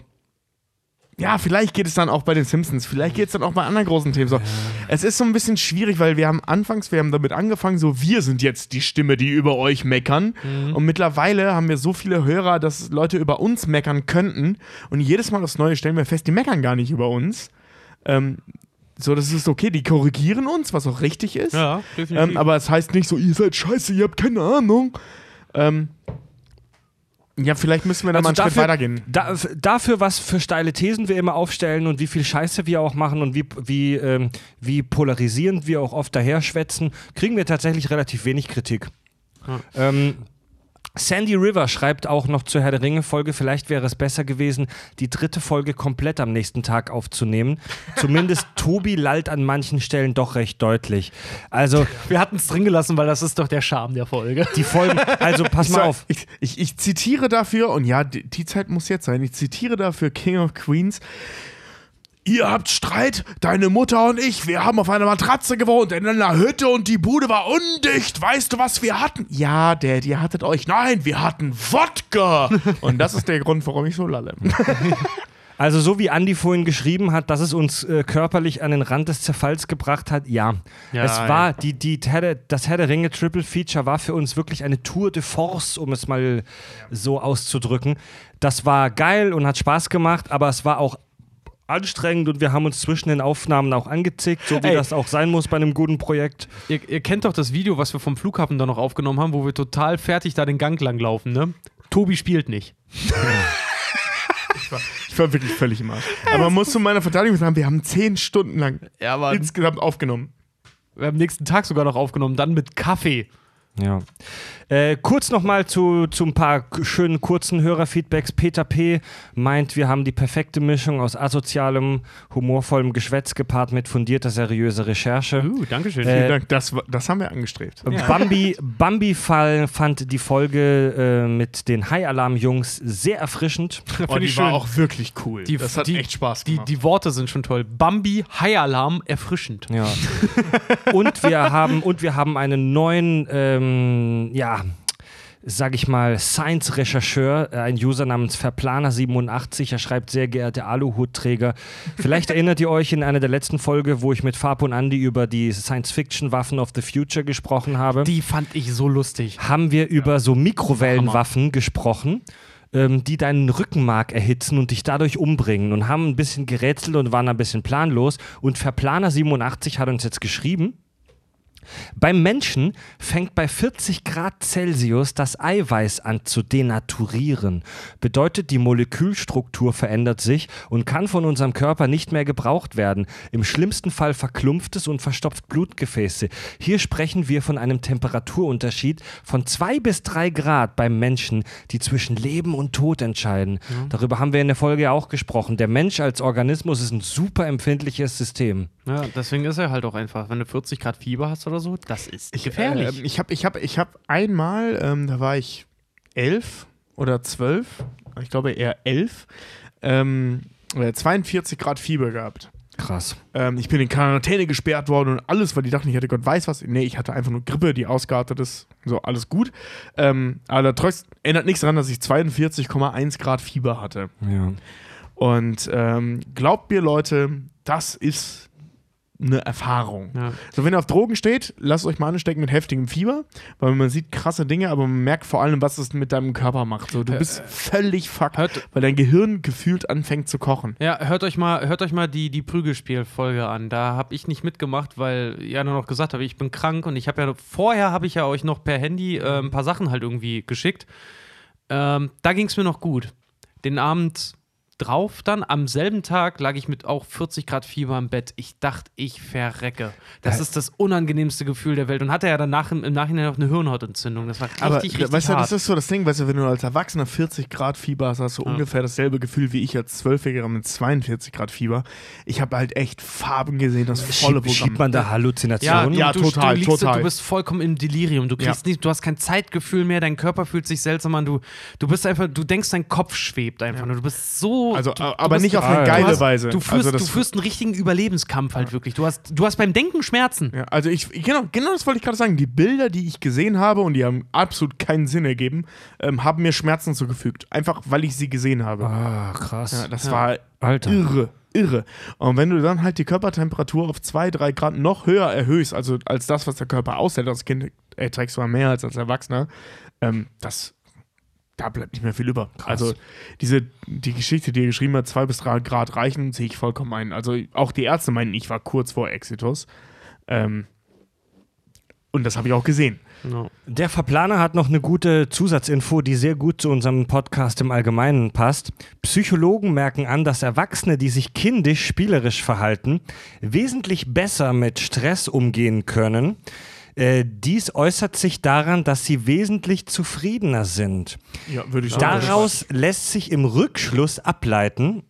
Speaker 2: ja, vielleicht geht es dann auch bei den Simpsons, vielleicht geht es dann auch bei anderen großen Themen so. Es ist so ein bisschen schwierig, weil wir haben anfangs, wir haben damit angefangen, so wir sind jetzt die Stimme, die über euch meckern. Und mittlerweile haben wir so viele Hörer, dass Leute über uns meckern könnten. Und jedes Mal aufs Neue stellen wir fest, die meckern gar nicht über uns. Ähm, so, das ist okay, die korrigieren uns, was auch richtig ist.
Speaker 3: Ja, definitiv.
Speaker 2: Ähm, aber es heißt nicht so, ihr seid scheiße, ihr habt keine Ahnung. Ähm, ja, vielleicht müssen wir da mal einen Schritt weitergehen.
Speaker 1: Da, dafür, was für steile Thesen wir immer aufstellen und wie viel Scheiße wir auch machen und wie, wie, ähm, wie polarisierend wir auch oft daherschwätzen, kriegen wir tatsächlich relativ wenig Kritik. Ähm, Sandy River schreibt auch noch zur Herr der Ringe-Folge, vielleicht wäre es besser gewesen, die dritte Folge komplett am nächsten Tag aufzunehmen. Zumindest Tobi lallt an manchen Stellen doch recht deutlich. Also
Speaker 3: wir hatten es drin gelassen, weil das ist doch der Charme der Folge.
Speaker 1: die Folgen, also pass mal auf.
Speaker 2: Ich, ich, ich zitiere dafür, und ja, die, die Zeit muss jetzt sein, ich zitiere dafür King of Queens. Ihr habt Streit, deine Mutter und ich, wir haben auf einer Matratze gewohnt, in einer Hütte und die Bude war undicht. Weißt du, was wir hatten? Ja, Dad, ihr hattet euch. Nein, wir hatten Wodka. Und das ist der Grund, warum ich so lalle.
Speaker 1: Also so wie Andy vorhin geschrieben hat, dass es uns äh, körperlich an den Rand des Zerfalls gebracht hat, ja.
Speaker 3: Ja,
Speaker 1: es war, die, die das Herr der Ringe Triple Feature war für uns wirklich eine Tour de Force, um es mal so auszudrücken. Das war geil und hat Spaß gemacht, aber es war auch anstrengend und wir haben uns zwischen den Aufnahmen auch angezickt, so wie
Speaker 3: Ey.
Speaker 1: das auch sein muss bei einem guten Projekt.
Speaker 3: Ihr, ihr kennt doch das Video, was wir vom Flughafen da noch aufgenommen haben, wo wir total fertig da den Gang lang laufen, ne? Tobi spielt nicht.
Speaker 2: Ich war wirklich völlig im Arsch. Aber man muss zu meiner Verteidigung sagen, wir haben zehn Stunden lang
Speaker 3: Ja,
Speaker 2: insgesamt aufgenommen.
Speaker 3: wir haben am nächsten Tag sogar noch aufgenommen, dann mit Kaffee.
Speaker 1: Ja. Äh, kurz nochmal zu, zu ein paar schönen kurzen Hörerfeedbacks. Peter P. meint, wir haben die perfekte Mischung aus asozialem, humorvollem Geschwätz gepaart mit fundierter, seriöser Recherche.
Speaker 3: Uh, Dankeschön.
Speaker 1: Äh,
Speaker 2: Vielen Dank, das, das haben wir angestrebt.
Speaker 1: Bambi, Bambi Fall fand die Folge äh, mit den High-Alarm-Jungs sehr erfrischend.
Speaker 2: Oh, die war auch wirklich cool.
Speaker 3: Die-
Speaker 2: das hat
Speaker 3: die-
Speaker 2: echt Spaß
Speaker 3: Die,
Speaker 2: gemacht.
Speaker 3: die Worte sind schon toll. Bambi, High Alarm, erfrischend.
Speaker 1: Ja. und wir haben und wir haben einen neuen, ähm, ja, sag ich mal, Science-Rechercheur, äh, ein User namens Verplaner87. Er schreibt, sehr geehrte Aluhutträger. Vielleicht erinnert ihr euch in einer der letzten Folge, wo ich mit Fab und Andy über die Science-Fiction-Waffen of the Future gesprochen habe.
Speaker 3: Die fand ich so lustig.
Speaker 1: haben wir über so Mikrowellenwaffen gesprochen, ähm, die deinen Rückenmark erhitzen und dich dadurch umbringen und haben ein bisschen gerätselt und waren ein bisschen planlos. Und Verplaner87 hat uns jetzt geschrieben, Beim Menschen fängt bei 40 Grad Celsius das Eiweiß an zu denaturieren. Bedeutet, die Molekülstruktur verändert sich und kann von unserem Körper nicht mehr gebraucht werden. Im schlimmsten Fall verklumpft es und verstopft Blutgefäße. Hier sprechen wir von einem Temperaturunterschied von 2 bis 3 Grad beim Menschen, die zwischen Leben und Tod entscheiden. Darüber haben wir in der Folge auch gesprochen. Der Mensch als Organismus ist ein super empfindliches System.
Speaker 3: Ja, deswegen ist er halt auch einfach, wenn du 40 Grad Fieber hast oder so, das ist gefährlich.
Speaker 2: Ähm, ich habe ich hab, ich hab einmal, ähm, da war ich elf oder zwölf, ich glaube eher elf, ähm, äh, 42 Grad Fieber gehabt.
Speaker 1: Krass.
Speaker 2: Ähm, ich bin in Quarantäne gesperrt worden und alles, weil die dachten, ich hätte Gott weiß was. Nee, ich hatte einfach nur Grippe, die ausgeartet ist. So, alles gut. Ähm, aber trotzdem ändert nichts daran, dass ich 42,1 Grad Fieber hatte.
Speaker 1: Ja.
Speaker 2: Und ähm, glaubt mir, Leute, das ist eine Erfahrung.
Speaker 3: Ja.
Speaker 2: So, wenn ihr auf Drogen steht, lasst euch mal anstecken mit heftigem Fieber, weil man sieht krasse Dinge, aber man merkt vor allem, was es mit deinem Körper macht. So, du bist völlig fucked,
Speaker 3: hört-
Speaker 2: weil dein Gehirn gefühlt anfängt zu kochen.
Speaker 3: Ja, hört euch mal, hört euch mal die, die Prügelspiel-Folge an. Da habe ich nicht mitgemacht, weil Jana noch gesagt habe, ich bin krank und ich habe ja vorher habe ich ja euch noch per Handy äh, ein paar Sachen halt irgendwie geschickt. Ähm, da ging es mir noch gut. Den Abend drauf dann, am selben Tag lag ich mit auch 40 Grad Fieber im Bett. Ich dachte, ich verrecke. Das ist das unangenehmste Gefühl der Welt. Und hatte ja danach im, im Nachhinein noch eine Hirnhautentzündung. Das war richtig,
Speaker 2: Aber
Speaker 3: richtig
Speaker 2: weißt du, das ist so das Ding, weißt du, wenn du als Erwachsener 40 Grad Fieber hast, hast du ungefähr dasselbe Gefühl wie ich als Zwölfjähriger mit 42 Grad Fieber. Ich habe halt echt Farben gesehen, das volle
Speaker 1: Schiebt, schiebt
Speaker 2: Programm.
Speaker 1: man da
Speaker 3: Ja,
Speaker 1: Halluzinationen?
Speaker 3: du,
Speaker 2: Ja,
Speaker 3: du,
Speaker 2: total,
Speaker 3: du, liegst,
Speaker 2: total.
Speaker 3: du bist vollkommen im Delirium. Du kriegst
Speaker 2: Ja.
Speaker 3: nicht, du hast kein Zeitgefühl mehr, dein Körper fühlt sich seltsam an. Du, du bist einfach, du denkst, dein Kopf schwebt einfach nur. Du bist so.
Speaker 2: Also,
Speaker 3: du,
Speaker 2: aber
Speaker 3: bist,
Speaker 2: nicht auf eine
Speaker 1: ja.
Speaker 2: geile
Speaker 3: du hast,
Speaker 2: Weise.
Speaker 3: Du führst,
Speaker 2: also
Speaker 3: du führst einen richtigen Überlebenskampf halt wirklich. Du hast, du hast beim Denken Schmerzen.
Speaker 2: Ja, also ich, genau, genau das wollte ich gerade sagen. Die Bilder, die ich gesehen habe und die haben absolut keinen Sinn ergeben, ähm, haben mir Schmerzen zugefügt. Einfach, weil ich sie gesehen habe.
Speaker 1: Ah, krass.
Speaker 2: Ja, das war
Speaker 1: Alter.
Speaker 2: irre, irre. Und wenn du dann halt die Körpertemperatur auf 2, 3 Grad noch höher erhöhst, also als das, was der Körper aushält, als Kind erträgst du mal mehr als als Erwachsener, ähm, das, da bleibt nicht mehr viel über. Also diese, die Geschichte, die er geschrieben hat, 2 bis 3 Grad reichen, sehe ich vollkommen ein. Also auch die Ärzte meinen, ich war kurz vor Exitus. Ähm, und das habe ich auch gesehen.
Speaker 3: No.
Speaker 1: Der Verplaner hat noch eine gute Zusatzinfo, die sehr gut zu unserem Podcast im Allgemeinen passt. Psychologen merken an, dass Erwachsene, die sich kindisch spielerisch verhalten, wesentlich besser mit Stress umgehen können. Äh, dies äußert sich daran, dass sie wesentlich zufriedener sind.
Speaker 2: Ja, würde ich
Speaker 1: Daraus lässt sich im Rückschluss ableiten,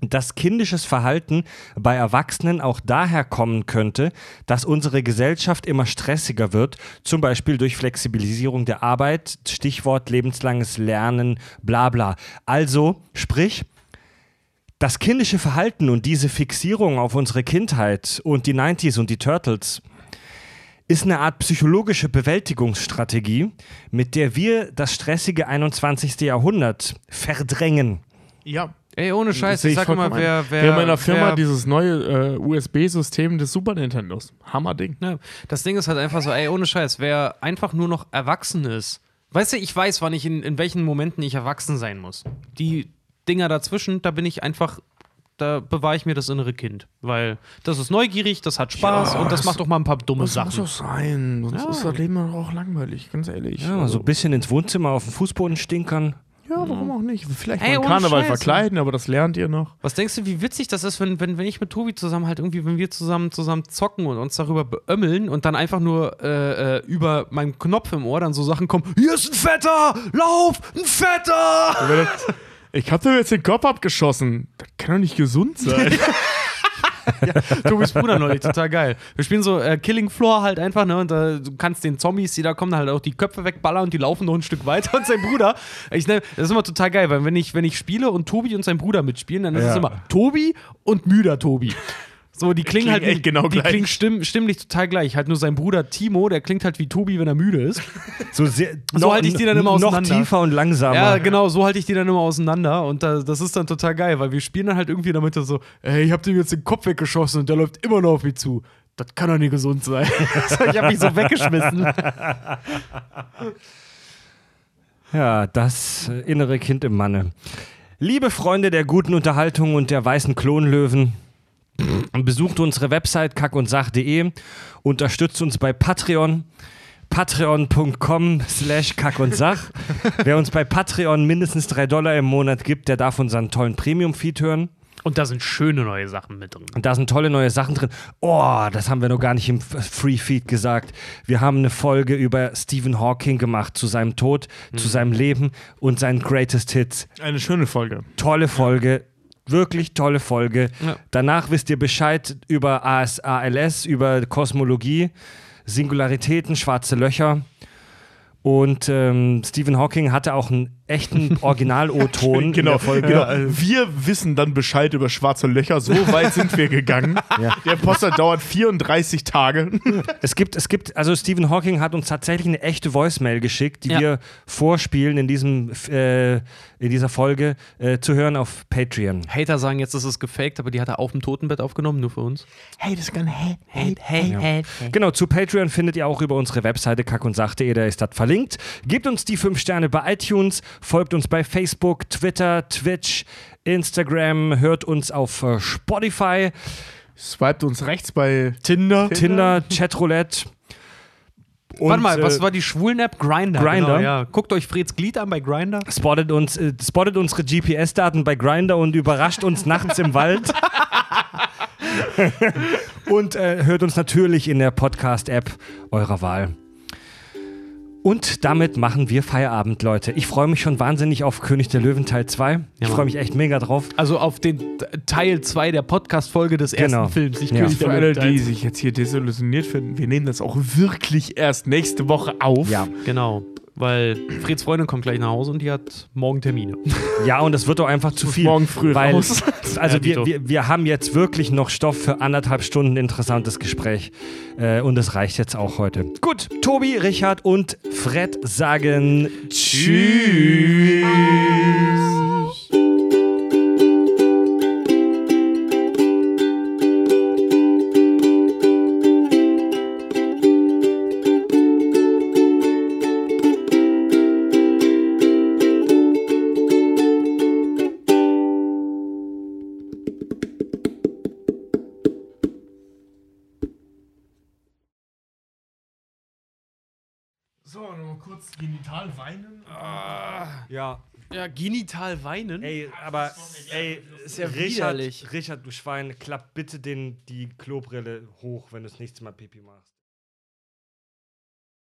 Speaker 1: dass kindisches Verhalten bei Erwachsenen auch daher kommen könnte, dass unsere Gesellschaft immer stressiger wird, zum Beispiel durch Flexibilisierung der Arbeit, Stichwort lebenslanges Lernen, bla bla. Also, sprich, das kindische Verhalten und diese Fixierung auf unsere Kindheit und die 90s und die Turtles ist eine Art psychologische Bewältigungsstrategie, mit der wir das stressige 21. Jahrhundert verdrängen.
Speaker 2: Ja.
Speaker 3: Ey, ohne Scheiß, ich sag immer,
Speaker 2: vollkommen
Speaker 3: wer, wer.
Speaker 2: Wir haben in der Firma
Speaker 3: wer,
Speaker 2: dieses neue äh, USB-System des Super Nintendos. Hammerding.
Speaker 3: Ja, das Ding ist halt einfach so, ey, ohne Scheiß, wer einfach nur noch erwachsen ist. Weißt du, ich weiß, wann ich in, in welchen Momenten ich erwachsen sein muss. Die Dinger dazwischen, da bin ich einfach, da bewahre ich mir das innere Kind. Weil das ist neugierig, das hat Spaß
Speaker 2: Ja,
Speaker 3: und das
Speaker 2: das-
Speaker 3: macht auch mal ein paar dumme
Speaker 2: Das
Speaker 3: Sachen.
Speaker 2: muss auch sein. Sonst
Speaker 3: Ja.
Speaker 2: ist das Leben auch langweilig, ganz ehrlich.
Speaker 1: Ja,
Speaker 2: Also,
Speaker 1: so ein bisschen ins Wohnzimmer auf dem Fußboden stinkern.
Speaker 2: ja warum auch nicht? Vielleicht
Speaker 3: Ey,
Speaker 2: mal Karneval
Speaker 3: Scheiß.
Speaker 2: verkleiden, aber das lernt ihr noch.
Speaker 3: Was denkst du, wie witzig das ist, wenn, wenn, wenn ich mit Tobi zusammen halt irgendwie, wenn wir zusammen zusammen zocken und uns darüber beömmeln und dann einfach nur äh, äh, über meinen Knopf im Ohr dann so Sachen kommen, hier ist ein Fetter, lauf, ein Fetter!
Speaker 2: Ich hab dir jetzt den Kopf abgeschossen. Das kann doch nicht gesund sein.
Speaker 3: Tobis Bruder neulich, total geil. Wir spielen so äh, Killing Floor halt einfach, ne? Und äh, du kannst den Zombies, die da kommen, halt auch die Köpfe wegballern und die laufen noch ein Stück weiter. Und sein Bruder, ich, ne, das ist immer total geil, weil wenn ich, wenn ich spiele und Tobi und sein Bruder mitspielen, dann ist
Speaker 1: Ja.
Speaker 3: es immer Tobi und müder Tobi. So, die klingen
Speaker 2: klingen
Speaker 3: halt
Speaker 2: echt genau
Speaker 3: die
Speaker 2: gleich.
Speaker 3: klingen stimm, stimmlich total gleich. Halt nur sein Bruder Timo, der klingt halt wie Tobi, wenn er müde ist.
Speaker 1: So, sehr,
Speaker 3: So halte ich die dann immer
Speaker 1: Noch
Speaker 3: auseinander.
Speaker 1: tiefer und langsamer.
Speaker 3: Ja, genau, so halte ich die dann immer auseinander und da, das ist dann total geil, weil wir spielen dann halt irgendwie damit so, ey, ich hab dem jetzt den Kopf weggeschossen und der läuft immer noch auf mich zu. Das kann doch nicht gesund sein. ich hab mich so weggeschmissen.
Speaker 1: Ja, das äh, innere Kind im Manne. Liebe Freunde der guten Unterhaltung und der weißen Klonlöwen, Und besucht unsere Website kackundsach.de, unterstützt uns bei Patreon patreon.com slash kack und sach. Wer uns bei Patreon mindestens 3 Dollar im Monat gibt, der darf unseren tollen Premium-Feed hören.
Speaker 3: Und da sind schöne neue Sachen mit drin.
Speaker 1: Und da sind tolle neue Sachen drin. Oh, das haben wir noch gar nicht im Free Feed gesagt. Wir haben eine Folge über Stephen Hawking gemacht, zu seinem Tod, zu seinem Leben und seinen Greatest Hits.
Speaker 2: Eine schöne Folge.
Speaker 1: Tolle Folge. Wirklich tolle Folge.
Speaker 3: Ja.
Speaker 1: Danach wisst ihr Bescheid über AS, ALS, über Kosmologie, Singularitäten, schwarze Löcher. Und ähm, Stephen Hawking hatte auch einen echten Original-O-Ton in
Speaker 2: Genau, genau. Wir wissen dann Bescheid über schwarze Löcher. So weit sind wir gegangen.
Speaker 1: Ja.
Speaker 2: Der Poster dauert 34 Tage.
Speaker 1: Es gibt, es gibt, also Stephen Hawking hat uns tatsächlich eine echte Voicemail geschickt, die
Speaker 3: Ja.
Speaker 1: wir vorspielen in diesem, äh, in dieser Folge äh, zu hören auf Patreon.
Speaker 3: Hater sagen jetzt, das ist gefaked, aber die hat er auf dem Totenbett aufgenommen, nur für uns.
Speaker 2: Hey, das kann hey,
Speaker 3: Hate, hate, hate.
Speaker 1: Genau, zu Patreon findet ihr auch über unsere Webseite kackundsach.de, da ist das verlinkt. Gebt uns die 5 Sterne bei iTunes, folgt uns bei Facebook, Twitter, Twitch, Instagram, hört uns auf äh, Spotify,
Speaker 2: Swiped uns rechts bei
Speaker 3: Tinder.
Speaker 1: Tinder, Chatroulette. Und,
Speaker 3: Warte mal, was
Speaker 1: äh,
Speaker 3: war die Schwulen-App? Grinder.
Speaker 1: Grindr?
Speaker 3: Genau, ja. Guckt euch Freds Glied an bei Grinder.
Speaker 1: spottet, uns, äh, spottet unsere GPS-Daten bei Grinder und überrascht uns nachts im Wald. und äh, hört uns natürlich in der Podcast-App eurer Wahl. Und damit machen wir Feierabend, Leute. Ich freue mich schon wahnsinnig auf König der Löwen Teil 2. ich
Speaker 3: Mann.
Speaker 1: freue mich echt mega drauf.
Speaker 3: Also auf den Teil 2 der Podcast-Folge des ersten
Speaker 1: Genau.
Speaker 3: Films. Nicht
Speaker 1: Ja.
Speaker 3: König
Speaker 2: Für alle, die sich jetzt hier desillusioniert finden, wir nehmen das auch wirklich erst nächste Woche auf.
Speaker 1: Ja.
Speaker 3: Genau. Weil Freds Freundin kommt gleich nach Hause und die hat morgen Termine.
Speaker 1: Ja, und es wird doch einfach zu viel.
Speaker 2: morgen früh
Speaker 1: weil,
Speaker 2: raus.
Speaker 1: Also
Speaker 3: Ja,
Speaker 1: wir, wir, wir haben jetzt wirklich noch Stoff für anderthalb Stunden interessantes Gespräch. Äh, und es reicht jetzt auch heute. Gut, Tobi, Richard und Fred sagen Tschüss.
Speaker 2: So, kurz genital weinen.
Speaker 1: Ja,
Speaker 3: Ja, genital weinen.
Speaker 1: ey, aber ey,
Speaker 3: ist ja
Speaker 1: Richard,
Speaker 3: widerlich.
Speaker 1: Richard, du Schwein, klapp bitte den, die Klobrille hoch, wenn du das nächste Mal Pipi machst.